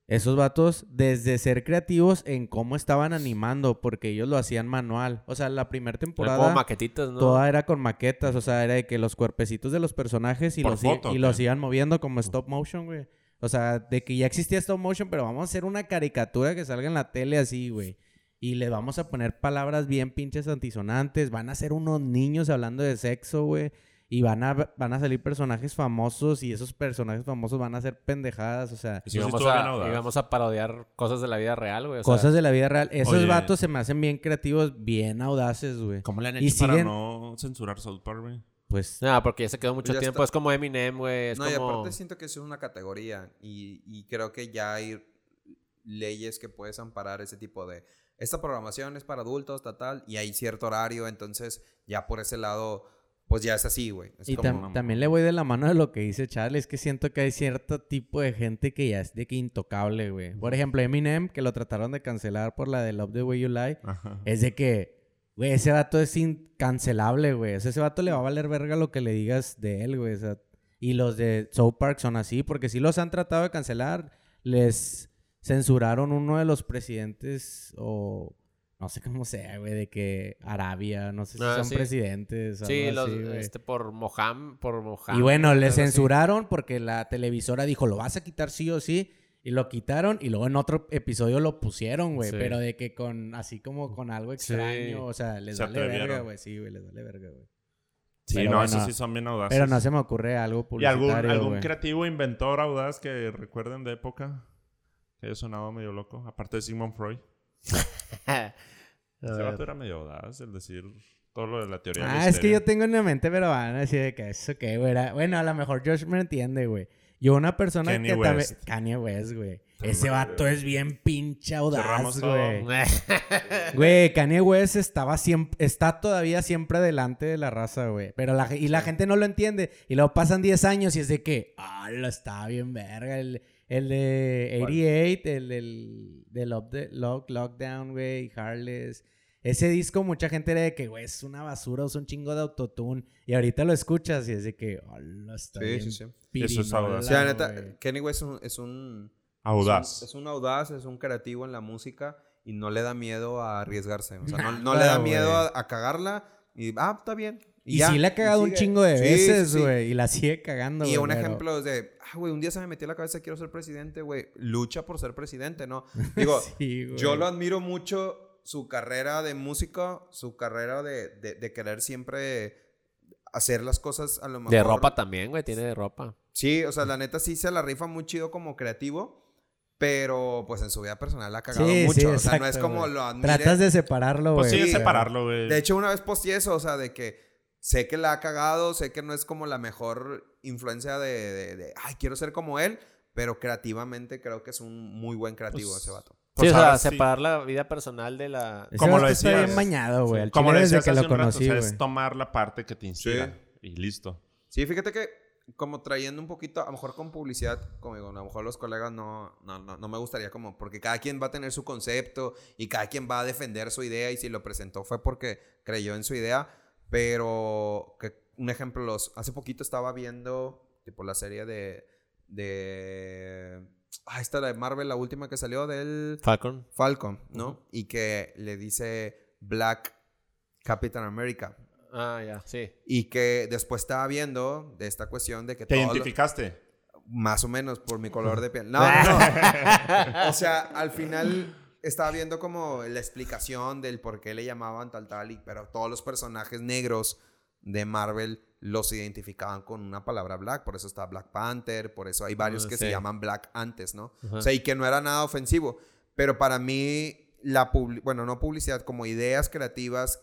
Esos vatos, desde ser creativos en cómo estaban animando, porque ellos lo hacían manual. O sea, la primera temporada como maquetitas, ¿no? toda era con maquetas, o sea, era de que los cuerpecitos de los personajes y, ¿Por los, foto, y los iban moviendo como stop motion, güey. O sea, de que ya existía stop motion, pero vamos a hacer una caricatura que salga en la tele así, güey. Y le vamos a poner palabras bien pinches antisonantes. Van a ser unos niños hablando de sexo, güey. Y van a, van a salir personajes famosos y esos personajes famosos van a ser pendejadas, o sea... Y sí vamos, estuvo bien a, y vamos a parodiar cosas de la vida real, güey. sea, Cosas de la vida real. Esos Oye. vatos se me hacen bien creativos, bien audaces, güey. ¿Cómo le han Y hecho para siguen- no censurar South Park, güey? Pues No, porque ya se quedó mucho tiempo. está. Es como Eminem, güey. Es no, y aparte siento que es una categoría y, y creo que ya hay leyes que puedes amparar ese tipo de... Esta programación es para adultos, tal, tal, y hay cierto horario, entonces ya por ese lado, pues ya es así, güey. Y como... tam- también le voy de la mano de lo que dice Charlie. Es que siento que hay cierto tipo de gente que ya es de que intocable, güey. Por ejemplo, Eminem, que lo trataron de cancelar por la de Love the Way You Lie. Ajá. Es de que, güey, ese vato es incancelable, güey. O sea, ese vato le va a valer verga lo que le digas de él, güey. O sea, y los de South Park son así, porque si los han tratado de cancelar, les censuraron uno de los presidentes o no sé cómo sea, güey, de que Arabia, no sé si Ah, son sí. presidentes. o Sí, algo los, así, este, por Moham, por Moham. Y bueno, le así. censuraron porque la televisora dijo, lo vas a quitar sí o sí. Y lo quitaron y luego en otro episodio lo pusieron, güey. Sí. Pero de que con, así como con algo Sí. extraño, o sea, les Se vale verga, güey. Sí, güey, les vale verga, güey. Sí, Pero no, bueno. esos sí son bien audaces. Pero no se me ocurre algo ¿Y algún, publicitario, algún creativo inventor audaz que recuerden de época? Que haya sonado medio loco. Aparte de Sigmund Freud. [laughs] Ese vato era medio audaz, el decir todo lo de la teoría del Ah, es que yo tengo en la mente, pero van a decir de que eso qué, güey. era- Bueno, a lo mejor Josh me entiende, güey. Yo una persona Kanye que también... West. Kanye West, güey. Ese vato es bien pinche audaz, güey. [laughs] Güey, Kanye West estaba siempre, está todavía siempre delante de la raza, güey. Pero la, y la gente no lo entiende. Y luego pasan 10 años y es de que, ah, lo está bien verga. El, el de 88, el del de Lock, Lockdown, güey, Harless. Ese disco, mucha gente era de que, güey, es una basura, usa un chingo de autotune. Y ahorita lo escuchas y es de que, oh, está Sí, bien sí, sí. Eso es audaz. O sea, neta, güey. Kenny West es un... Es un Audaz. Es un, es un audaz, es un creativo en la música y no le da miedo a arriesgarse. O sea, no, [laughs] le da miedo a, a cagarla y, ah, está bien. Y, ya, sí le ha cagado un chingo de Sí, veces, sí, sí. güey. Y la sigue cagando, Y güey, un pero- ejemplo es de, ah, güey, un día se me metió en la cabeza, quiero ser presidente, güey. Lucha por ser presidente, ¿no? [laughs] Digo, Sí, güey. yo lo admiro mucho, su carrera de músico, su carrera de, de, de querer siempre hacer las cosas a lo mejor. De ropa también, güey. Tiene de ropa. Sí, o sea, la neta sí se la rifa muy chido como creativo. Pero pues en su vida personal la ha cagado Sí, mucho. sí, o sea, no es como güey. lo admire. Tratas de separarlo, güey. Pues sí, es Sí, separarlo, güey. De hecho, una vez posteé eso, o sea, de que sé que la ha cagado, sé que no es como la mejor influencia de, de- de, ay, quiero ser como él, pero creativamente creo que es un muy buen creativo Pues, ese vato. Pues sí, o sea, sí. separar la vida personal de la... Como lo vato está decías. bien bañado, güey. Al Como desde decías que hace lo un rato, conocí, o sea, es tomar la parte que te inspira. Y listo. Sí, fíjate que como trayendo un poquito, a lo mejor con publicidad, como digo, a lo mejor los colegas no, no, no, no me gustaría como, porque cada quien va a tener su concepto y cada quien va a defender su idea y si lo presentó fue porque creyó en su idea, pero que un ejemplo, los, hace poquito estaba viendo tipo la serie de, de, ah, esta de Marvel, la última que salió del Falcon. Falcon, ¿no? Y que le dice Black Captain America. Ah, ya, sí. Y que después estaba viendo de esta cuestión de que ¿Te lo- identificaste? más o menos por mi color de piel. No, [laughs] no, no. O sea, al final estaba viendo como la explicación del por qué le llamaban tal tal y pero todos los personajes negros de Marvel los identificaban con una palabra black, por eso está Black Panther, por eso hay varios Ah, que sí. se llaman black antes, ¿no? Ajá. O sea, y que no era nada ofensivo, pero para mí la bueno, no publicidad, como ideas creativas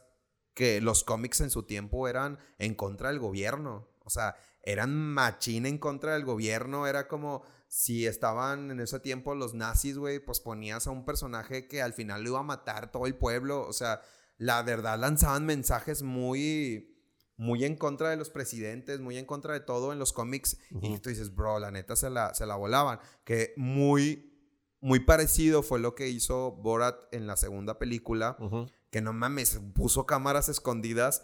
que los cómics en su tiempo eran en contra del gobierno. O sea, eran machín en contra del gobierno. Era como si estaban en ese tiempo los nazis, güey, pues ponías a un personaje que al final lo iba a matar todo el pueblo. O sea, la verdad lanzaban mensajes muy, muy en contra de los presidentes, muy en contra de todo en los cómics. Y tú dices, bro, la neta se la, se la volaban. Que muy, muy parecido fue lo que hizo Borat en la segunda película que no mames, puso cámaras escondidas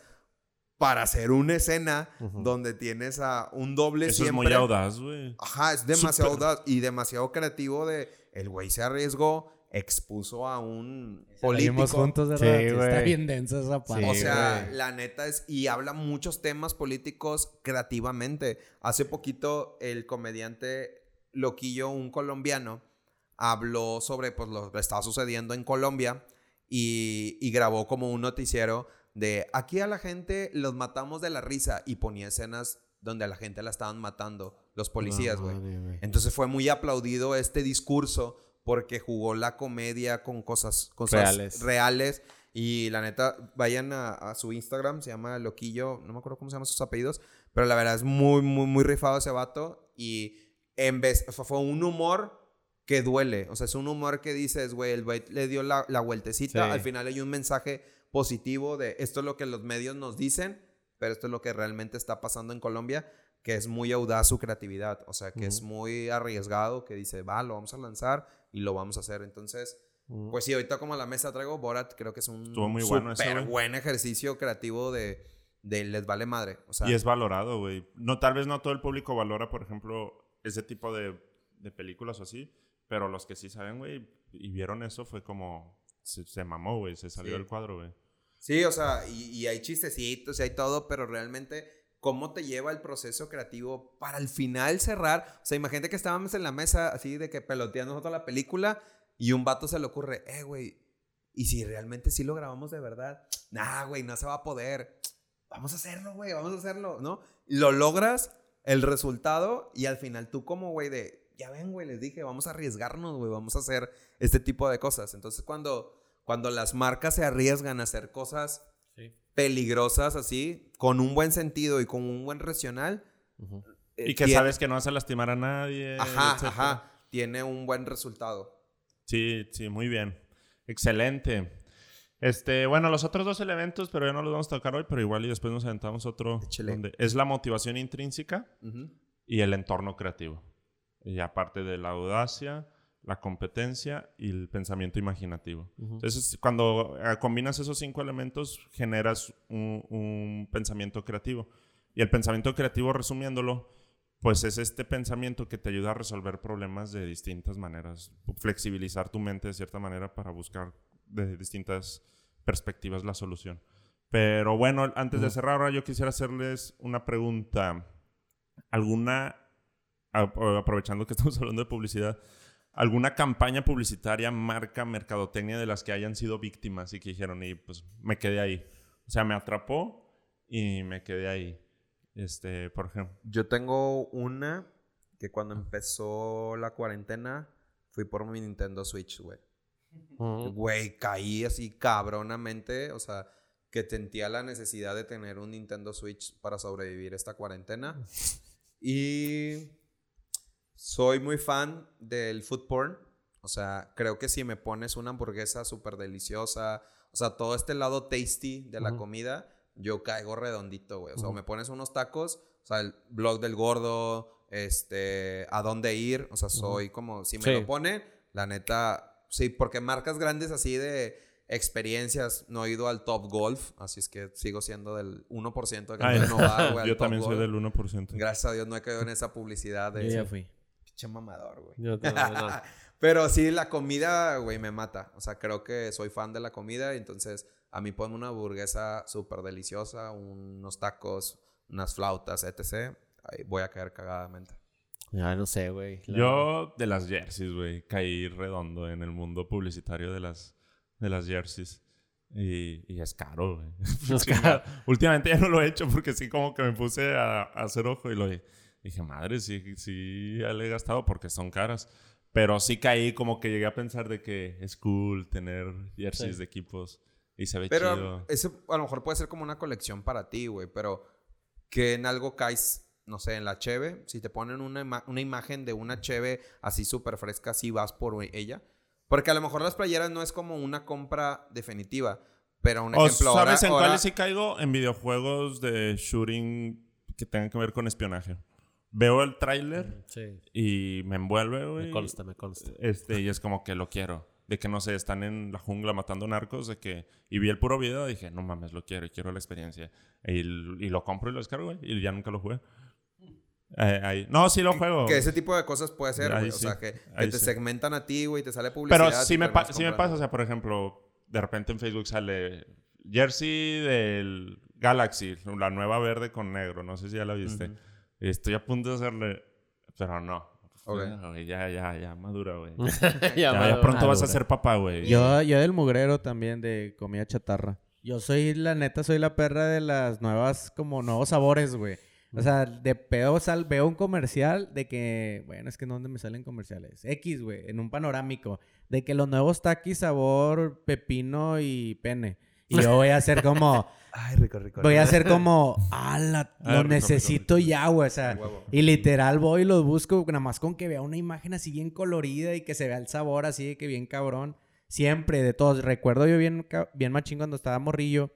para hacer una escena donde tienes a un doble Eso es siempre. muy audaz, güey. Ajá, es demasiado audaz y demasiado creativo de el güey se arriesgó, expuso a un vimos político. juntos, de Sí, verdad. Está bien densa esa parte. O sea, güey. la neta es y habla muchos temas políticos creativamente. Hace poquito el comediante Loquillo, un colombiano, habló sobre pues, lo que estaba sucediendo en Colombia y, y grabó como un noticiero de aquí a la gente los matamos de la risa y ponía escenas donde a la gente la estaban matando los policías, güey. Entonces fue muy aplaudido este discurso porque jugó la comedia con cosas, cosas Reales. reales. Y la neta, vayan a, a su Instagram, se llama Loquillo, no me acuerdo cómo se llaman sus apellidos, pero la verdad es muy, muy, muy rifado ese vato. Y en vez, fue fue un humor que duele. O sea, es un humor que dices, güey, el güey le dio la, la vueltecita. Sí. Al final hay un mensaje positivo de esto es lo que los medios nos dicen, pero esto es lo que realmente está pasando en Colombia, que es muy audaz su creatividad. O sea, que es muy arriesgado, que dice, va, lo vamos a lanzar y lo vamos a hacer. Entonces, Ujú. pues sí, ahorita como a la mesa traigo Borat, creo que es un muy bueno güey. buen ejercicio creativo de, de les vale madre. O sea, Y es valorado, güey. No, tal vez no todo el público valora, por ejemplo, ese tipo de, de películas o así, pero los que sí saben, güey, y vieron eso, fue como... Se, se mamó, güey. Se salió Sí. del cuadro, güey. Sí, o sea, y, y hay chistecitos y hay todo, pero realmente, ¿cómo te lleva el proceso creativo para al final cerrar? O sea, imagínate que estábamos en la mesa así de que peloteando nosotros la película y un vato se le ocurre, eh, güey, ¿y si realmente sí lo grabamos de verdad? [tsk] Nah, güey, no se va a poder. [tsk] Vamos a hacerlo, güey, vamos a hacerlo, ¿no? Lo logras, el resultado, y al final tú como, güey, de, ya ven, güey, les dije, vamos a arriesgarnos, güey, vamos a hacer este tipo de cosas. Entonces, cuando, cuando las marcas se arriesgan a hacer cosas Sí. peligrosas así, con un buen sentido y con un buen racional. Ujú. eh, Y que tiene- sabes que no vas a lastimar a nadie. Ajá, etcétera. ajá. Tiene un buen resultado. Sí, sí, muy bien. Excelente. Este, bueno, los otros dos elementos, pero ya no los vamos a tocar hoy, pero igual y después nos aventamos otro. Donde es la motivación intrínseca Ujú. y el entorno creativo. Y aparte de la audacia, la competencia y el pensamiento imaginativo. Entonces, cuando eh, combinas esos cinco elementos, generas un, un pensamiento creativo. Y el pensamiento creativo, resumiéndolo, pues es este pensamiento que te ayuda a resolver problemas de distintas maneras, flexibilizar tu mente de cierta manera para buscar de distintas perspectivas la solución. Pero bueno, antes de cerrar, ahora yo quisiera hacerles una pregunta. ¿Alguna, aprovechando que estamos [laughs] hablando de publicidad, alguna campaña publicitaria, marca, mercadotecnia de las que hayan sido víctimas y que dijeron, y pues me quedé ahí? O sea, me atrapó y me quedé ahí. Este, por ejemplo. Yo tengo una que cuando empezó la cuarentena fui por mi Nintendo Switch, güey. Güey, caí así cabronamente. O sea, que sentía la necesidad de tener un Nintendo Switch para sobrevivir esta cuarentena. Y soy muy fan del food porn. O sea, creo que si me pones una hamburguesa súper deliciosa, o sea, todo este lado tasty de la comida, yo caigo redondito, güey. O sea, o Ujú. me pones unos tacos, o sea, el blog del gordo, este, a dónde ir, o sea, soy como, si me Sí. lo pone, la neta, sí, porque marcas grandes así de experiencias, no he ido al Top Golf, así es que sigo siendo del 1% que Ay, no va, [laughs] güey, al yo Top también soy Golf. del 1%. Gracias a Dios no he caído en esa publicidad de Yo ya fui. Pinche mamador, güey. Yo también, no. [laughs] Pero sí, la comida, güey, me mata. O sea, creo que soy fan de la comida. y Entonces, a mí ponme una hamburguesa súper deliciosa, unos tacos, unas flautas, etc. Ahí voy a caer cagadamente. Ya no sé, güey. La- Yo de las jerseys, güey, caí redondo en el mundo publicitario de las, de las jerseys. Y, y es caro, güey. [laughs] Es [laughs] caro. Últimamente ya no lo he hecho porque sí como que me puse a, a hacer ojo y lo dije, madre, sí, sí, ya le he gastado porque son caras. Pero sí caí como que llegué a pensar de que es cool tener jerseys Sí. de equipos y se ve Pero chido. eso a lo mejor puede ser como una colección para ti, güey. Pero que en algo caes, no sé, en la cheve. Si te ponen una, ima- una imagen de una cheve así súper fresca, sí vas por ella. Porque a lo mejor las playeras no es como una compra definitiva. Pero un O ejemplo, ¿Sabes ahora- en ahora- cuáles sí caigo? En videojuegos de shooting que tengan que ver con espionaje. Veo el tráiler Sí. y me envuelve, güey. Me consta, me consta. Este, y es como que lo quiero. De que no sé, están en la jungla matando narcos, de que... Y vi el puro video y dije, no mames, lo quiero y quiero la experiencia. Y, y lo compro y lo descargo, güey. Y ya nunca lo jugué. Eh, ahí. No, sí lo juego. Que ese tipo de cosas puede ser, Ahí güey. O sí, sea, que, que ahí te sí. segmentan a ti, güey, te sale publicidad. Pero sí me, pa- sí me pasa, o sea, por ejemplo, de repente en Facebook sale jersey del Galaxy, la nueva verde con negro, no sé si ya la viste. Ujú. Y Estoy a punto de hacerle, pero no. Ya, güey, ya, ya, ya, madura, güey. [laughs] ya, Ya, ya pronto vas a ser papá, güey. Yo, yo del mugrero también, de comida chatarra. Yo soy, la neta, soy la perra de las nuevas, como nuevos sabores, güey. O sea, de pedo sal, veo un comercial de que, bueno, es que ¿dónde me salen comerciales? X, güey, en un panorámico. De que los nuevos taquis sabor pepino y pene. Y yo voy a hacer como, [laughs] Ay, rico, rico. voy a hacer como, [laughs] ala, lo rico, necesito rico, ya, güey. O sea, y literal voy y los busco nada más con que vea una imagen así bien colorida y que se vea el sabor así de que bien cabrón. Siempre, de todos. Recuerdo yo bien, bien machín cuando estaba morrillo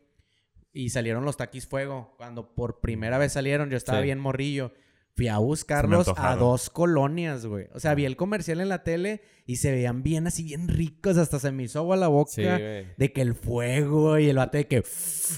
y salieron los taquis fuego. Cuando por primera vez salieron, yo estaba Sí. bien morrillo. Fui a buscarlos a dos colonias, güey. O sea, vi el comercial en la tele y se veían bien así, bien ricos. Hasta se me hizo agua la boca. Sí. De que el fuego y el vato de que...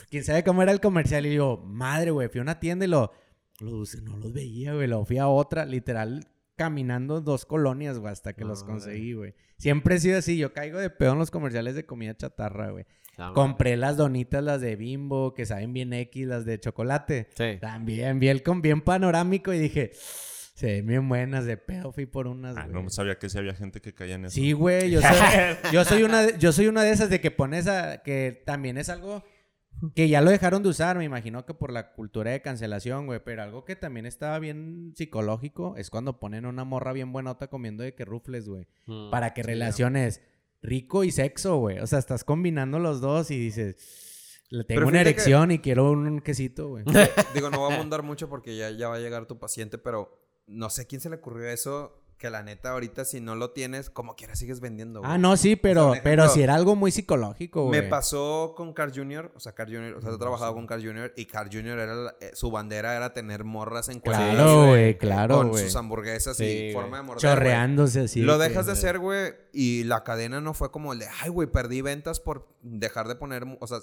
¿Quién sabe cómo era el comercial? Y digo, madre, güey. Fui a una tienda y lo... Los, no los veía, güey. Lo fui a otra, literal, caminando dos colonias, güey, hasta que los conseguí, güey. Siempre he sido así. Yo caigo de pedo en los comerciales de comida chatarra, güey. No, Compré las donitas, las de Bimbo, que saben bien X, las de chocolate. Sí. También vi el con bien panorámico y dije, se ven bien buenas de pedo. Fui por unas, Ah, güey. no sabía que sí había gente que caía en eso. Sí, güey, yo [laughs] soy, yo soy una de, yo soy una de esas de que pones a que también es algo que ya lo dejaron de usar, me imagino que por la cultura de cancelación, güey, pero algo que también estaba bien psicológico es cuando ponen una morra bien buenota comiendo de que rufles, güey, Mm. para que sí, relaciones rico y sexo, güey. O sea, estás combinando los dos y dices, le tengo Pero una que- erección y quiero un quesito, güey. Digo, no voy a abundar mucho porque ya, ya va a llegar tu paciente, pero no sé a quién se le ocurrió eso. Que la neta, ahorita si no lo tienes, como quieras sigues vendiendo. güey. Ah, no, sí, pero, un pero si era algo muy psicológico, güey. Me pasó con Carl Jr., o sea, Carl Jr., o sea, he trabajado con Carl Jr. y Carl Jr. era eh, su bandera era tener morras en cuadritos, Claro, güey, claro, Con güey. sus hamburguesas Sí, y güey. forma de morder. güey. Chorreándose así. Lo dejas de hacer, güey, y la cadena no fue como el de, ay, güey, perdí ventas por dejar de poner, o sea,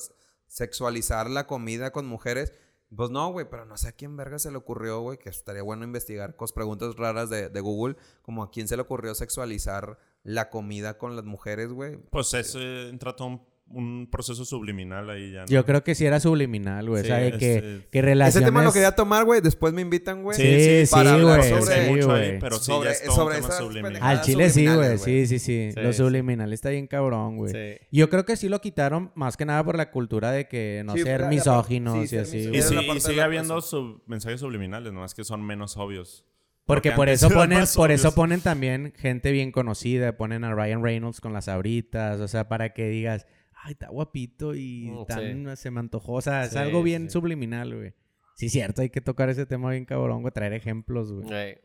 sexualizar la comida con mujeres. Pues no, güey, pero no sé a quién verga se le ocurrió, güey, que estaría bueno investigar con preguntas raras de, de Google, como a quién se le ocurrió sexualizar la comida con las mujeres, güey. Pues ese entra todo un, un proceso subliminal ahí ya. ¿no? Yo creo que sí era subliminal, güey. Sí, o sea, de es- que, es- que Ese relaciones... tema lo quería tomar, güey, después me invitan, güey. Sí, sí, para hablar güey, sobre- sí, mucho ahí, pero sí, Sobre- ya es todo sobre un tema subliminal. Al chile sí, güey. Sí, sí, sí. Sí, Lo sí. subliminal está bien cabrón, güey. Sí. Yo creo que sí lo quitaron más que nada por la cultura de que no Sí, ser misóginos sí, y ser así. Y, sí, es sigue habiendo mensajes subliminales, nomás que son menos obvios. Porque Porque por eso ponen, por eso ponen también gente bien conocida, ponen a Ryan Reynolds con las abritas, o sea, para que digas, ay, está guapito y Mm, tan, se me antojó, o sea, es Sí, algo bien sí. subliminal, güey. Sí, cierto, hay que tocar ese tema bien cabrón, güey, traer ejemplos, güey. Ey.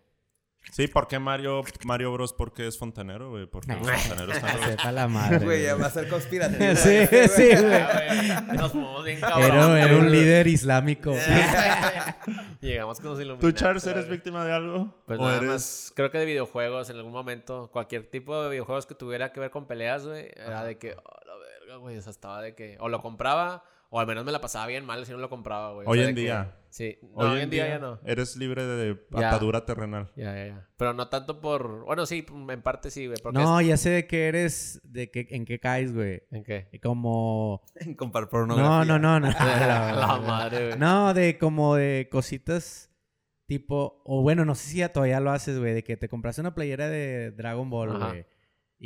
Sí, ¿por qué Mario, Mario Bros? Porque es fontanero, güey. Porque los fontaneros están... [laughs] Sepa la madre. Güey, ya va a ser conspirativo. [laughs] Sí, sí, güey. Ah, Nos fuimos bien cabrón. Era, era un líder islámico. [laughs] Llegamos con los ¿Tú, Illuminati. Charles, eres víctima de algo? Pues ¿O nada eres- más, creo que de videojuegos en algún momento, cualquier tipo de videojuegos que tuviera que ver con peleas, güey, era de que, oh, verga, güey, o sea, estaba de que, o lo compraba, o al menos me la pasaba bien mal si no lo compraba, güey. O Hoy sea, en de que- día. sí, no, hoy, en día, ya no. Eres libre de Ya. atadura terrenal. Ya, ya, ya. Pero no tanto por, bueno, sí, en parte sí, güey, No, ya sé de qué eres, de qué, en qué caes, güey. es- ¿En qué? Como... En comprar No, pornografía. no, no, no. [laughs] la madre, güey. No, de como de cositas tipo... O bueno, no sé si ya todavía lo haces, güey. De que te compraste una playera de Dragon Ball, güey.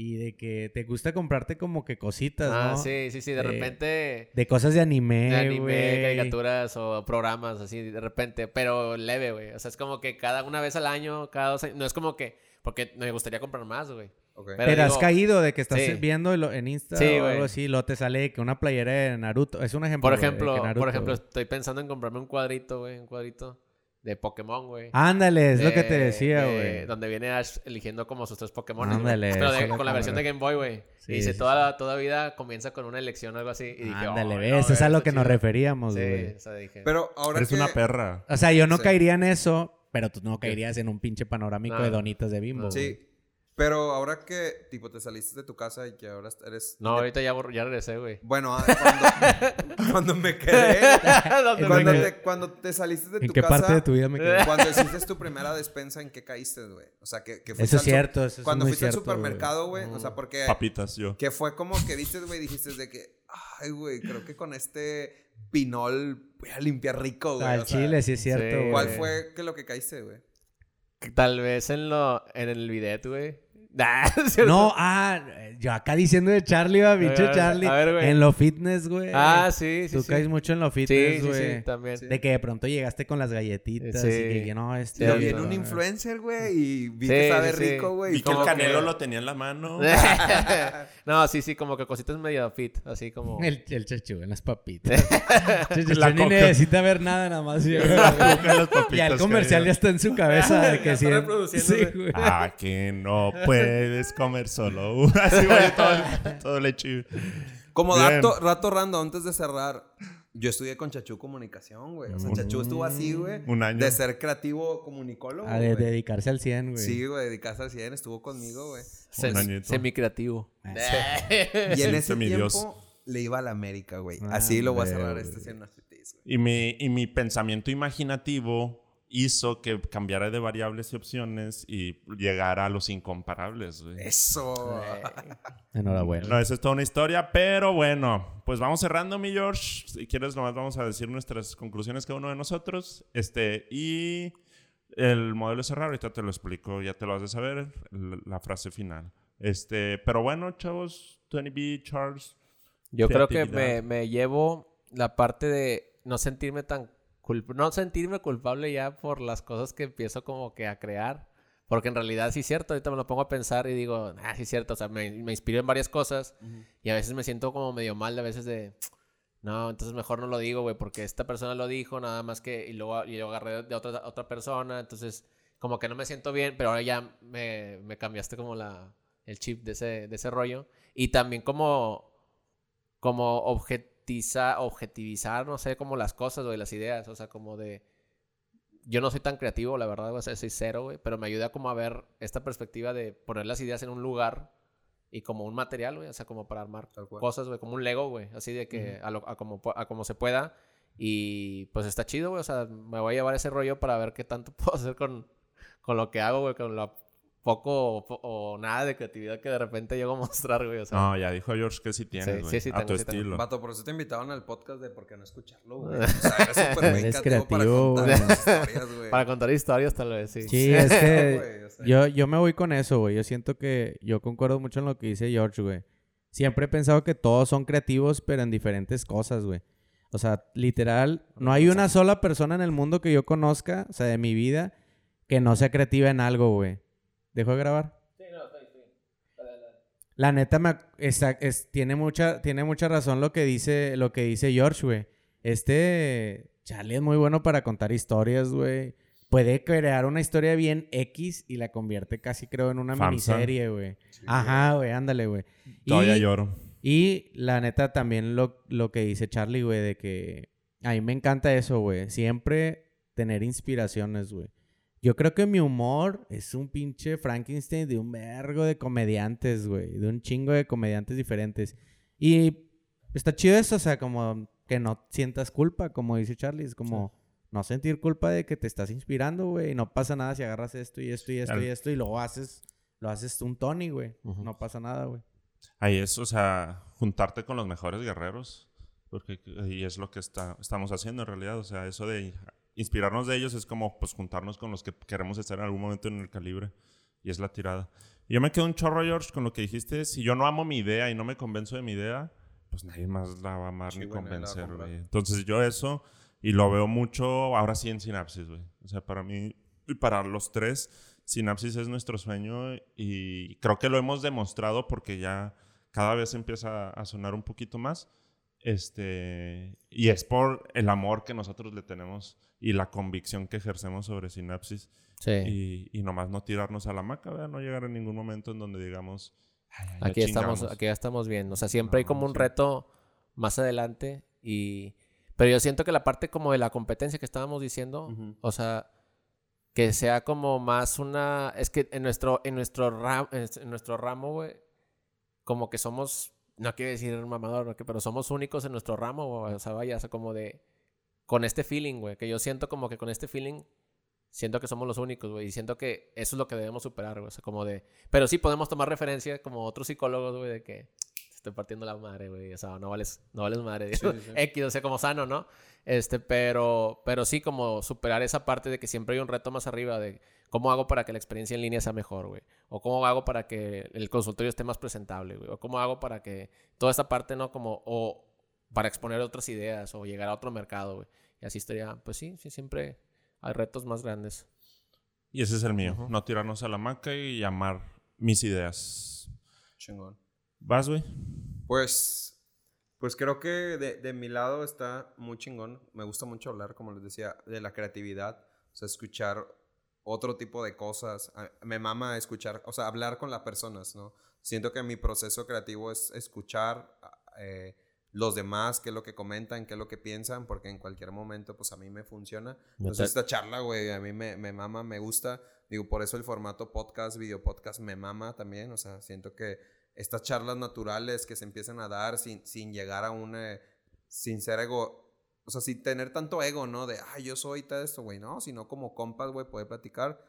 Y de que te gusta comprarte como que cositas, Ah, ¿no? sí, sí, sí, de repente... De cosas de anime, De anime, caricaturas o programas así de repente, pero leve, güey. O sea, es como que cada una vez al año, cada dos años. No es como que, porque me gustaría comprar más, güey. Pero Pero, has caído de que estás Sí. viendo en Insta Sí, o güey. algo así, lo te sale que una playera de Naruto. Es un ejemplo. Por ejemplo, Naruto, por ejemplo, estoy pensando en comprarme un cuadrito, güey, un cuadrito de Pokémon, güey. Ándale, es lo que te De- decía, de- güey. Donde viene Ash eligiendo como sus tres Pokémon. Ándale, Pero de- con la versión de Game Boy, güey. Sí, y dice, sí, toda, la, toda vida comienza con una elección o algo así. Y dije, Ándale, "Oh, ves, no, es a lo que nos chido". referíamos, Sí, güey. o sea, dije. Pero ahora Eres que... una perra. O sea, yo no Sí. caería en eso, pero tú no caerías en un pinche panorámico No. de donitas de bimbo. No. güey. Sí. Pero ahora que, tipo, te saliste de tu casa y que ahora eres... No, ahorita ya, ya regresé, güey. Bueno, ah, cuando, [laughs] cuando me quedé... [laughs] ¿Dónde Cuando me- te, cuando te saliste de ¿En tu qué casa... parte de tu vida me quedé? Cuando hiciste tu primera despensa, ¿en qué caíste, güey? O sea, que, que fuiste Eso es cierto, eso es Cuando muy fuiste al cierto, supermercado, güey. O sea, porque... Papitas, yo. Que fue como que viste, güey, dijiste de que... Ay, güey, creo que con este pinol voy a limpiar rico, güey. Al o sea, chile, sí es cierto, sí. güey. ¿Cuál fue que lo que caíste, güey? Tal vez en lo en el bidet, güey. [laughs] Ah. No, ah, yo acá diciendo de Charlie, va, bicho Charlie. a ver, güey. en lo fitness, güey. Ah, sí, sí, Tú sí. caes mucho en lo Sí, fitness, sí, güey. sí, también. De que de pronto llegaste con las galletitas Sí. y que, no, este... Lo Sí, vi en no, un influencer, güey, y vi Sí, que sabe sí, sí. rico, güey. Vi y que el como canelo que- lo tenía en la mano. [laughs] no, sí, sí, como que cositas medio fit, así como... El, el chachu en las papitas. [laughs] Chachu La necesita ver nada, nada más. las y papitas comercial ya está en su cabeza. de Ya que está sí, sí. Ah, que no puedes [laughs] comer solo. [laughs] Así, güey, todo, [laughs] todo le chido. Como dato, rato random, antes de cerrar, yo estudié con Chachú Comunicación, güey. O sea, Chachú estuvo así, güey. Un año. De ser creativo comunicólogo, A de- güey. dedicarse al 100, güey. Sí, güey, dedicarse al 100, estuvo conmigo, güey. Sem- semicreativo. Y en ese tiempo le iba a la América, güey. Ah, Así lo voy a cerrar este 100 Nasties, güey. Y mi, y mi pensamiento imaginativo hizo que cambiara de variables y opciones y llegara a los incomparables, güey. Eso. [laughs] Enhorabuena. No, esa es toda una historia, pero bueno, pues vamos cerrando, mi George. Si quieres, nomás vamos a decir nuestras conclusiones cada uno de nosotros. Este, y el modelo de cerrar, ahorita te lo explico, ya te lo vas a saber, la frase final. Este, pero bueno, chavos, 20B, Charles. Yo creo que me, me llevo la parte de no sentirme tan no sentirme culpable ya por las cosas que empiezo como que a crear. Porque en realidad sí es cierto, ahorita me lo pongo a pensar y digo, ah, sí es cierto, o sea, me, me inspiro en varias cosas y a veces me siento como medio mal, a veces de, no, entonces mejor no lo digo, güey, porque esta persona lo dijo, nada más que, y luego y yo agarré de otra, otra persona, entonces como que no me siento bien, pero ahora ya me, me cambiaste como la, el chip de ese, de ese rollo. Y también como, como objetiza, objetivizar, no sé, como las cosas, güey, las ideas, o sea, como de... Yo no soy tan creativo, la verdad, sea, soy cero, güey, pero me ayuda como a ver esta perspectiva de poner las ideas en un lugar y como un material, güey, o sea, como para armar cosas, güey, como un Lego, güey, así de que a, lo- a como, a como se pueda. Y pues está chido, güey, o sea, me voy a llevar ese rollo para ver qué tanto [laughs] puedo hacer con, con lo que hago, güey, con lo poco o, po- o nada de creatividad que de repente llego a [laughs] mostrar, güey, o sea. No, ya dijo George que sí tienes, Sí, güey. sí, sí a tengo, tu tengo. estilo. Vato, por eso te invitaron al podcast de por qué no escucharlo, güey. [laughs] O sea, eres súper Eres creativo para creativo, contar historias, güey. Para contar historias, tal vez, sí. Sí, es que güey, o sea. yo, yo me voy con eso, güey. Yo siento que yo concuerdo mucho en lo que dice George, güey. Siempre he pensado que todos son creativos, pero en diferentes cosas, güey. O sea, literal, no hay una sola persona en el mundo que yo conozca, o sea, de mi vida, que no sea creativa en algo, güey. ¿Dejo de grabar? La neta me, esa- es- tiene mucha tiene mucha razón lo que dice lo que dice George, güey. Este Charlie es muy bueno para contar historias, güey. Puede crear una historia bien X y la convierte casi creo en una Famsa. miniserie, güey. Ajá, güey, ándale, güey. Todavía Y- lloro. y la neta también lo, lo que dice Charlie, güey, de que a mí me encanta eso, güey. Siempre tener inspiraciones, güey. Yo creo que mi humor es un pinche Frankenstein de un vergo de comediantes, güey. De un chingo de comediantes diferentes. Y está chido eso, o sea, como que no sientas culpa, como dice Charlie. Es como no sentir culpa de que te estás inspirando, güey. Y no pasa nada si agarras esto y esto y esto Al- y esto y luego haces, lo haces un Tony, güey. Ujú. No pasa nada, güey. Ahí es, o sea, juntarte con los mejores guerreros. Porque ahí es lo que está, estamos haciendo en realidad. O sea, eso de inspirarnos de ellos es como pues juntarnos con los que queremos estar en algún momento en el calibre. Y es la tirada. Y yo me quedo un chorro, George, con lo que dijiste. Si yo no amo mi idea y no me convenzo de mi idea, pues nadie más la va a amar Sí, ni a convencer, güey. Entonces yo eso, y lo veo mucho ahora sí en Sinapsis, güey. O sea, para mí y para los tres, Sinapsis es nuestro sueño y creo que lo hemos demostrado porque ya cada vez empieza a sonar un poquito más. Este, y es por el amor que nosotros le tenemos y la convicción que ejercemos sobre Sinapsis Sí. y, y nomás no tirarnos a la maca, ¿verdad? no llegar a ningún momento en donde digamos, "Ay, Aquí estamos, chingamos". aquí ya estamos bien. O sea, siempre hay No, como un reto más adelante y... Pero yo siento que la parte como de la competencia que estábamos diciendo, o sea, que sea como más una... Es que en nuestro, en nuestro, ram- en nuestro ramo, güey, como que somos... No quiero decir mamador, pero somos únicos en nuestro ramo, o sea, vaya, o sea, como de... Con este feeling, güey, que yo siento como que con este feeling siento que somos los únicos, güey. Y siento que eso es lo que debemos superar, güey. O sea, como de... Pero sí podemos tomar referencia como otros psicólogos, güey, de que... estoy partiendo la madre, güey. O sea, no vales, no vales madre. X, o sea, como sano, ¿no? Este, pero, pero sí, como superar esa parte de que siempre hay un reto más arriba de cómo hago para que la experiencia en línea sea mejor, güey. O cómo hago para que el consultorio esté más presentable, güey. O cómo hago para que toda esta parte, ¿no? Como, o para exponer otras ideas o llegar a otro mercado, güey. Y así estaría, pues sí, sí, siempre hay retos más grandes. Y ese es el mío. No tirarnos a la maca y llamar mis ideas. Chingón. ¿Vas, güey? Pues, pues creo que de, de, mi lado está muy chingón. Me gusta mucho hablar, como les decía, de la creatividad. O sea, escuchar otro tipo de cosas. Me mama escuchar, o sea, hablar con las personas, ¿no? Siento que mi proceso creativo es escuchar eh, los demás, qué es lo que comentan, qué es lo que piensan, porque en cualquier momento, pues a mí me funciona. Entonces, esta charla, güey, a mí me, me mama, me gusta. Digo, por eso el formato podcast, video podcast, me mama también. O sea, siento que estas charlas naturales que se empiezan a dar sin, sin llegar a un... Eh, sin ser ego... O sea, sin tener tanto ego, ¿no? De, ay, yo soy todo esto, güey, ¿no? Sino como compas, güey, poder platicar.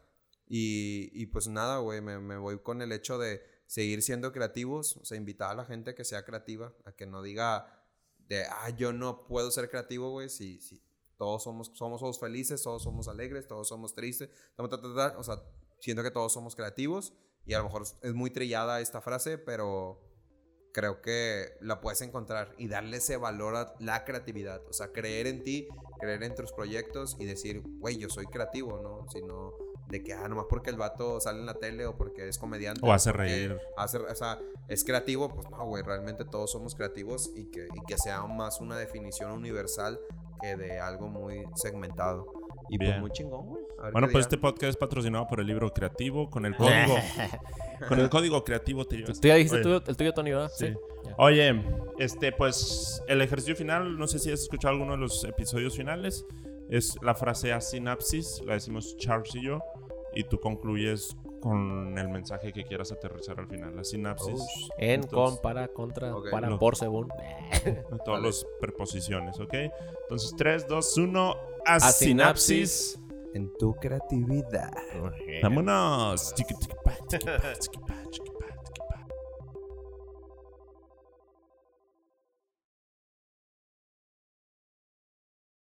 Y, y pues nada, güey, me, me voy con el hecho de seguir siendo creativos. O sea, invitar a la gente que sea creativa, a que no diga de, ah, yo no puedo ser creativo, güey, si, si todos somos, somos, somos felices, todos somos alegres, todos somos tristes. O sea, siento que todos somos creativos y a lo mejor es muy trillada esta frase, pero creo que la puedes encontrar y darle ese valor a la creatividad. O sea, creer en ti, creer en tus proyectos y decir, güey, yo soy creativo, ¿no? Sino de que, ah, nomás porque el vato sale en la tele o porque es comediante. O hace reír. Hace, o sea, es creativo, pues no, güey, realmente todos somos creativos y que, y que sea más una definición universal que de algo muy segmentado. Y pues muy chingón, güey. Bueno, pues este podcast es patrocinado por el libro creativo con el código. [laughs] con el código creativo te Tú ya dijiste el tuyo, Tony, ¿verdad? Sí. Oye, este, pues el ejercicio final, no sé si has escuchado alguno de los episodios finales. Es la frase a sinapsis, la decimos Charles y yo, y tú concluyes con el mensaje que quieras aterrizar al final. La sinapsis. en, con, para, contra, para, por, según. [laughs] [laughs] Todas las preposiciones, ¿ok? Entonces, 3, 2, 1. A, sinapsis. En tu creatividad. Vámonos.